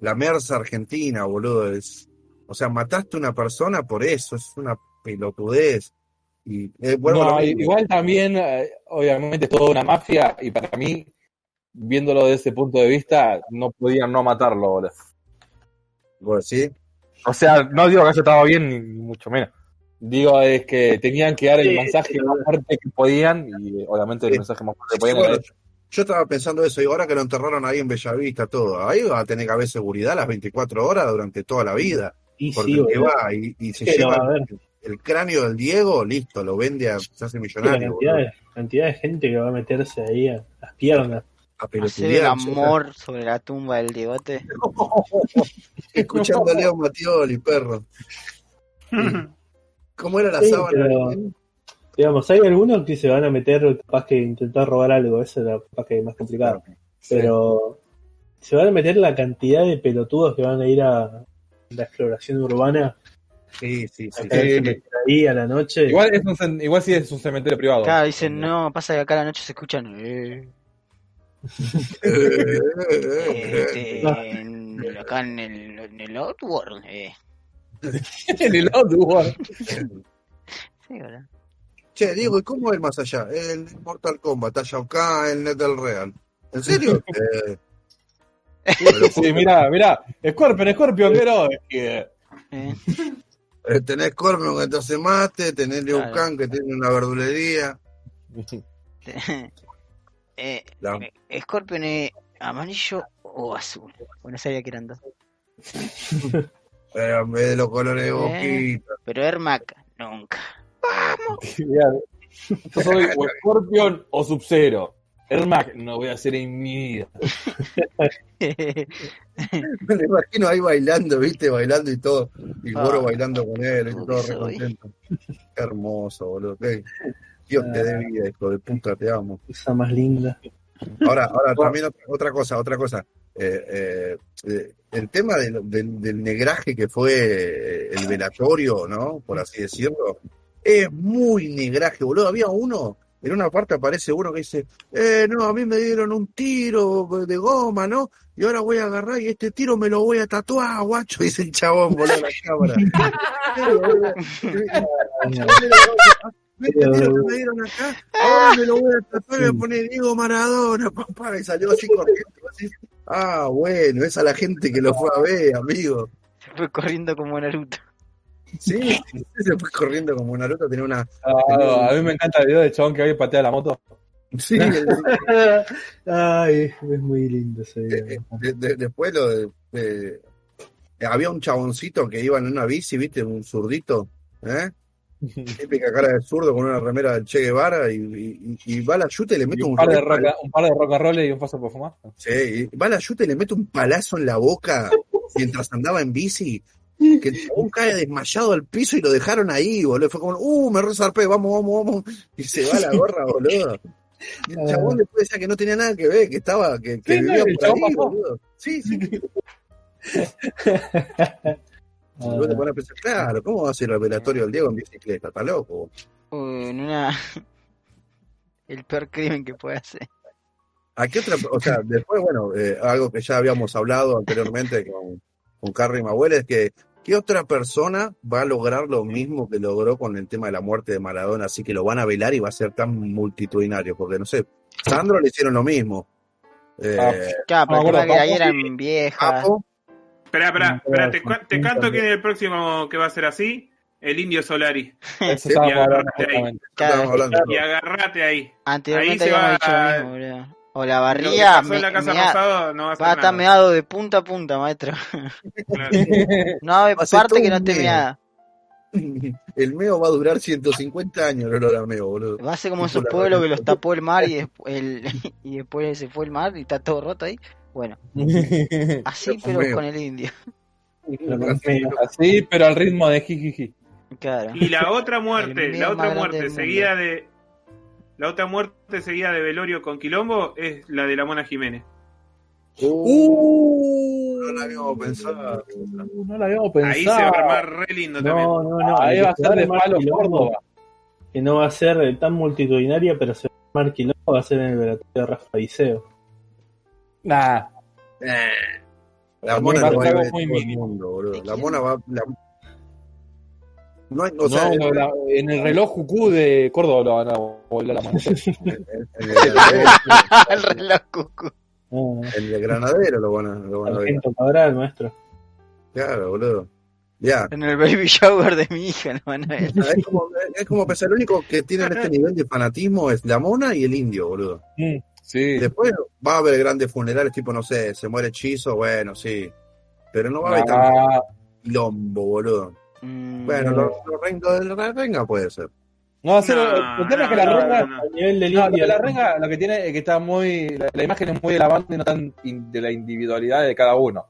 la merza argentina, boludo. Es, o sea, mataste a una persona por eso, es una pelotudez. Y eh, vuelvo a No, lo mismo. igual también, eh, obviamente, es toda una mafia y para mí, viéndolo desde ese punto de vista, no podían no matarlo. boludo. Vos decís, O sea, no digo que haya estado bien, ni, mucho menos. Digo, es que tenían que dar el Sí, mensaje sí. más fuerte que podían y obviamente el Sí. mensaje más fuerte que Sí, podían bueno, yo estaba pensando eso, y ahora que lo enterraron ahí en Bellavista, todo, ahí va a tener que haber seguridad las 24 horas durante toda la vida. Y Porque sí, va y, y se lleva va a ver. el, cráneo del Diego, listo, lo vende, a, se hace La millonario. cantidad de, cantidad de gente que va a meterse ahí a las piernas. A Hacer el amor sobre la tumba del Diegote. Escuchando a Leo Matioli, perro. ¿Cómo era la Sí, sábana? pero- Digamos, hay algunos que se van a meter capaz que intentar robar algo, eso era capaz que más complicado. Pero se van a meter la cantidad de pelotudos que van a ir a la exploración urbana Sí, sí, sí. meter ahí a la noche. Igual, es un, cen- igual sí es un cementerio privado. Claro, dicen, no, pasa que acá a la noche se escuchan. eh, este, en- acá en el, en el Outworld. Eh. en el Outworld. Sí, ¿verdad? Che, Diego, ¿y cómo es más allá? El Mortal Kombat, Shao Kahn, el Net del Real. ¿En serio? Eh, Sí, mira, mira. Scorpion, Scorpion, pero que. Eh, tenés Cormion que te hace mate, tenés Claro. Kang que tiene una verdulería. eh, eh, Scorpion es amarillo o azul. Bueno, sabía que eran dos. eh, en vez de los colores de Eh. boquita. Pero Ermac, nunca. Mira, Yo soy o Scorpion o Sub-Zero. Ermac, no voy a hacer en mi vida. Me lo imagino ahí bailando, ¿viste? Bailando y todo. Y Ah. Goro bailando con él. Uy, todo re soy. contento. Qué hermoso, boludo. Qué- Dios te dé vida, hijo de puta, te amo. Esa más linda. Ahora, ahora también otra, otra cosa, otra cosa. Eh, eh, eh, el tema del, del- del negraje que fue el velatorio, ¿no? Por así decirlo, es muy negraje, boludo. Había uno, en una parte aparece uno que dice, eh, no, a mí me dieron un tiro de goma, ¿no? Y ahora voy a agarrar y este tiro me lo voy a tatuar, guacho, dice el chabón, boludo, a la cámara. Este tiro que me dieron acá, ahora me lo voy a tatuar y me pone Diego Maradona, papá, y salió así corriendo. así. Ah, bueno, esa es la gente que lo fue a ver, amigo. Se fue corriendo como Naruto. Sí, se fue corriendo como Naruto, tenía una... Ah, a mí me encanta el video del chabón que hoy patea la moto. Sí, Ay, es muy lindo ese Eh, video. de- de- después lo de, de- había un chaboncito que iba en una bici, viste, un zurdito, ¿eh? Típica cara de zurdo con una remera del Che Guevara y, y- y va a la yuta y le Y mete un un, par de pal- un par de rock and roll y un paso por fumar. sí, y va a la yuta y le mete un palazo en la boca mientras andaba en bici. Que el chabón cae desmayado al piso y lo dejaron ahí, boludo. Fue como, uh, me resarpé, vamos, vamos, vamos. Y se va la gorra, boludo. Y el chabón después decía que no tenía nada que ver, que estaba, que, que Sí, no, vivía el por ahí, boludo. Sí, sí. Te pones a pensar, claro, ¿cómo va a ser el velatorio del Diego en bicicleta? ¿Está loco? Uy, en una. El peor crimen que puede hacer. ¿A qué otra, o sea, después, bueno, eh, algo que ya habíamos hablado anteriormente con, con Carrie Mahuel es que, ¿qué otra persona va a lograr lo mismo que logró con el tema de la muerte de Maradona? Así que lo van a velar y va a ser tan multitudinario, porque no sé, Sandro le hicieron lo mismo. Eh, Ah, Claro, No pero acuerdo, que ahí Papo, eran viejas. Papo, Espera, espera, espera, te, canto quién es el próximo que va a ser así. El Indio Solari. Eso y agarrate ahí. Claro. Y agarrate ahí. anteriormente Ahí se va- dicho lo mismo, boludo. O la barría. me- la Casa mea- Rosado no va a ser va a estar meado de punta a punta, maestro. Claro. No hay parte que no esté meada. El meo va a durar 150 años el olor a meo, boludo. Va a ser como esos pueblos que los tapó el mar y, despu- el, y después se fue el mar y está todo roto ahí. Bueno, así Pero con el indio. Así, pero al ritmo de jijiji. Claro. Y la otra muerte, la otra muerte seguida de. La otra muerte seguida de Velorio con Quilombo es la de la Mona Jiménez. Uh, no la habíamos pensado. No la habíamos pensado. Ahí se va a armar re lindo también. No, no, no. Ahí va a ser de palo Córdoba. Que no va a ser eh, tan multitudinaria, pero se va a armar quilombo, va a ser en el velatorio de Rafa Diceo. Nah, Eh, La mona va a muy el mínimo. mundo, boludo. ¿De La mona va. la- No hay, o sea, no, no, la- en el reloj Jucú de Córdoba lo van a volver a la mano. el, el- El reloj cucu. Ah, el de Granadero lo van a, lo van a ver. Cabral, maestro. Claro, boludo. Ya. En el baby shower de mi hija, no van a ver. Es como, es como pensar, el único que tiene este nivel de fanatismo es la mona y el indio, boludo. Sí. Después va a haber grandes funerales, tipo, no sé, se muere hechizo, bueno, sí. Pero no va a haber tanto Ah, quilombo, boludo. Mm, Bueno, los, los reinos del la renga puede ser. no, va a ser- No, el tema es que la no, renga. no. Al nivel indio. la renga lo que tiene es que está muy. La, la imagen es muy de la banda y no tan in- de la individualidad de cada uno.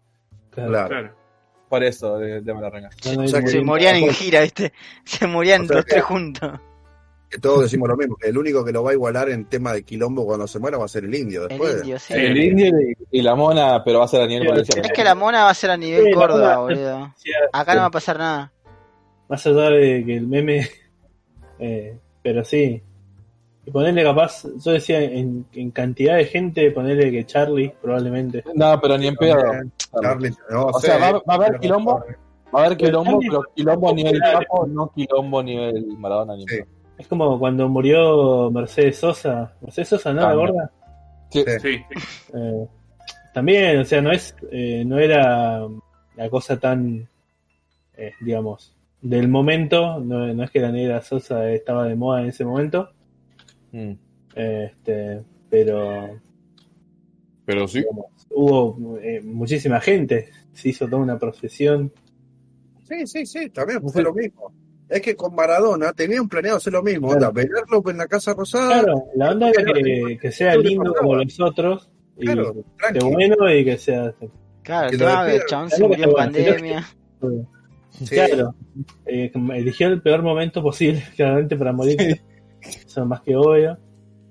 Claro. Claro. Por eso, el tema de la renga. No, no hay O sea que- se morían en gira, ¿viste? Se morían O sea los tres juntos. Que todos decimos lo mismo, que el único que lo va a igualar en tema de quilombo cuando se muera va a ser el indio El después. indio, sí. El indio y, y la mona, pero va a ser a nivel Sí. Es que la mona va a ser a nivel Sí, Córdoba, boludo. Sí, Acá no va a pasar nada. Más allá de que el meme. eh, pero sí. Y ponerle capaz. Yo decía en, en cantidad de gente, ponerle que Charlie, probablemente. No, pero ni en pedo. Charlie, no O sé. sea, va- va a haber quilombo. Va a haber quilombo, Pero pero quilombo a nivel. Papo, no quilombo a nivel Maradona ni en Sí. pedo. Es como cuando murió Mercedes Sosa. Mercedes Sosa, ¿no? ¿La gorda? Sí. Sí. Sí. Eh, también, o sea, no es eh, no era la cosa tan, eh, digamos, del momento. No, no es que la negra Sosa estaba de moda en ese momento. Mm. Este, pero Pero sí. digamos, hubo eh, muchísima gente. Se hizo toda una procesión. Sí, sí, sí, también fue lo mismo. Es que con Maradona tenían planeado hacer lo mismo, Claro. onda, velarlo en la Casa Rosada, Claro, la onda era que, que sea lindo como los otros. Y claro, que bueno y que sea. Claro, Que el chabón se murió en bueno, sino que- pandemia. Sí. Claro, eh, eligió el peor momento posible, claramente, para morir. Eso es más que obvio.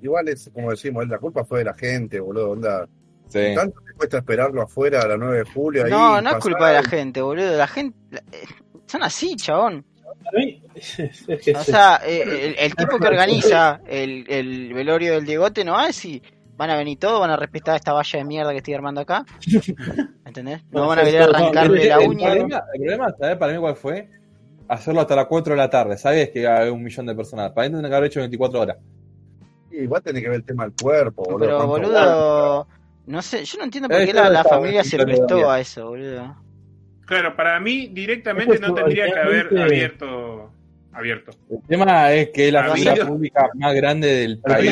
Igual es como decimos, la culpa fue de la gente, boludo, onda. Sí. Tanto te cuesta esperarlo afuera a la 9 de julio. ahí, No, no es culpa de la gente, boludo. La gente. la- eh, son así, chabón. Para mí, es que O se- sea, eh, el, el tipo que organiza el, el velorio del Diegote no va a decir, van a venir todos, van a respetar esta valla de mierda que estoy armando acá. ¿Entendés? No van a venir a arrancarle la el, uña. problema, el problema, ¿sabes para mí cuál fue? Hacerlo hasta las 4 de la tarde. Sabes que hay un millón de personas. Para mí tendrían que haber hecho 24 horas. Igual tiene que ver el tema del cuerpo, boludo. Pero, boludo, no sé, yo no entiendo por qué la, familia se prestó a eso, boludo. Claro, para mí directamente no tendría que haber abierto. Abierto. El tema es que es la figura pública más grande del país.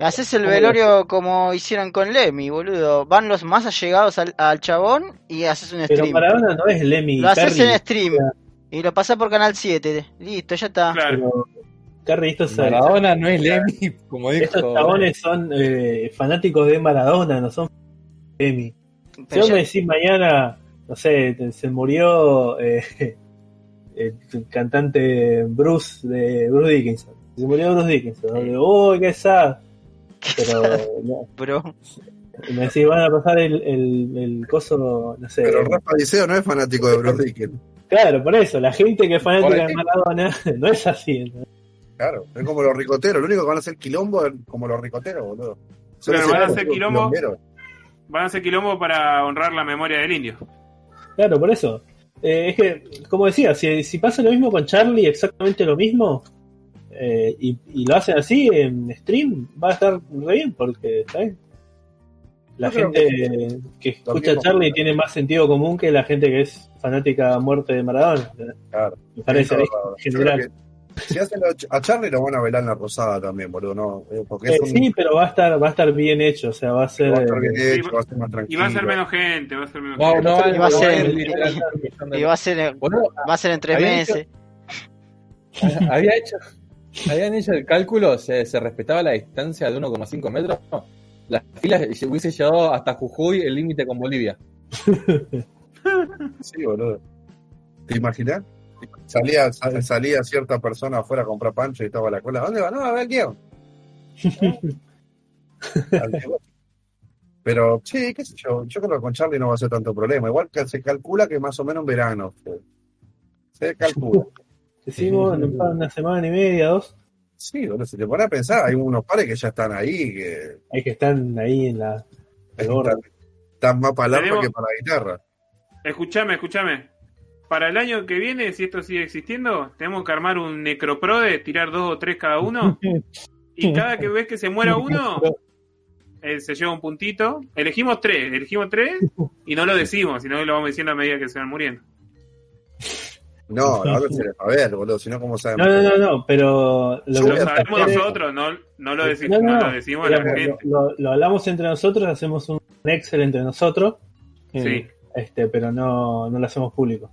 Haces el velorio como hicieron con Lemmy, boludo. Van los más allegados al, al chabón y haces un pero stream. Maradona no es Lemmy. Lo haces en stream y lo pasás por Canal 7. Listo, ya está. Claro. pero Carrie, estos, Maradona no es Lemmy, como dijo. estos chabones son eh, fanáticos de Maradona, no son Lemmy. Si Pero vos ya- me decís mañana, no sé, se murió eh, el cantante Bruce de Bruce Dickinson. Se murió Bruce Dickinson. ¿no? Digo, Uy, qué sad. Pero no, Bro. y me decís, van a pasar el, el, el coso, no sé. Pero Rafa Diceo no es fanático de Bruce Dickens. Claro, por eso, la gente que es fanática de. Maradona no es así. ¿no? Claro, es como los ricoteros. Lo único que van a hacer quilombo es como los ricoteros, boludo. Ese van a hacer quilombo. quilomberos. Van a hacer quilombo para honrar la memoria del indio. Claro, por eso. Eh, es que, como decía, si, si pasa lo mismo con Charlie, exactamente lo mismo, eh, y, y lo hacen así en stream, va a estar re bien, porque, ¿sabes? La gente que escucha a Charlie tiene más sentido común que la gente que es fanática a muerte de Maradona. Claro. Me parece, en general. Si hacen a- Charlie lo van a velar en la rosada también, boludo, no, eh, porque Eh, un sí, pero va a estar va a estar bien hecho, o sea, va a ser va a estar bien eh, hecho, va a ser más Y tranquilo. va a ser menos gente, va a ser menos No, gente. no, Y va a no, ser- no, de- Y va a ser, Boludo, va a ser en tres Había meses. había hecho, habían hecho el cálculo, se, se respetaba la distancia de 1,5 metros. Las filas hubiese llegado hasta Jujuy, el límite con Bolivia. Sí, boludo. ¿Te imaginas? Salía, sal- salía cierta persona afuera a comprar pancho y estaba la cola. ¿Dónde va? No, a ver, Diego. Pero sí, qué sé yo, yo creo que con Charlie no va a ser tanto problema. Igual que se calcula que más o menos en verano. Se calcula. Decimos en un par- una semana y media, dos, Sí, bueno, si te pones a pensar, hay unos pares que ya están ahí, que hay que estar ahí en la. están, están más para el arpa Tenemos- que para la guitarra. Escuchame, escuchame. Para el año que viene, si esto sigue existiendo, tenemos que armar un necroprode, tirar dos o tres cada uno. Y cada que ves que se muera uno, eh, se lleva un puntito. Elegimos tres, elegimos tres y no lo decimos, sino que lo vamos diciendo a medida que se van muriendo. No, ahora se les va a ver, boludo, si no, ¿cómo sabemos? No, no, no, no, pero lo Lo sabemos nosotros, no, no, lo, deci- No, no, no no. lo decimos a la gente. lo hablamos entre nosotros, hacemos un Excel entre nosotros, eh, Sí. este, pero no, no lo hacemos público.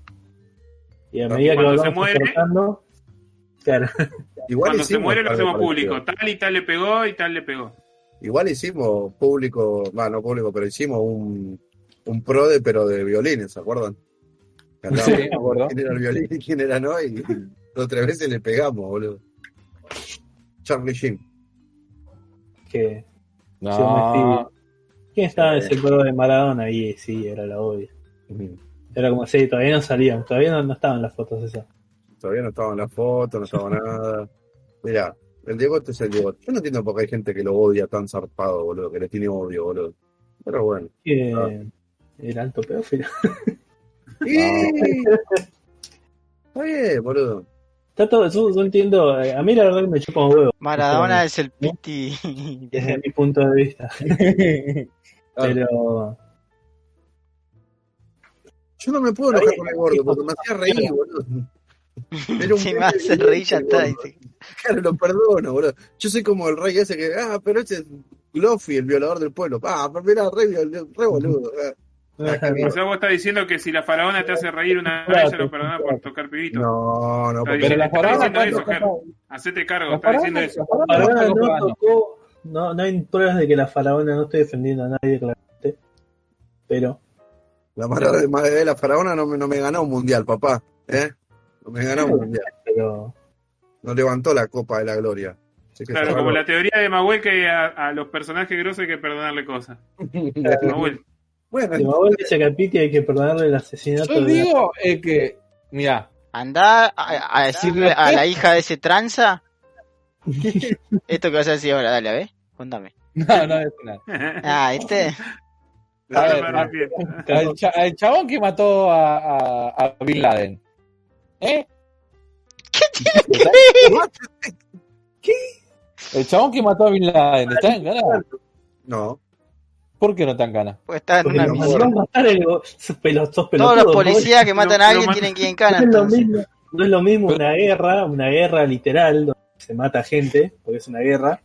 Y a medida que lo cuando se vamos muere- acortando, claro, Igual Cuando se muere lo de hacemos público. Tal y tal le pegó y tal le pegó. Igual hicimos público, bueno, no público, pero hicimos un, un prode, pero de violines, ¿se acuerdan? Que Sí, quién era el violín y quién era no, y dos tres veces le pegamos, boludo. Charlie Sheen. que No. ¿quién estaba en ese juego de Maradona? Y sí, era la obvia. Era como si todavía no salían, todavía no, no estaban las fotos esas. Todavía no estaba en la foto, no estaba nada. Mirá, el Diego es el Diego. Yo no entiendo por qué hay gente que lo odia tan zarpado, boludo, que le tiene odio, boludo. Pero bueno. Ah. el alto pedófilo. Está bien, boludo. Está todo, yo, yo entiendo, a mí la verdad que me chupa un huevo. Maradona es el piti. desde mi punto de vista. Pero Yo no me puedo enojar con el gordo porque me hacía reír, boludo. Era un Si me hace reír, ya está. Claro, lo perdono, boludo. Yo soy como el rey ese que, ah, pero ese es Gloffy, el violador del pueblo. Ah, pero mirá, re, re boludo. ah. O sea, vos estás diciendo que si la faraona te hace reír una vez, ya lo perdonás por tocar pibito. No, no, Pero la Está faraona diciendo eso, ¿cuánto Ger. Hacete cargo, La está diciendo eso. la faraona Faraona ¿cuánto no tocó, no, no hay pruebas de que la faraona no estoy defendiendo a nadie claramente, pero la madre de madre de la faraona no me, no me ganó un mundial, papá. ¿Eh? No me ganó un mundial. pero No levantó la copa de la gloria. Así que Claro, como la teoría de Mahuel que a, a los personajes grosos hay que perdonarle cosas. Mahuel. Bueno, mi abuelo dice que a Piti hay que perdonarle el asesinato Yo la- digo eh, que, mira, Andá a, a decirle a la hija de ese tranza esto que vas a decir ahora, dale, a ver, contame. no, no es nada. Ah, ¿viste? Al, al chabón que mató a, a, a Bin Laden. ¿Eh? El chabón que mató a Bin Laden, ¿está en gana? no. ¿Por qué no está en gana? Pues está en Porque una misión. el Todos los ¿no? policías que matan a alguien tienen que ir en No cana. es lo entonces. mismo, no es lo mismo una guerra, una guerra literal donde se mata gente, porque es una guerra,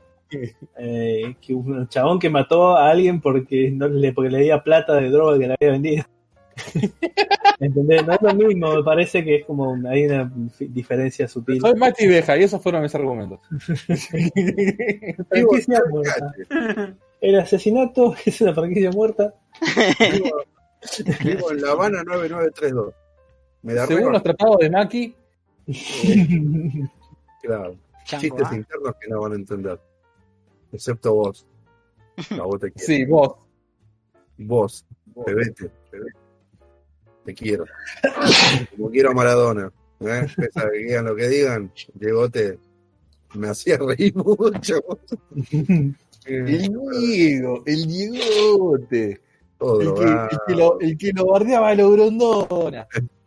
eh, que un chabón que mató a alguien porque no le porque le plata de droga que le había vendido. ¿Entendés? No es lo mismo, me parece que es como hay una diferencia sutil. Soy Mati Beja y esos fueron mis argumentos. El asesinato es una franquicia muerta. Vivo, vivo en La Habana 9932. Me da Según los tratados de Maki, claro. Chango, Chistes ¿ah? internos que no van a entender. Excepto vos. A vos te quiero. sí, vos. Vos, bebete, bebete. Te quiero. Como quiero a Maradona. ¿eh? Pese a que digan lo que digan, Diegote me hacía reír mucho. El Diego, el Diegote. Todo, El que, ah. el que lo, el que lo bardeaba a los Grondona.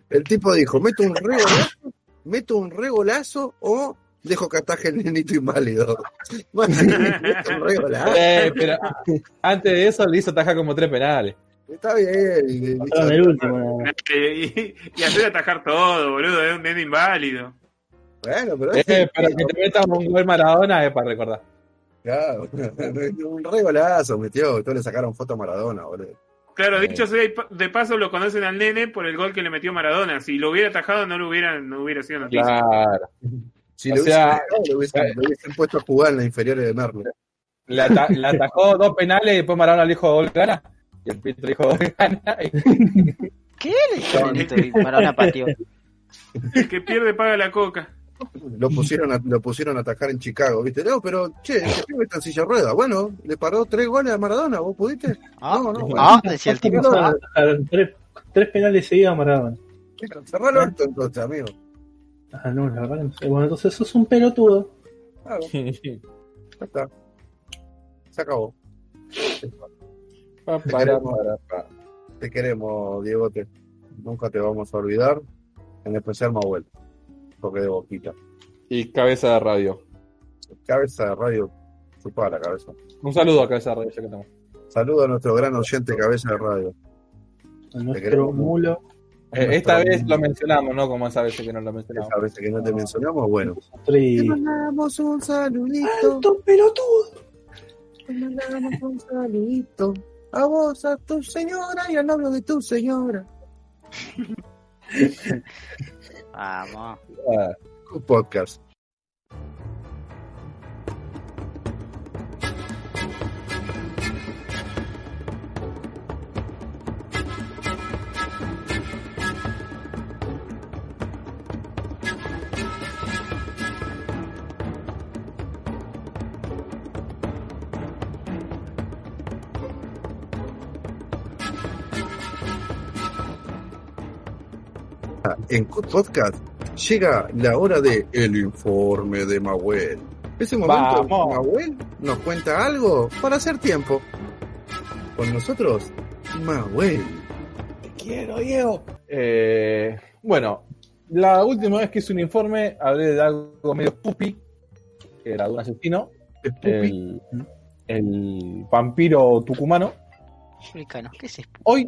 El tipo dijo, meto un regolazo, meto un regolazo o dejo que ataje el nenito inválido. Bueno. Eh, pero antes de eso le hizo tajar como tres penales. Está bien. y- y- el último. más. Y, y hacer atajar todo, boludo, es un nene inválido. Bueno, pero Eh, es pero que te metas un gol Maradona es para recordar. claro, un regolazo metió, todos le sacaron foto a Maradona, boludo. Claro, Sí. dicho sea de paso, lo conocen al nene por el gol que le metió Maradona. Si lo hubiera atajado, no lo hubiera, no hubiera sido noticia. Claro. Si O lo hubiesen, sea- dejado, lo hubiesen, lo hubiesen puesto a jugar en las inferiores de Merlo. Le, ata- le atajó dos penales y después Maradona le dijo gol gana. Y el le dijo gol gana. Y ¿Qué le y Maradona pateó? El que pierde paga la coca. Lo pusieron a, lo pusieron a atacar en Chicago, ¿viste? No, pero, che, ese pibe está en silla rueda. Bueno, le paró tres goles a Maradona, ¿vos pudiste? Ah, No, no, ah, decía el tipo. Ah, tres, tres penales seguidos a Maradona. Cerrá el orto entonces, amigo. Ah, no, la verdad que no sé. Bueno, entonces sos un pelotudo. Claro, ya está. Se acabó. Pa, para, pa. Te queremos, Diegote. Nunca te vamos a olvidar. En especial Mahuel. Porque de boquita. Y cabeza de radio. Cabeza de radio. Chupada la cabeza. Un saludo a cabeza de radio, ya que estamos. Saludo a nuestro gran oyente Cabeza de Radio. A nuestro queremos. mulo. Eh, esta vez lo mencionamos, ¿no? Como esa vez que no lo mencionamos. Esa veces que no te mencionamos, bueno. Te mandamos un saludito. pelotudo! Te mandamos un saludito. A vos, a tu señora y al novio de tu señora. Vamos. Ah, Un podcast. En Cut Podcast llega la hora de El Informe de Mahuel. Ese momento en que Vamos. Mahuel nos cuenta algo para hacer tiempo. Con nosotros, Mahuel. Te quiero, Diego. Eh, bueno, la última vez que hice un informe hablé de algo medio pupi, que era de un asesino, Es el, el vampiro tucumano. Explícanos, ¿qué es esto? Hoy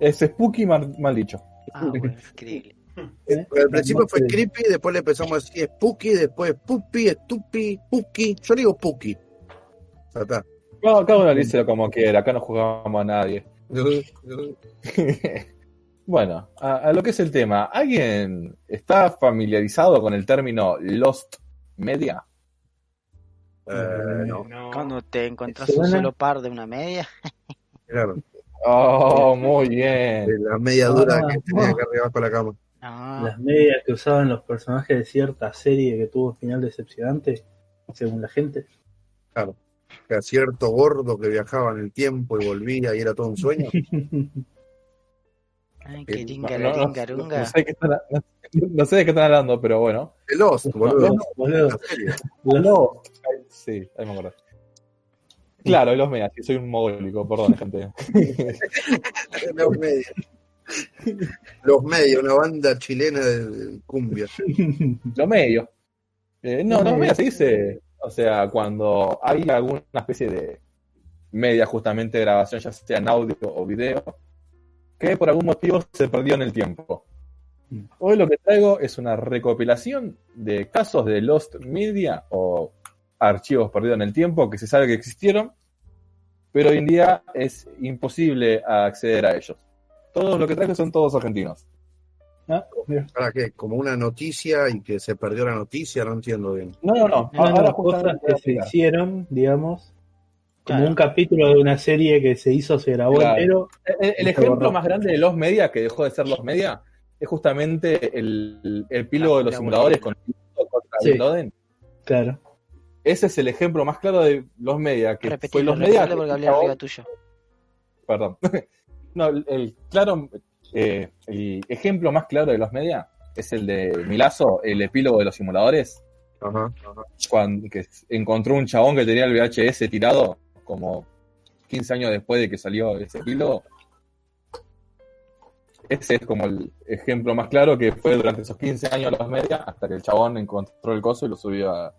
es spooky mal, mal dicho. Ah, bueno, increíble. Al principio fue creepy, después le empezamos a decir spooky, después pupi, stupi, puki. Yo le digo puki. Está. No, cada uno dice como quiera, acá no jugamos a nadie. bueno, a, a lo que es el tema, ¿alguien está familiarizado con el término Lost Media? Eh, no, No. Cuando te encontrás un solo par de una media. claro. Oh, muy bien. De la media dura Ah, que tenía que arriba con la cama. Ah, Las medias que usaban los personajes de cierta serie que tuvo un final decepcionante, según la gente. Claro. Que a cierto gordo que viajaba en el tiempo y volvía y era todo un sueño. ay, Eh, que No, no, no, sé de qué están, no- no sé de qué están hablando, pero bueno. De Lost, boludo. Boludo, La serie. Ay, Sí, ahí me acuerdo. Claro, los medias, sí, soy un mogólico, perdón, gente. Los medios. Los medios, una banda chilena de cumbia. Los medios. Eh, no, los medios se dice, o sea, cuando hay alguna especie de media justamente de grabación, ya sea en audio o video, que por algún motivo se perdió en el tiempo. Hoy lo que traigo es una recopilación de casos de Lost Media o archivos perdidos en el tiempo que se sabe que existieron, pero hoy en día es imposible acceder a ellos. Todos lo que traigo son todos argentinos. Ah. ¿Para qué? Como una noticia y que se perdió la noticia, no entiendo bien. No, no, no. Ahora las cosas que se hicieron, digamos, como Claro. un capítulo de una serie que se hizo, se grabó Claro. entero. El, ejemplo borró. más grande de los media, que dejó de ser los media, es justamente el, el epílogo de los la simuladores con contra Sí. Bin Laden. Claro. Ese es el ejemplo más claro de los media, que fue Repetilo, los media. hablé arriba tuyo. Perdón. no, el, el claro, eh, el ejemplo más claro de los media es el de Milazo, el epílogo de los simuladores, Ajá, ajá. cuando que encontró un chabón que tenía el VHS tirado como 15 años después de que salió ese epílogo. Ese es como el ejemplo más claro que fue durante esos 15 años los media, hasta que el chabón encontró el coso y lo subió a...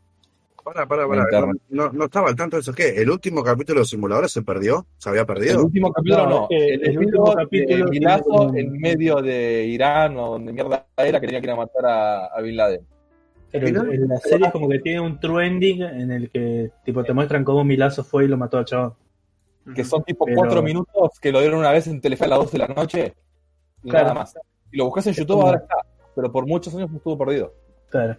Para, para, para. No, no estaba al tanto de eso. ¿Qué? ¿El último capítulo de los simuladores se perdió? ¿Se había El perdido? último capítulo No, no, el, el último de capítulo Milazo tiene un- en medio de Irán o donde mierda era que tenía que ir a matar a, a Bin Laden. Pero en la serie es como que tiene un true ending en el que tipo te muestran cómo Milazo fue y lo mató al chabón. que son tipo Pero- cuatro minutos que lo dieron una vez en Telefe a las 12 de la noche y Claro. nada más. Si lo buscas en YouTube ahora está, pero por muchos años estuvo perdido. Claro.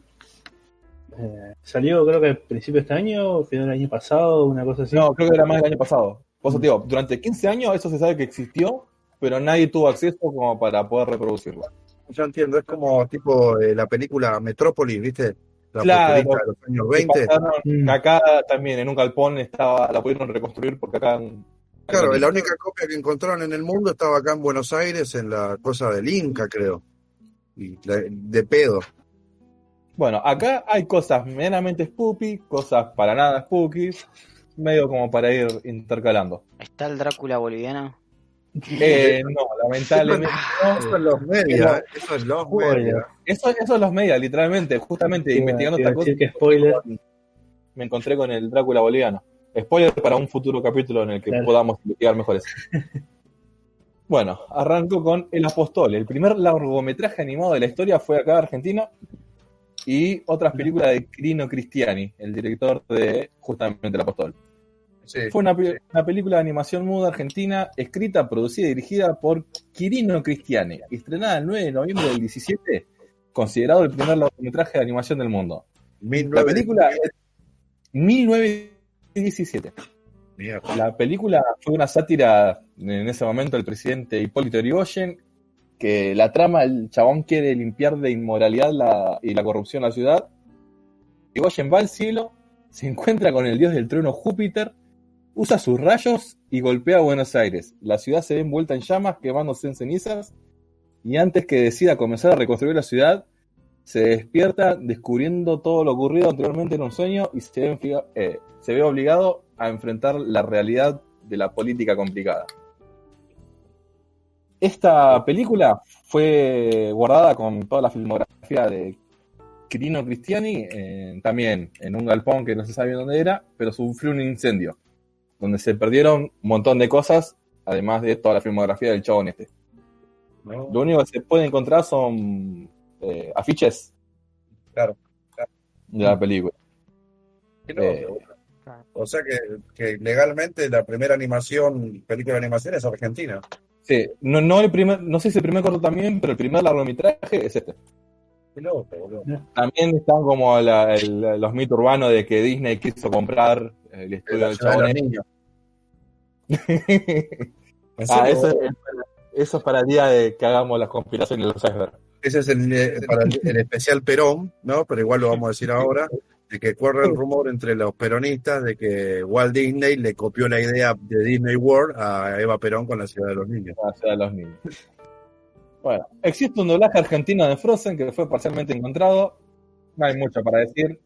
Eh, salió creo que a principio de este año, final del año pasado, una cosa así. No, creo que era más del año pasado. Por eso digo, durante 15 años eso se sabe que existió, pero nadie tuvo acceso como para poder reproducirlo. ya entiendo, es como tipo eh, la película Metrópolis, ¿viste? La Claro. de los años Que 20. pasaron- Mm. Acá también en un galpón estaba, la pudieron reconstruir porque acá. Claro, la única copia que encontraron en el mundo estaba acá en Buenos Aires, en la cosa del Inca, creo. Y la- de pedo. Bueno, acá hay cosas meramente spooky, cosas para nada spooky, medio como para ir intercalando. ¿Está el Drácula boliviano? Eh, no, lamentablemente no. Eso es los medios, eso es los medios. Eso, eso es los medios, literalmente, justamente investigando esta cosa. que spoiler. Me encontré con el Drácula boliviano. Spoiler para un futuro capítulo en el que Claro. podamos investigar mejor eso. Bueno, arranco con El Apostol. El primer largometraje animado de la historia fue acá en Argentina. Y otras películas de Crino Cristiani, el director de justamente El Apostol. Sí. Fue una, pe- una película de animación muda argentina, escrita, producida y dirigida por Quirino Cristiani, estrenada el 9 de noviembre del 17, considerado el primer largometraje de animación del mundo. La 19 película es 1917. Mierda. La película fue una sátira en ese momento del presidente Hipólito Yrigoyen, que la trama, el chabón quiere limpiar de inmoralidad la- y la corrupción la ciudad. Yrigoyen va al cielo, se encuentra con el dios del trueno Júpiter, usa sus rayos y golpea a Buenos Aires. La ciudad se ve envuelta en llamas, quemándose en cenizas, y antes que decida comenzar a reconstruir la ciudad, se despierta descubriendo todo lo ocurrido anteriormente en un sueño y se eh, se ve obligado a enfrentar la realidad de la política complicada. Esta película fue guardada con toda la filmografía de Quirino Cristiani, eh, también en un galpón que no se sabe dónde era, pero sufrió un incendio, donde se perdieron un montón de cosas, además de toda la filmografía del chabón este. ¿no? Lo único que se puede encontrar son eh, afiches Claro, de la película. Eh. O sea que, que legalmente la primera animación, película de animación es argentina. Sí, no, no, el primer, no sé si el primer corto también, pero el primer largometraje es este. Qué loco, boludo. También están como la- el- los mitos urbanos de que Disney quiso comprar el estudio del chabón. ¿En ah, eso, es, eso es para el día de que hagamos las compilaciones de los icebergs. Ese es el, para el, el especial Perón, ¿no? Pero igual lo vamos a decir ahora, de que corre el rumor entre los peronistas de que Walt Disney le copió la idea de Disney World a Eva Perón con la ciudad de los niños. la ciudad de los niños. Bueno, existe un doblaje argentino de Frozen que fue parcialmente encontrado. No hay mucho para decir.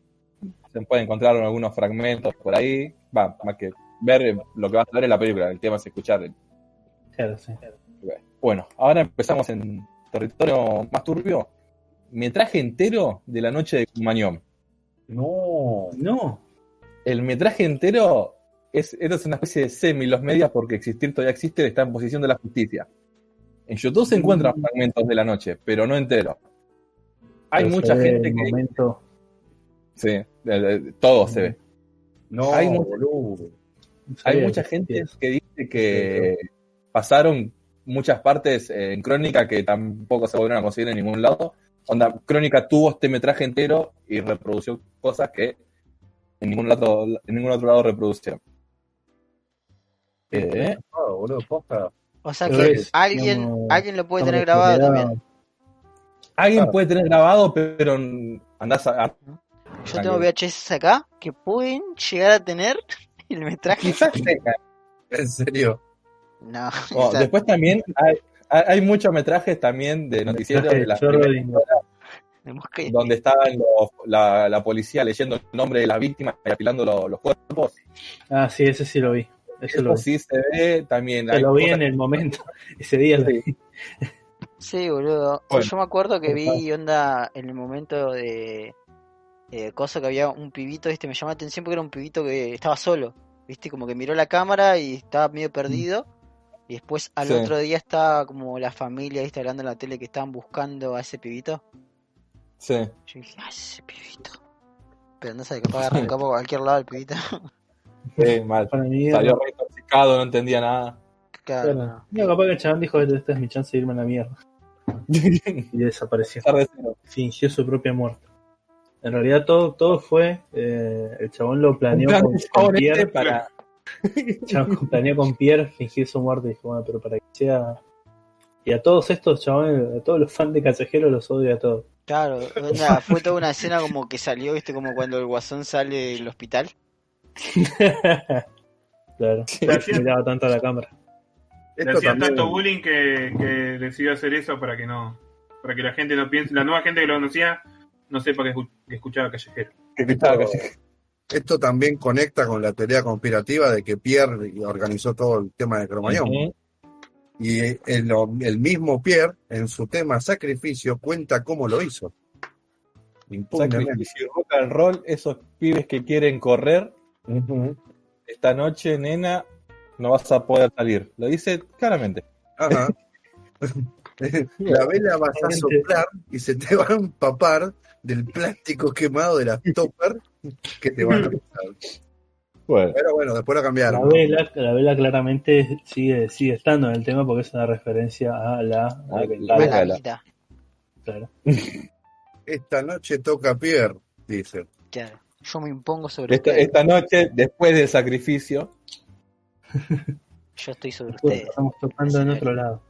Se puede encontrar algunos fragmentos por ahí. Va, más que ver lo que vas a ver en la película. El tema es escuchar. el- Claro, sí. Bueno, ahora empezamos en territorio más turbio. Metraje entero de la noche de Cumañón. No. No. El metraje entero es, es una especie de semi los medias porque existir todavía existe, está en posición de la justicia. En YouTube se encuentran Mm. fragmentos de la noche, pero no entero. Hay Pero mucha gente el que. momento. Sí, todo se ve. No, Hay. No Hay mucha gente que dice que pasaron muchas partes eh, en Crónica que tampoco se volvieron a conseguir en ningún lado. Onda, Crónica tuvo este metraje entero y reprodució cosas que en ningún lado, en ningún otro lado reproducieron. Eh. O sea que es, alguien, alguien lo puede tener grabado también. alguien Claro. puede tener grabado, pero andás a, a- Yo tengo VHS acá que pueden llegar a tener el metraje. quizás tenga. En serio. No, Oh, después también hay, hay, hay muchos metrajes también de noticieros de la que- donde estaban los- la, la policía leyendo el nombre de la víctima y apilando lo- los cuerpos. Ah, sí, ese sí lo vi. Eso lo Eso vi. sí se ve también. Se lo vi en el momento. Ese día lo Sí. vi. Sí, boludo. Bueno. Yo me acuerdo que vi onda en el momento de eh, cosa que había un pibito, este me llamó la atención porque era un pibito que estaba solo, viste, como que miró la cámara y estaba medio perdido. Y después al Sí. otro día estaba como la familia, viste, hablando en la tele que estaban buscando a ese pibito. Sí. Yo dije, ah, ese pibito. Pero no sé, capaz arrancó por cualquier lado el pibito. Sí, mal. Para mí, Salió re intoxicado, no entendía nada. Claro, Claro. no. Capaz que el chabón dijo, esta es mi chance de irme a la mierda. Y desapareció. Fingió su propia muerte. En realidad todo, todo fue, eh, el chabón lo planeó plan con, con chabón este Pierre, para. el chabón planeó con Pierre fingir su muerte y dijo, bueno, pero para que sea Y a todos estos chavales, a todos los fans de Callejero los odio a todos. Claro, fue toda una escena como que salió, viste, como cuando el guasón sale del hospital. claro, Sí. miraba tanto a la cámara. Le Esto hacían tanto bullying que, que decidió hacer eso para que no. Para que la gente no piense. La nueva gente que lo conocía no sepa que, escu- que escuchaba Callejero. Que gritaba esto, también conecta con la teoría conspirativa de que Pierre organizó todo el tema de Cromañón. Y el, el mismo Pierre, en su tema Sacrificio, cuenta cómo lo hizo. Sacrificio, rock and roll, esos pibes que quieren correr, esta noche, nena, no vas a poder salir. Lo dice claramente. Ajá. La vela vas a soplar y se te va a empapar del plástico quemado de las topper que te van a pisar. Bueno, Pero bueno, después lo La cambiaron. vela, la vela claramente sigue, sigue estando en el tema porque es una referencia a la, a la la bengala, A la Bengala. vida. claro. Esta noche toca Pierre, dice. Claro. Yo me impongo sobre esta, ustedes. esta noche, después del sacrificio, Yo estoy sobre Después ustedes. estamos tocando en otro lado.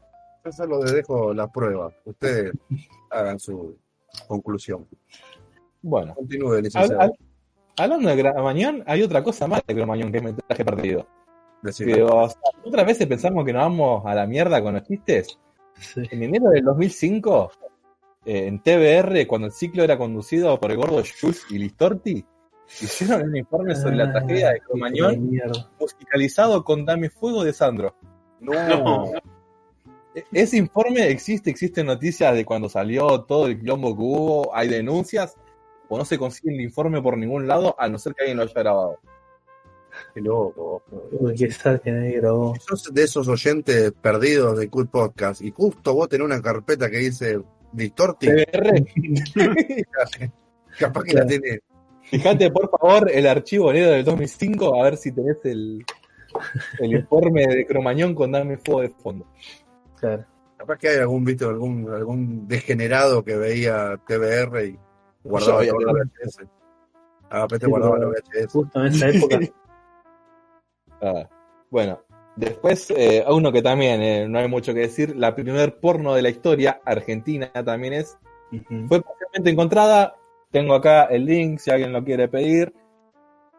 Yo solo les dejo la prueba. Ustedes hagan su conclusión. bueno. Continúe, licenciado. Hablando de Cromañón, hay otra cosa más de Cromañón que es metraje perdido. Que, o sea, otras veces pensamos que nos vamos a la mierda con los chistes. Sí. En enero del 2005, eh, en TBR, cuando el ciclo era conducido por el gordo Jules y Listorti, hicieron un informe sobre la tragedia de Ah, Cromañón musicalizado con Dame Fuego de Sandro. No, No. E- Ese informe existe, existen noticias de cuando salió todo el quilombo que hubo, hay denuncias, o no se consigue el informe por ningún lado, a no ser que alguien lo haya grabado. qué loco. Uy, qué sal que nadie grabó. Si sos de esos oyentes perdidos de Cool Podcast y justo vos tenés una carpeta que dice Distorti, TBR, capaz que la tenés. fíjate por favor el archivo del 2005, a ver si tenés el, el informe de Cromañón con Dame Fuego de fondo. Claro. Capaz que hay algún, visto, algún, algún degenerado que veía TBR y guardaba había- los VHS. Sí, guardaba los VHS. Justo en esa época. Ah, bueno, después, eh, a uno que también eh, no hay mucho que decir, la primer porno de la historia, Argentina también es, fue parcialmente encontrada. Tengo acá el link si alguien lo quiere pedir.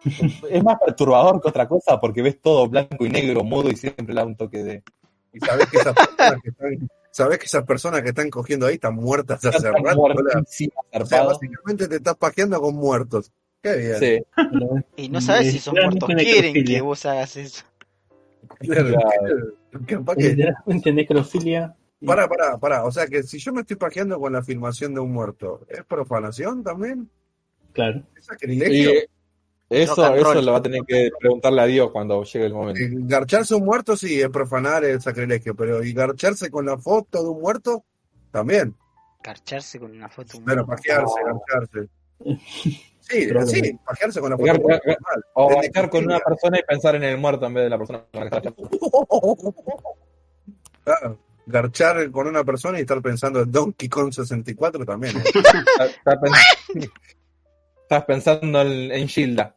es más perturbador que otra cosa porque ves todo blanco y negro, mudo y siempre le da un toque de. Y sabés que esas personas que están, sabés que esas personas que están cogiendo ahí están muertas hace Está rato. O sea, básicamente te estás pajeando con muertos. Qué bien. Sí, Y no sabes si Literalmente muertos quieren que vos hagas eso. Claro, Claro. Capaz que. Literalmente necrofilia. Pará, pará, pará. O sea que si yo me estoy pajeando con la filmación de un muerto, ¿es profanación también? Claro. ¿Es y sacrilegio? Eso, eso lo va a tener que preguntarle a Dios cuando llegue el momento. Eh, Garcharse un muerto sí es profanar el sacrilegio, pero y garcharse con la foto de un muerto también. Carcharse con una foto. Bueno, pajearse, garcharse. Sí, Pero sí, pajearse con la foto de Gar- un muerto gar- normal. O estar con una persona y pensar en el muerto en vez de la persona con la que está Claro, garchar con una persona y estar pensando en Donkey Kong 64 también. ¿eh? Estás pensando en, en Gilda.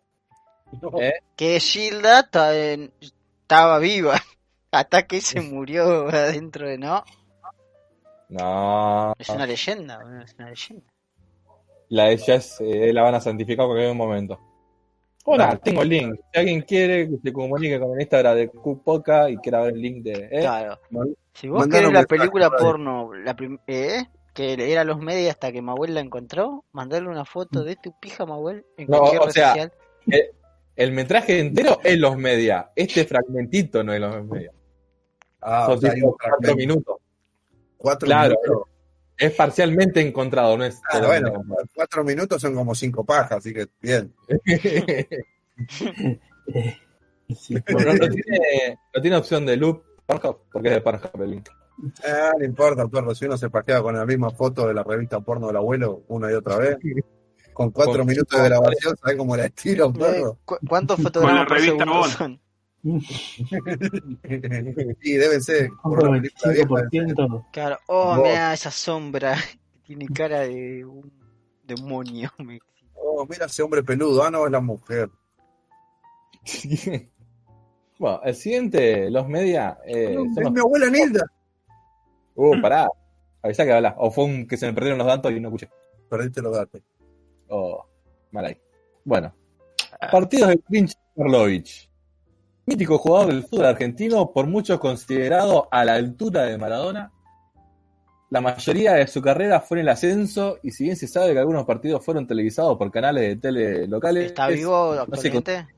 ¿Eh? Que Gilda estaba viva. Hasta que se murió adentro de no. No. Es una leyenda, es una leyenda. La de ella es, eh, la van a santificar en cualquier momento. Hola, tengo el link. Si alguien quiere que se comunique con el Instagram de Cupoca y quiera ver el link de. ¿eh? Claro. Si vos mandaron querés la película porno, la prim- ¿eh? que era los medios hasta que Mahuel la encontró, mandarle una foto de tu pija, Mahuel, en No, cualquier o red sea, social. El metraje entero es los media. Este fragmentito no es los media. Ah, Son o sea, hay tipo un cuatro fragmento, minutos. cuatro Claro. minutos. Es parcialmente encontrado, no es. Ah, bueno, cuatro minutos son como cinco pajas, así que bien. sí, Bueno, no, tiene, no tiene opción de loop, Pornhub, porque es de Pornhub el link. Ah, no importa, perro, si uno se pajea con la misma foto de la revista porno del abuelo una y otra vez, con cuatro Con- minutos de grabación, ¿sabes cómo la estiro, perro? Eh, ¿cu- ¿Cuántos Con fotogramas la por segundo son? Sí, deben ser. por película vieja, 25%. Claro, oh, Vos. mira esa sombra. Tiene cara de un demonio. me- Oh, mira ese hombre peludo, ah, no, es la mujer. bueno, el siguiente, los media, eh, No, los- mi abuela Nilda. Uh, pará. Avisá que habla. O fue un que se me perdieron los datos y no escuché. Perdiste los datos. Oh, mal ahí. Bueno. Partidos de Trinche Karlovich. Mítico jugador del fútbol argentino, por muchos considerado a la altura de Maradona. La mayoría de su carrera fue en el ascenso y si bien se sabe que algunos partidos fueron televisados por canales de tele locales, ¿Está es- vivo actualmente?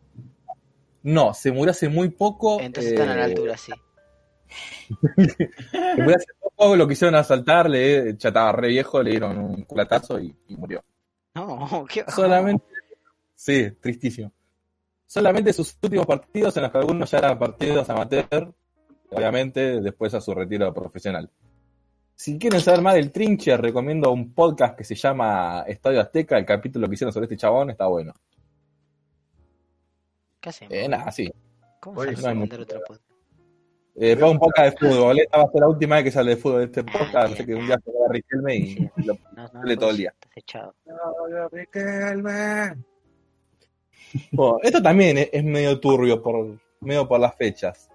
no, se murió hace muy poco. Entonces están a la eh, altura, sí. Se murió hace poco, lo quisieron asaltar, le, ya estaba re viejo, le dieron un culatazo y, y murió. No, qué Solamente, sí, tristísimo. Solamente sus últimos partidos, en los que algunos ya eran partidos amateur, obviamente, después a su retiro profesional. Si quieren saber más del Trinche, recomiendo un podcast que se llama Estadio Azteca, el capítulo que hicieron sobre este chabón está bueno. ¿Qué hacemos? Eh, nada, sí. ¿Cómo Oye, se no otro podcast? Eh, fue un podcast de fútbol, esta va a ser la última vez que sale de fútbol de este podcast, Ah, así que un día se va a Riquelme y lo No, no, Sale todo el día. Estás echado. Riquelme. Bueno, esto también es, es medio turbio por, medio por las fechas.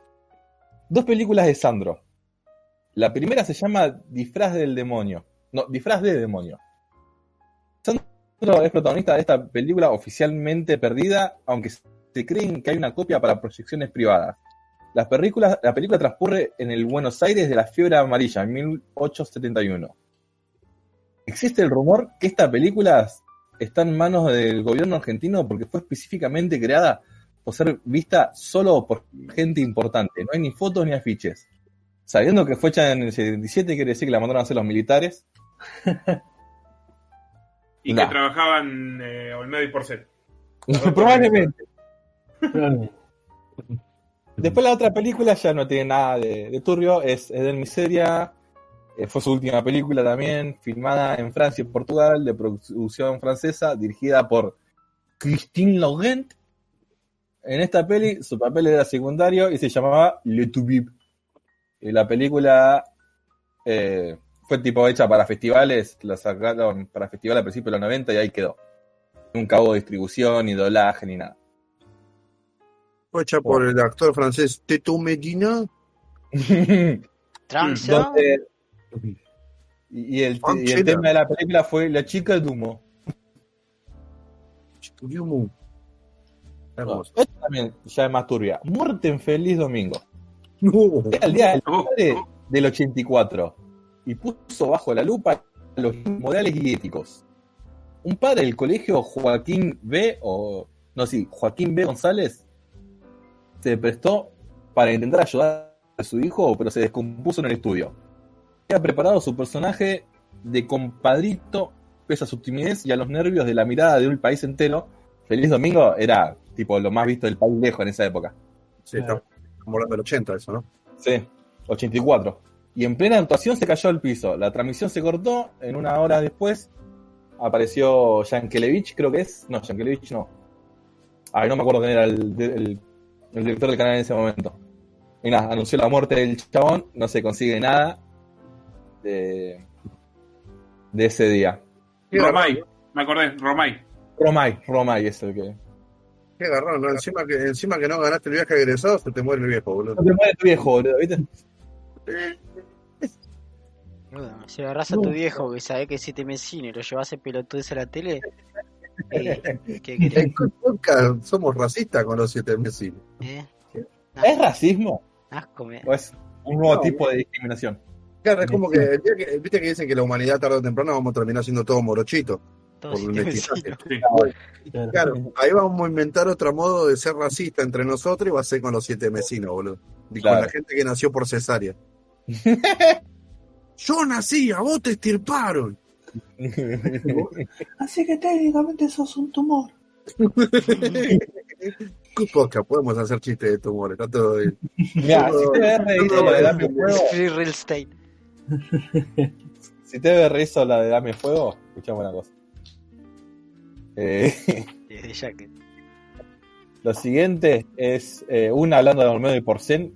Dos películas de Sandro. La primera se llama Disfraz del demonio. No, Disfraz de demonio. Sandro es protagonista de esta película oficialmente perdida, aunque se creen que hay una copia para proyecciones privadas. La película, la película transcurre en el Buenos Aires de la fiebre amarilla, en 1871. Existe el rumor que esta película está en manos del gobierno argentino porque fue específicamente creada por ser vista solo por gente importante. No hay ni fotos ni afiches. Sabiendo que fue hecha en el 77, quiere decir que la mandaron a hacer los militares. Y Nah. que trabajaban eh, Olmedo y Porcel. Probablemente. Realmente. Después la otra película ya no tiene nada de, de turbio, es Eden Miseria. Eh, fue su última película también, filmada en Francia y Portugal, de producción francesa, dirigida por Christine Laurent. En esta peli, su papel era secundario y se llamaba Le Toubib. Y la película eh, fue tipo hecha para festivales, la sacaron para festivales a principios de los 90 y ahí quedó. Nunca hubo distribución, ni doblaje, ni nada. Hecha por el actor francés Teto Medina. Donde- y, y el, y el chela. tema de la película fue La chica de humo. Esto también ya es más turbia. Muerte en Feliz Domingo. No. Era el día del padre del 84 y puso bajo la lupa los morales y éticos. Un padre del colegio Joaquín B. o no sí, Joaquín B. González se prestó para intentar ayudar a su hijo, pero se descompuso en el estudio. Había preparado su personaje de compadrito, pese a su timidez y a los nervios de la mirada de un país entero. Feliz Domingo era tipo lo más visto del país lejos en esa época. Sí, estamos hablando del 80, eso, ¿no? Sí, 84. Y en plena actuación se cayó al piso. La transmisión se cortó. En una hora después apareció Yankelevich, creo que es. No, Yankelevich no. Ay, no me acuerdo quién era el, el- el director del canal en ese momento. Y nada, anunció la muerte del chabón. No se consigue nada de, de ese día. Romay, me acordé, Romay. Romay, Romay es el que. qué garrón, ¿no? Encima que, encima que no ganaste el viaje egresado, se te muere el viejo, boludo. No te mueres tu viejo, boludo, ¿viste? Si agarras a tu viejo que sabe que es siete mesino y lo llevas en pelotudes a la tele, Podcast somos racistas con los siete vecinos. ¿Eh? ¿Es racismo Asco, o es un nuevo No, tipo de discriminación? Claro, es como que, el viste que dicen que la humanidad tarde o temprano vamos a terminar siendo todo morochito. Todos por siete mestizaje. vecinos. Sí. Claro. Claro, ahí vamos a inventar otro modo de ser racista entre nosotros y va a ser con los siete vecinos, boludo. Y Claro. con la gente que nació por cesárea. Yo nací, a vos te estirparon. Así que técnicamente sos un tumor. Qué poca, podemos hacer chistes de tumores, está todo bien. Mira, si TBR hizo la de Dame Fuego, Free Real Estate. si TBR hizo la de Dame Fuego, escuchamos una cosa. Eh, lo siguiente es eh, una hablando de Olmedo y Porcén,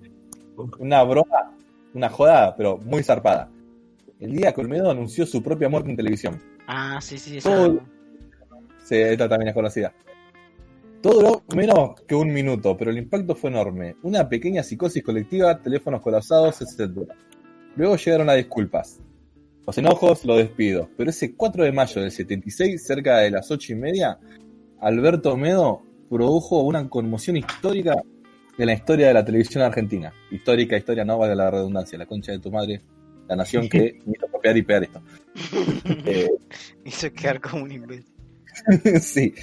una broma, una joda, pero muy zarpada. El día que Olmedo anunció su propia muerte en televisión. Ah, sí, sí, Todo- esa. Sí, esta también es conocida. Todo duró menos que un minuto, pero el impacto fue enorme. Una pequeña psicosis colectiva, teléfonos colapsados, etc. Luego llegaron las disculpas. Los enojos, los despido. Pero ese 4 de mayo del 76, cerca de las 8 y media, Alberto Medo produjo una conmoción histórica en la historia de la televisión argentina. Histórica, historia, no vale la redundancia, la concha de tu madre, la nación que hizo copiar y pegar esto. Eh, Hizo quedar como un imbécil. sí.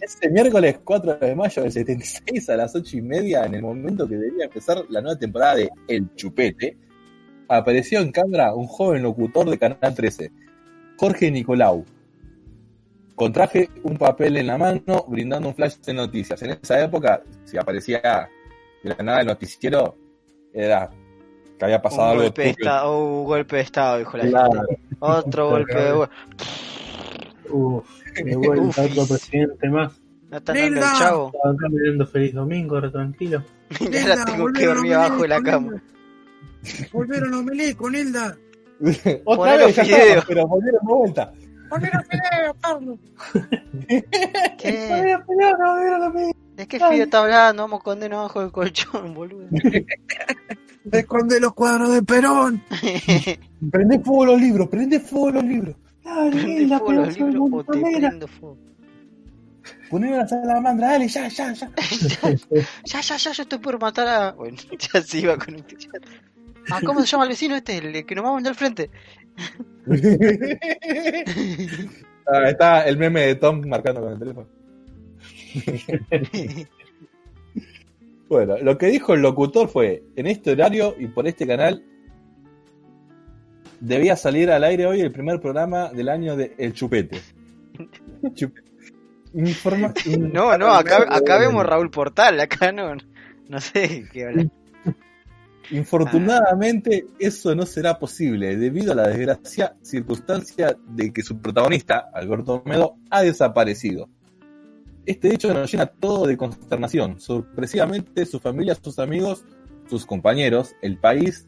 Ese miércoles 4 de mayo del 76 a las 8 y media, en el momento que debía empezar la nueva temporada de El Chupete, apareció en cámara un joven locutor de Canal 13, Jorge Nicolau, con traje, un papel en la mano, brindando un flash de noticias. En esa época, si aparecía de la nada el noticiero, era que había pasado Un algo golpe, de estado, un golpe de estado, dijo la Claro. gente. Otro golpe de Uf, de vuelta otro presidente más. No están dando el chavo. Estaba acá mirando feliz domingo, ahora tranquilo. Ya la tengo que volvieron dormir los abajo de la cama. Volvieron los milicos, Nilda. Otra Ponelo vez, ya fideo. estaba, pero volvieron de vuelta. Volvieron Fideo, Carlos. ¿Qué? Es que Fideo está hablando, vamos con abajo del colchón, boludo. Esconde los cuadros de Perón. Prende fuego los libros, prende fuego los libros. Prende fuego los libros o te prendo fuego. Poneme la salamandra, dale, ya, ya, ya. Ya, ya, ya, yo estoy por matar a. Bueno, ya se iba con un Ah, ¿cómo se llama el vecino este? El que nos va a mandar al frente. Ah, está el meme de Tom marcando con el teléfono. Bueno, lo que dijo el locutor fue, en este horario y por este canal, debía salir al aire hoy el primer programa del año de El Chupete. Chupete. Informa- No, no, acá, acá vemos Raúl Portal, acá no. No sé qué habla. Infortunadamente, eso no será posible debido a la desgracia circunstancia de que su protagonista, Alberto Medo, ha desaparecido. Este hecho nos llena todo de consternación. Sorpresivamente, su familia, sus amigos, sus compañeros, el país,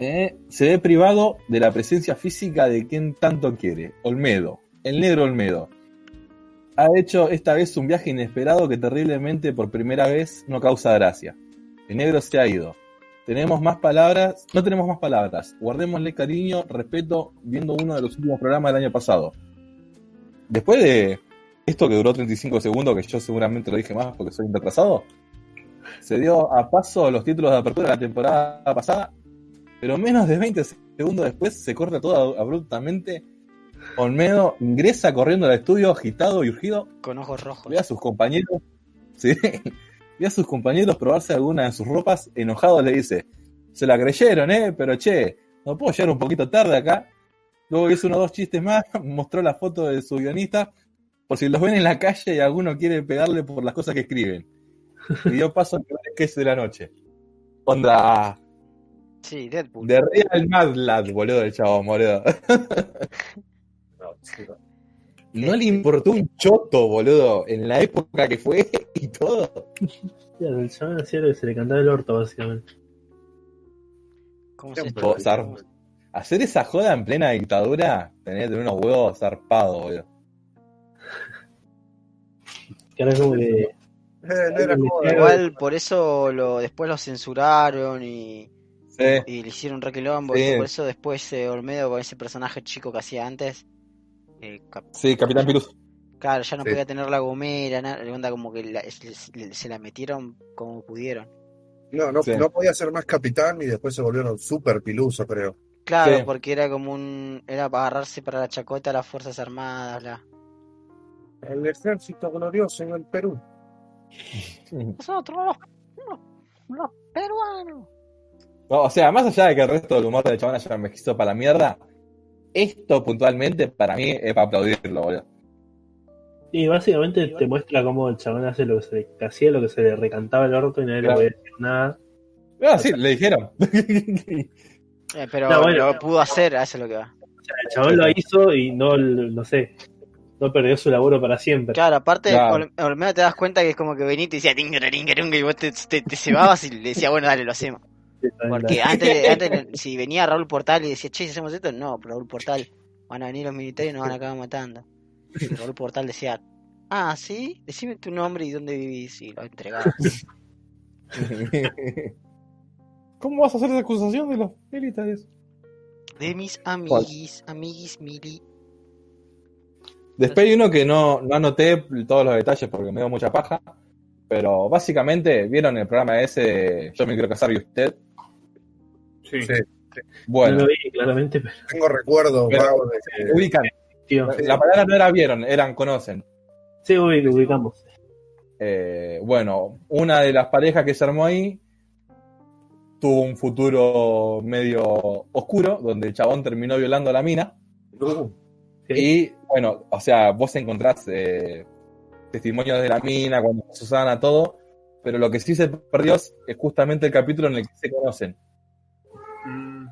eh, se ve privado de la presencia física de quien tanto quiere, Olmedo, el negro Olmedo. Ha hecho esta vez un viaje inesperado que terriblemente por primera vez no causa gracia. El negro se ha ido. Tenemos más palabras, no tenemos más palabras. Guardémosle cariño, respeto, viendo uno de los últimos programas del año pasado. Después de esto que duró 35 segundos, que yo seguramente lo dije más porque soy un retrasado, se dio a paso los títulos de apertura de la temporada pasada, pero menos de 20 segundos después se corta todo abruptamente. Olmedo ingresa corriendo al estudio agitado y urgido Con ojos rojos. ve a sus compañeros, sí, ve a sus compañeros probarse alguna de sus ropas, enojado le dice, se la creyeron, eh, pero che, no puedo llegar un poquito tarde acá. Luego hizo unos dos chistes más, mostró la foto de su guionista, por si los ven en la calle y alguno quiere pegarle por las cosas que escriben. Y dio paso al primer sketch de la noche. Onda, Sí, Deadpool. de Real Mad Lad, boludo, el chavo, boludo. No le importó un choto, boludo, en la época que fue y todo. El chaval hacía lo que se le cantaba el orto, básicamente. ¿Cómo se hacer esa joda en plena dictadura, tenés que tener unos huevos zarpados, boludo. Que ahora como que. Eh, no era joda. Igual por eso lo, después lo censuraron y, Sí, y le hicieron requilombo. Sí. Y por eso después eh, Olmedo con ese personaje chico que hacía antes. eh, cap- sí, Capitán Pirus. claro, ya no Sí. podía tener la gomera, nada, onda como que la- se, se la metieron como pudieron. No, no, Sí. no podía ser más capitán y después se volvieron súper piluso, creo. Claro, Sí. porque era como un. Era para agarrarse para la chacota a las Fuerzas Armadas, bla. El ejército glorioso en el Perú. Nosotros, los, los, los peruanos. No, o sea, más allá de que el resto del humor del chabón haya envejecido para la mierda, esto puntualmente para mí es para aplaudirlo, boludo. Y básicamente te muestra cómo el chabón hace lo que se le hacía, lo que se le recantaba el orto y nadie Claro. le podía decir nada. Ah, sí, le dijeron. Eh, pero No, bueno. lo pudo hacer, es lo que va. O sea, el chabón lo hizo y no, no sé, no perdió su laburo para siempre. Claro, aparte, Claro. Ol- Olmedo te das cuenta que es como que Benito decía tingara, tingara, y vos te, te, te cebabas y le decía, bueno, dale, lo hacemos. Porque antes, antes, si venía Raúl Portal y decía, che, si hacemos esto, no, pero Raúl Portal, van a venir los militares y nos van a acabar matando. Y Raúl Portal decía, ah, sí, decime tu nombre y dónde vivís, y lo entregaba. ¿Cómo vas a hacer esa acusación de los militares? De mis amiguis, amiguis mili. Después hay uno que no, no anoté todos los detalles porque me dio mucha paja. Pero básicamente, ¿vieron el programa ese de Yo me quiero casar y usted? Sí. Sí, Bueno, No lo vi claramente, pero tengo recuerdos Pero- vagos de ubican. tío, La palabra no era vieron, eran conocen. sí, ubi- ubicamos. Eh, bueno, una de las parejas que se armó ahí tuvo un futuro medio oscuro, donde el chabón terminó violando a la mina. Uh, Sí. Bueno, o sea, vos encontrás eh, testimonios de la mina, cuando Susana, todo, pero lo que sí se perdió es justamente el capítulo en el que se conocen. Mm,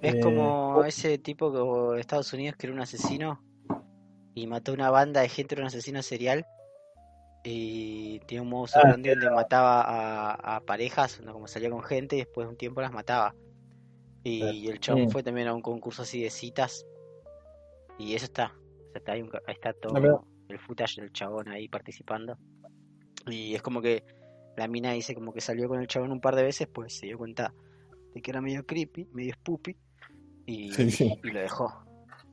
Es Eh, como ese tipo que de Estados Unidos que era un asesino y mató una banda de gente, era un asesino serial. Y tenía un modo Ah, operandi donde mataba a, a parejas, donde como salía con gente y después de un tiempo las mataba. Y el chabón Mm. fue también a un concurso así de citas. Y eso está. O sea, está ahí, un ca- ahí está todo Ah, el footage del chabón ahí participando. Y es como que la mina dice como que salió con el chabón un par de veces, pues se dio cuenta de que era medio creepy, medio spoopy. Y, Sí, sí. y lo dejó.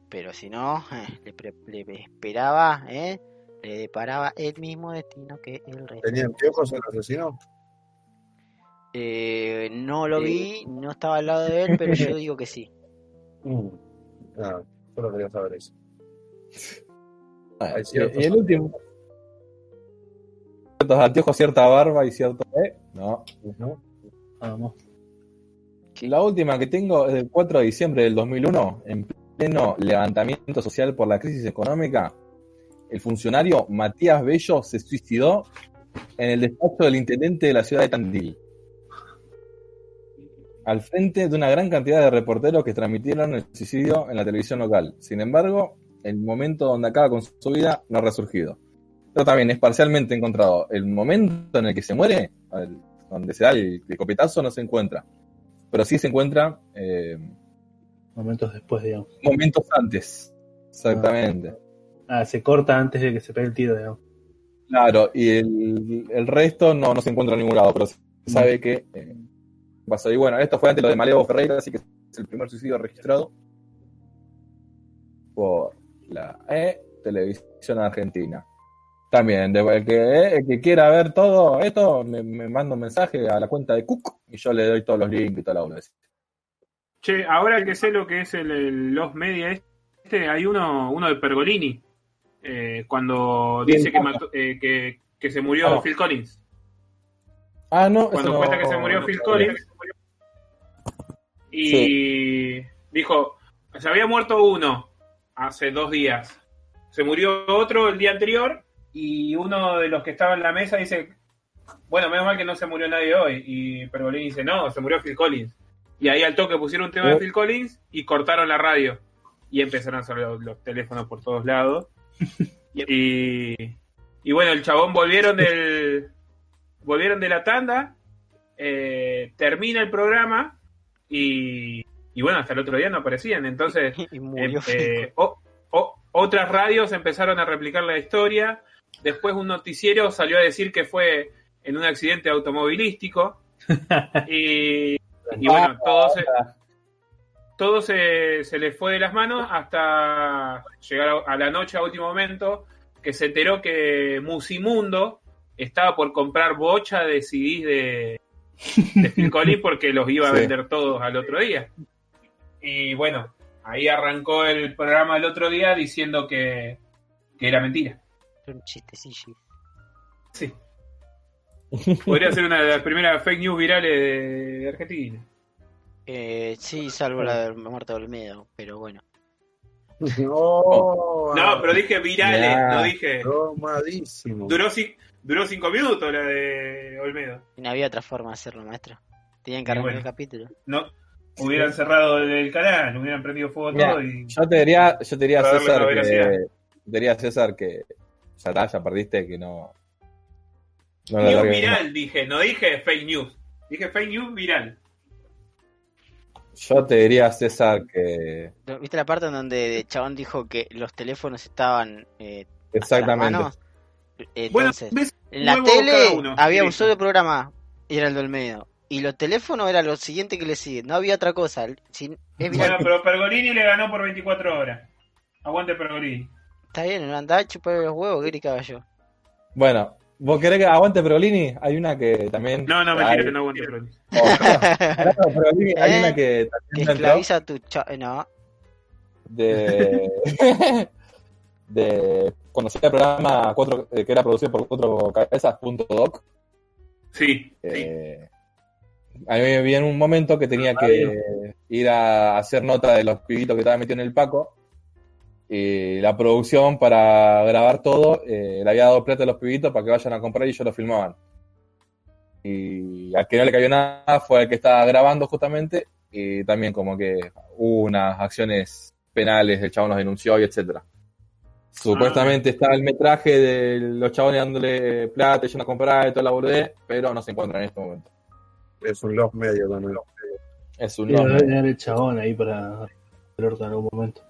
Pero si no, eh, le, pre- le esperaba, ¿eh? le deparaba el mismo destino que el resto. ¿Tenía anteojos el asesino? Eh, no lo vi, no estaba al lado de él, pero yo digo que sí. Mm. Ah, solo quería saber eso. Ah, y, y el último. Ciertos anteojos, cierta barba y cierto. ¿eh? No. Ujú. Vamos. La última que tengo es del 4 de diciembre del 2001, en pleno levantamiento social por la crisis económica. El funcionario Matías Bello se suicidó en el despacho del intendente de la ciudad de Tandil. Al frente de una gran cantidad de reporteros que transmitieron el suicidio en la televisión local. Sin embargo, el momento donde acaba con su vida no ha resurgido. Pero también es parcialmente encontrado. El momento en el que se muere, el- donde se da el, el copetazo, no se encuentra. Pero sí se encuentra eh, Momentos después, digamos. momentos antes. Exactamente. Ah, se corta antes de que se pegue el tiro, digamos. Claro, y el, el resto no, no se encuentra en ningún lado, pero se sabe que eh, pasó. Y bueno, esto fue antes lo de Malevo Ferreira, así que es el primer suicidio registrado por la eh, televisión argentina. También, de- el, que, eh, el que quiera ver todo esto, me, me manda un mensaje a la cuenta de Cook y yo le doy todos los links y toda la onda. Che, ahora que sé lo que es el, el Los Media este, hay uno, uno de Pergolini. eh, cuando Bien, dice que, mató- eh, que, que se murió Ah. Phil Collins. Ah, no, Cuando no- cuenta que se murió no Phil. Collins. Y dijo, se había muerto uno hace dos días. Se murió otro el día anterior y uno de los que estaba en la mesa dice, bueno, menos mal que no se murió nadie hoy. Y Pergolini dice, no, se murió Phil Collins. Y ahí al toque pusieron un tema de Oh. Phil Collins y cortaron la radio. Y empezaron a salir los, los teléfonos por todos lados. y, y bueno, el chabón volvieron del volvieron de la tanda, eh, termina el programa y, y bueno, hasta el otro día no aparecían. Entonces, Y murió eh, Phil eh, o- o- otras radios empezaron a replicar la historia. Después un noticiero salió a decir que fue en un accidente automovilístico. y, y bueno, todo se, todo se, se le fue de las manos hasta llegar a, a la noche a último momento que se enteró que Musimundo estaba por comprar bocha de CDs de, de Phil Collins porque los iba a Sí. vender todos al otro día. Y bueno, ahí arrancó el programa el otro día diciendo que, que era mentira. Un chistecillo. Sí. Podría ser una de las primeras fake news virales de, de Argentina. Eh, sí, salvo la del muerto de Olmedo, pero bueno. No, No, pero dije virales, Ya. no dije. Duró, duró cinco minutos la de Olmedo. Y no había otra forma de hacerlo, maestro. Tenían que bueno. el capítulo. No, hubieran cerrado el, el canal, hubieran prendido fuego Mira, todo y. Yo te diría, yo te diría César que, te diría César que ya está, ya perdiste, que no. no News viral, dije, no dije fake news. Dije fake news viral. Yo te diría César que ¿Viste la parte en donde el chabón dijo que los teléfonos estaban eh, hasta las exactamente. manos? Bueno, Entonces, ves, en la tele había un solo programa y era el del medio. Y los teléfonos era lo siguiente que le sigue. No había otra cosa. Es. Bueno, pero Pergolini le ganó por 24 horas. Aguante Pergolini. Está bien, no andaba a chupar los huevos, ¿qué quería yo? Bueno, ¿vos querés que aguante Perolini? Hay una que también. No, no, Hay- mentira, que no aguante Pergolini. Hablando de Perolini, hay ¿Eh? una que Que también esclaviza a tu cha... eh, No. de. de. Cuando hacía el programa cuatro, eh, que era producido por cuatro cabezas, punto doc. Sí, sí. Eh, a mí me vi en un momento que tenía que ir a hacer nota de los pibitos que estaba metido en el Paco. Y la producción para grabar todo eh, le había dado plata a los pibitos para que vayan a comprar y ellos lo filmaban. Y al que no le cayó nada fue el que estaba grabando justamente. Y también como que hubo unas acciones penales, el chabón los denunció y etcétera. Supuestamente está el metraje de los chabones dándole plata, yendo a comprar y toda la boludez, pero no se encuentra en este momento. Es un love medio también. Es un Debe nombre. haber el chabón ahí para el orto en algún momento.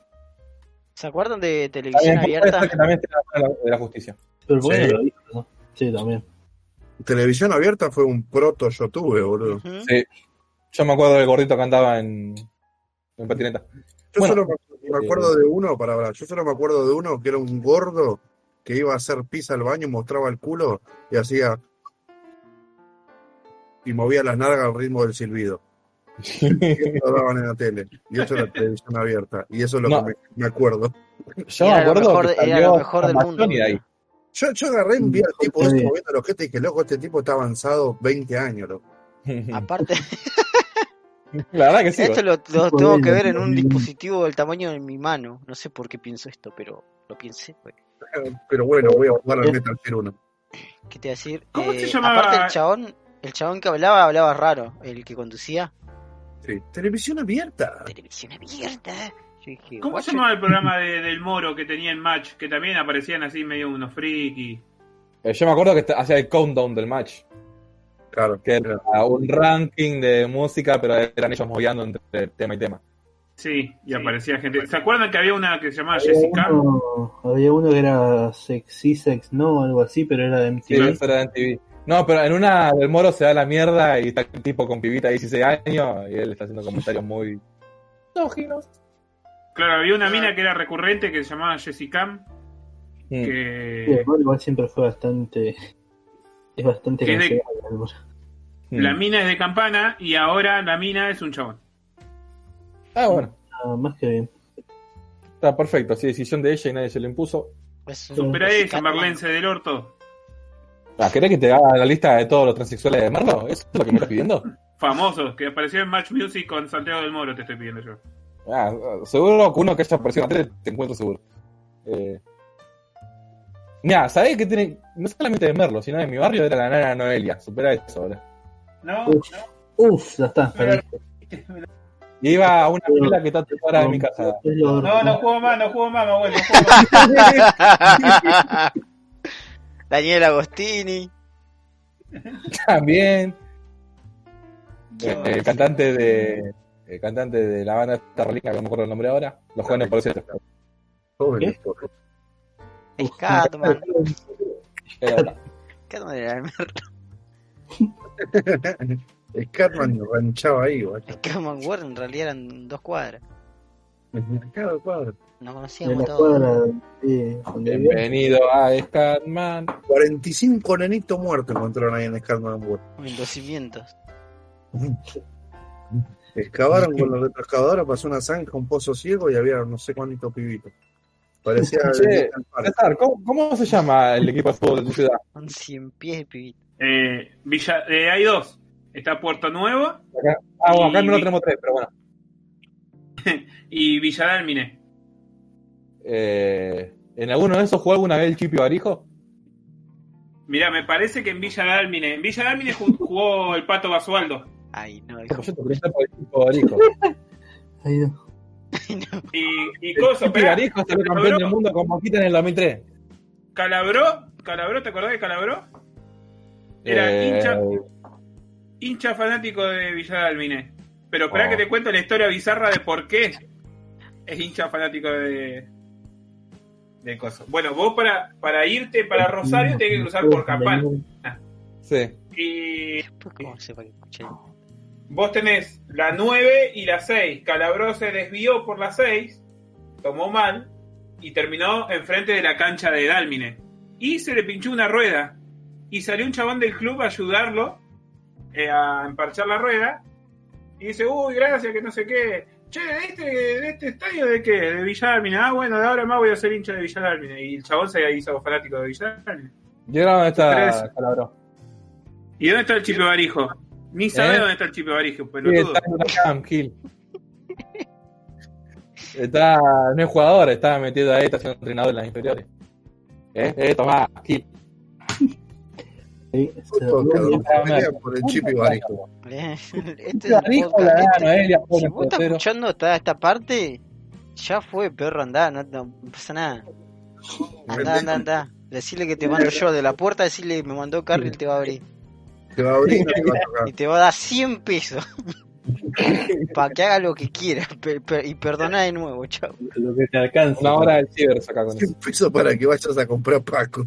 ¿Se acuerdan de televisión También abierta? que también esté la de la justicia. Pero ¿por qué Sí. lo dijo, no? Sí, también. Televisión abierta fue un proto YouTube, boludo. Sí. Yo me acuerdo del gordito que andaba en, en patineta. Yo Bueno, solo me, me acuerdo de uno, para hablar, yo solo me acuerdo de uno que era un gordo que iba a hacer pis al baño, mostraba el culo y hacía. Y movía las nalgas al ritmo del silbido. Y eso lo daban en la tele. Y eso era televisión abierta. Y eso es lo No. que me, me acuerdo. Yo Era me lo acuerdo mejor que de- era lo mejor del mundo, de ahí. Yo, yo agarré y vi al tipo bien. moviendo los ojete y que loco, este tipo está avanzado 20 años. loco. Aparte, La verdad que sí. esto lo, lo tengo de- que ver en un de- dispositivo del tamaño de mi mano. No sé por qué pienso esto, pero lo pensé. pues. Pero bueno, voy a jugar al Metal Gear 1. ¿Qué te iba a decir? ¿Cómo se Eh, llamaba? Aparte, el chabón, el chabón que hablaba, hablaba raro. El que conducía. Sí. Televisión abierta. Televisión abierta. Yo dije, ¿Cómo se llamaba el programa de- del Moro que tenía en Match? Que también aparecían así medio unos friki. Eh, Yo me acuerdo que hacía el countdown del match. Claro. Que era un ranking de música, pero eran ellos moviendo entre tema y tema. Sí, y Sí. aparecía gente. ¿Se acuerdan que había una que se llamaba Había Jessica? uno, había uno que era sexy sex, no, algo así, pero era de Sí, MTV. eso era en TV. No, pero en una del Moro se da la mierda y está el tipo con pibita de 16 años y él está haciendo comentarios muy. Misóginos. Claro, había una mina que era recurrente que se llamaba Jessica. Mm. Sí, Que el Moro igual siempre fue bastante. Es bastante Que es de- cancelable, el Moro. Mm. la mina es de campana y ahora la mina es un chabón. Ah, bueno. Ah, más que bien. Está perfecto. Así decisión de ella y nadie se lo impuso. es un Supera eso. Marlense del orto. Ah, ¿Querés que te haga la lista de todos los transexuales de Marlo? ¿Eso es lo que me estás pidiendo? Famosos, que apareció en Match Music con Santiago del Moro, te estoy pidiendo yo. Ah, seguro que uno que haya aparecido tele te encuentro seguro. Eh... Mira, ¿sabés qué tiene? No solamente de Merlo, sino de mi barrio era la nana Noelia. Supera eso, boludo. No, Uf. Uf, ya está. Y iba a una fila que está fuera de mi casa. No, no juego más, no juego más, mi abuelo, no juego más. Daniel Agostini. También. Eh, el cantante de. El cantante de la banda Starlink, que no me acuerdo el nombre ahora. Los jóvenes por cierto. Jóvenes, por- Es Catman. Era- Catman era el El Catman ranchaba ahí, guacho. Es Catman Ward en realidad eran dos cuadras. Cada cuadro. Nos de conocíamos la todos. cuadra. Sí. Bienvenido a Scatman. 45 nenitos muertos encontraron ahí en Scatman World. En los cimientos. Excavaron con los retroexcavadores, pasó una zanja, un pozo ciego y había no sé cuántos pibitos. Parecía Che, ¿cómo, cómo se llama el equipo de fútbol de tu ciudad? Un cien pies de pibito. Eh, Villa, eh, hay dos. Está Puerto Nuevo Acá, ah, bueno, acá al menos tenemos tres, pero bueno. y Villa Dálmine. Eh, ¿En alguno de esos jugó alguna vez el Chipi Barijo? Mirá, me parece que en Villa. En Villa jugó el Pato Basualdo. Ay, no, hijo. Yo te pregunté por el Chipi Barijo. Ahí no. Y, y Coso, esperá, Barijo salió campeón del mundo con Boquita en el 2003. Calabró, Calabró, ¿te acordás de Calabró? Era Eh, hincha, hincha fanático de Villa. Pero esperá Oh. que te cuento la historia bizarra de por qué es hincha fanático de. de Coso. Bueno, vos para, para irte para Rosario tenés que cruzar por Campana. Sí. Y Después, ¿cómo sepa que escuché? vos tenés la 9 y la 6. Calabró se desvió por la 6, tomó mal y terminó enfrente de la cancha de Dálmine. Y se le pinchó una rueda. Y salió un chabón del club a ayudarlo eh, a emparchar la rueda. Y dice, uy, gracias, que no sé qué. Che, ¿de este, de este estadio de qué? De Villa Dálmine. Ah, bueno, de ahora más voy a ser hincha de Villa Dálmine. Y el chabón se hizo fanático de Villa Dálmine. ¿Y dónde está Calabró? ¿Y dónde está el Chipe Barijo? Ni sabe ¿Eh? dónde está el Chipe Barijo, Sí, pelotudo. está en Gil. Está, no es jugador, está metido ahí, está siendo entrenador en las inferiores. ¿Eh? Eh, tomá, Gil. Sí, por el chip y barijo. Este es la Noelia, Si vos estás escuchando esta, esta parte, ya fue, perro, andá, no, no pasa nada. Andá, andá, andá. Decirle que te mando yo de la puerta, decirle que me mandó Carly, él te va a abrir. Te va a abrir y no te va a tocar. Y te va a dar 100 pesos. Para que haga lo que quiera. per- per- y perdoná de nuevo, chao. Lo que te alcanza. Una hora del ciber saca con 100 eso. pesos para que vayas a comprar Paco.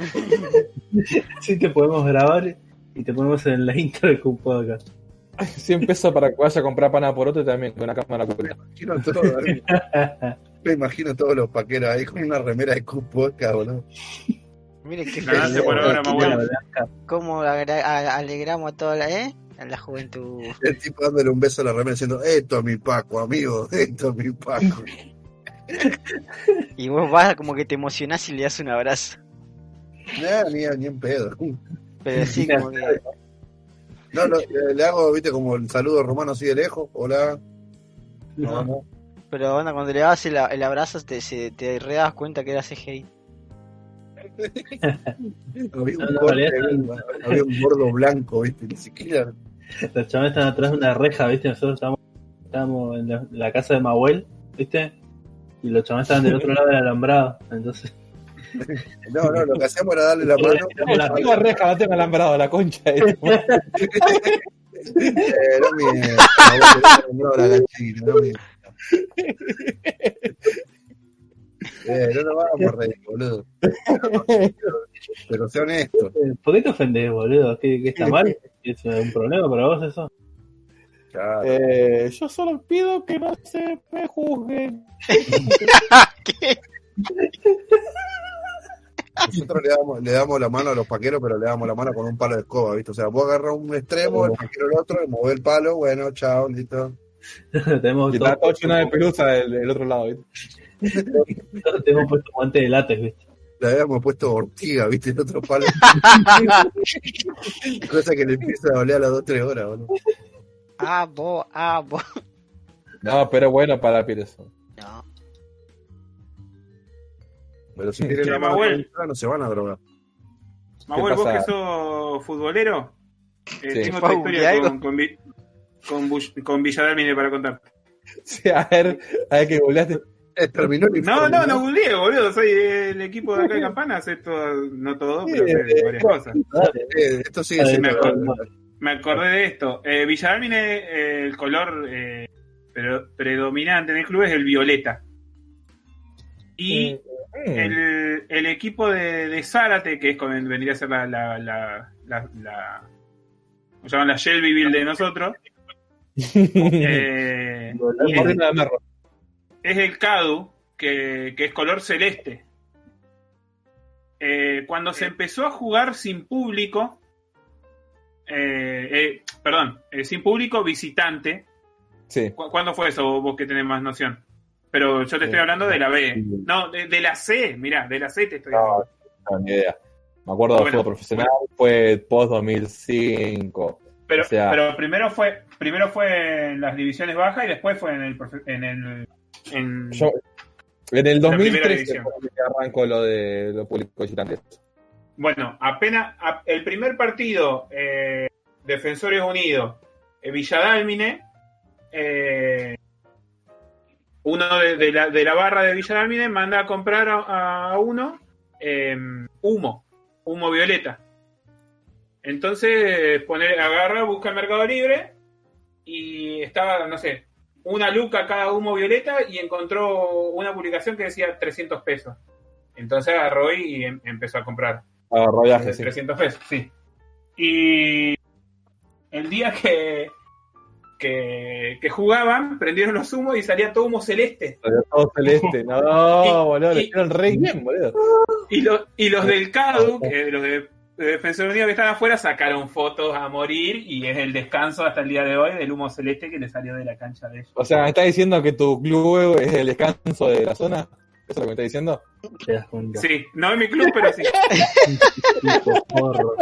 Sí te podemos grabar y te ponemos en la intro del cupo acá. 100 pesos para que vaya a comprar pana por otro y también con una cámara Me oculta. imagino todo, me imagino todos los paqueros ahí con una remera de Cup Podcast, boludo. Mire qué Ganaste por ahora. Cómo alegramos a toda la, ¿eh? a la juventud. El tipo dándole un beso a la remera diciendo, esto es mi Paco, amigo, esto es mi Paco. Y vos vas como que te emocionás y le das un abrazo. Nah, ni, ni en pedo. Pero sí, como que. No, no, le, hago, viste, como el saludo romano así de lejos. Hola. No. No, no. Pero onda, cuando le das el, el abrazo, te, se- te re das cuenta que era CGI. Había un, No, no, había un gordo blanco, viste, ni siquiera. Los chavales están atrás de una reja, ¿viste? Nosotros estábamos, estábamos en la, la casa de Mahuel, ¿viste? Y los chavales estaban del otro lado del alambrado. Entonces, No, no, lo que hacíamos era darle la mano. No tengo reja, no tengo alambrado, la concha madre. Eh, no, la gallina, no mientas. Eh, no nos vamos a reír, boludo. Pero sé honesto. eh, ¿por qué te ofendes, boludo? ¿Qué, qué está mal? ¿Es un problema para vos eso? Claro. Eh, yo solo pido que no se me juzguen. ¿Qué? Nosotros le damos, le damos la mano a los paqueros, pero le damos la mano con un palo de escoba, ¿viste? O sea, vos agarras un extremo, el paquero el otro, mueve el palo, bueno, chao, listo. tenemos, Y está lleno de pelusa del, del otro lado, ¿viste? todos tenemos puesto guante de látex, ¿viste? Le habíamos puesto ortiga, ¿viste? El otro palo. Cosa que le empieza a doler a las 2-3 horas, boludo. Ah, vos, ah, vos. No, pero bueno para la piel eso. No. Pero si tienen la mano no se van a drogar. Mahuel, vos que sos futbolero, eh, Sí. tengo otra historia con, con, con, Bush- con Villa Dálmine para contar. Sí, a ver, a ver que googleaste. Eh, terminó el No, no, no googleé, boludo. Soy del equipo de acá de Campana, sé todo, no todo, pero sé Sí, varias cosas. Eh, esto sigue siendo. me acuerdo. Me acordé de esto. Eh, Villa Dálmine, eh, el color eh, pero, predominante en el club es el violeta. Y. el, el equipo de, de Zárate, que es como vendría a ser la, la, la, la, la- ¿cómo se llaman? la Shelbyville de nosotros, eh, es, el CADU, que, que es color celeste. Eh, cuando se empezó a jugar sin público, eh, eh, perdón, eh, sin público visitante, Sí. ¿cu- ¿cuándo fue eso vos que tenés más noción? Pero yo te estoy hablando de la B. No, de, de la C, mirá, de la C te estoy hablando. No, ni idea. Me acuerdo de Bueno. fútbol profesional, fue post 2005. Pero, O sea- pero primero fue primero fue en las divisiones bajas y después fue en el en el en- Yo, en el La primera 2013 división. fue que arrancó lo de los públicos visitantes. bueno apenas a- el primer partido eh, Defensores Unidos eh, Villadálmine eh, uno de, de la, de la barra de Villadálmine manda a comprar a, a uno eh, humo humo violeta entonces pone, agarra busca el Mercado Libre y estaba no sé una luca cada humo violeta y encontró una publicación que decía 300 pesos entonces agarró y em- empezó a comprar Agarró viaje, sí. 300 pesos, sí. Y el día que, que, que jugaban, prendieron los humos y salía todo humo celeste. Salió todo celeste. No, Y- boludo, le y- hicieron re bien, boludo. Y, lo- y los del CADU, que los de, de Defensor Unido que están afuera, sacaron fotos a morir y es el descanso hasta el día de hoy del humo celeste que le salió de la cancha de ellos. O sea, ¿me estás diciendo que tu club es el descanso de la zona? ¿Eso es lo que me estás diciendo? Sí, no en mi club, pero sí. Tipo porro.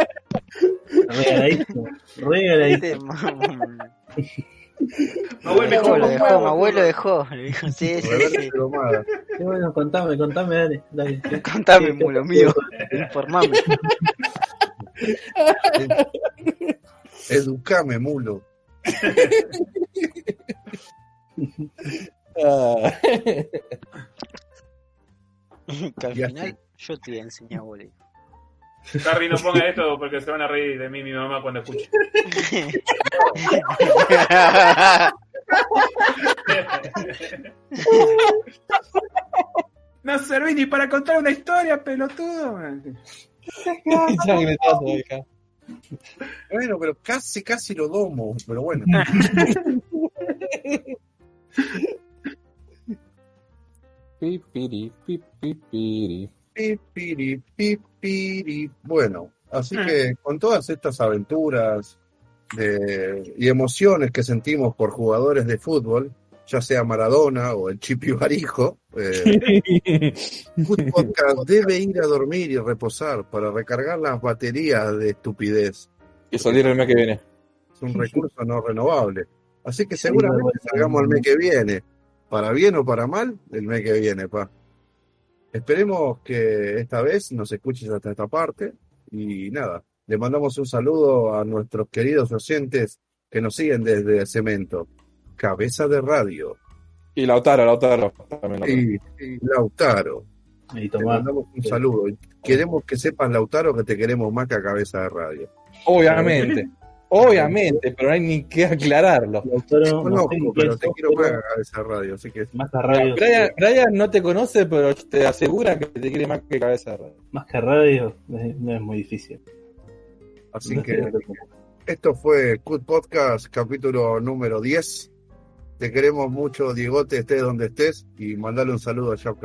No vuelve Dejó, lo dejó, mi abuelo dejó. Le dijo, sí, sí, sí. bueno, contame, contame, dale. dale. Contame, mulo mío. Informame. Educame, mulo. Ah. Que al Y así. final yo te voy a enseñar, boludo. Harry, no ponga esto porque se van a reír de mí y mi mamá cuando escuche. No serví ni para contar una historia, pelotudo. Bueno, pero casi, casi lo domo. Pero bueno. Pipiri, pipipiri. Pipiri, pipiri. Bueno, así Ah. que con todas estas aventuras de- y emociones que sentimos por jugadores de fútbol, ya sea Maradona o el Chipi Barijo, eh, Podcast debe ir a dormir y reposar para recargar las baterías de estupidez. Y salir el mes que viene. Es un recurso no renovable. Así que seguramente salgamos el mes que viene. Para bien o para mal, el mes que viene, pa. Esperemos que esta vez nos escuches hasta esta parte. Y nada, le mandamos un saludo a nuestros queridos oyentes que nos siguen desde Cemento. Cabeza de radio. Y Lautaro, Lautaro. También Lautaro. Y, y Lautaro. Y Te mandamos un saludo. Queremos que sepas, Lautaro, que te queremos más que a Cabeza de radio. Obviamente. Obviamente, pero no hay ni que aclararlo. Conozco, Martín, pero te quiero más a Cabeza de radio. Así que Más que radio. Brian, Brian no te conoce, pero te asegura que te quiere más que cabeza de radio. Más que radio, no es muy difícil. Así No que esto fue Cut Podcast, capítulo número 10. Te queremos mucho, Diegote, estés donde estés, y mandale un saludo a Shao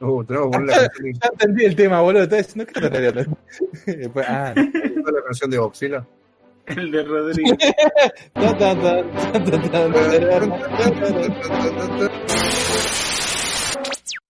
Uh, tenemos que poner la canción, Ya entendí el tema, boludo. Estás diciendo que. Después, ah, no. la canción de Boxila. El de Rodrigo.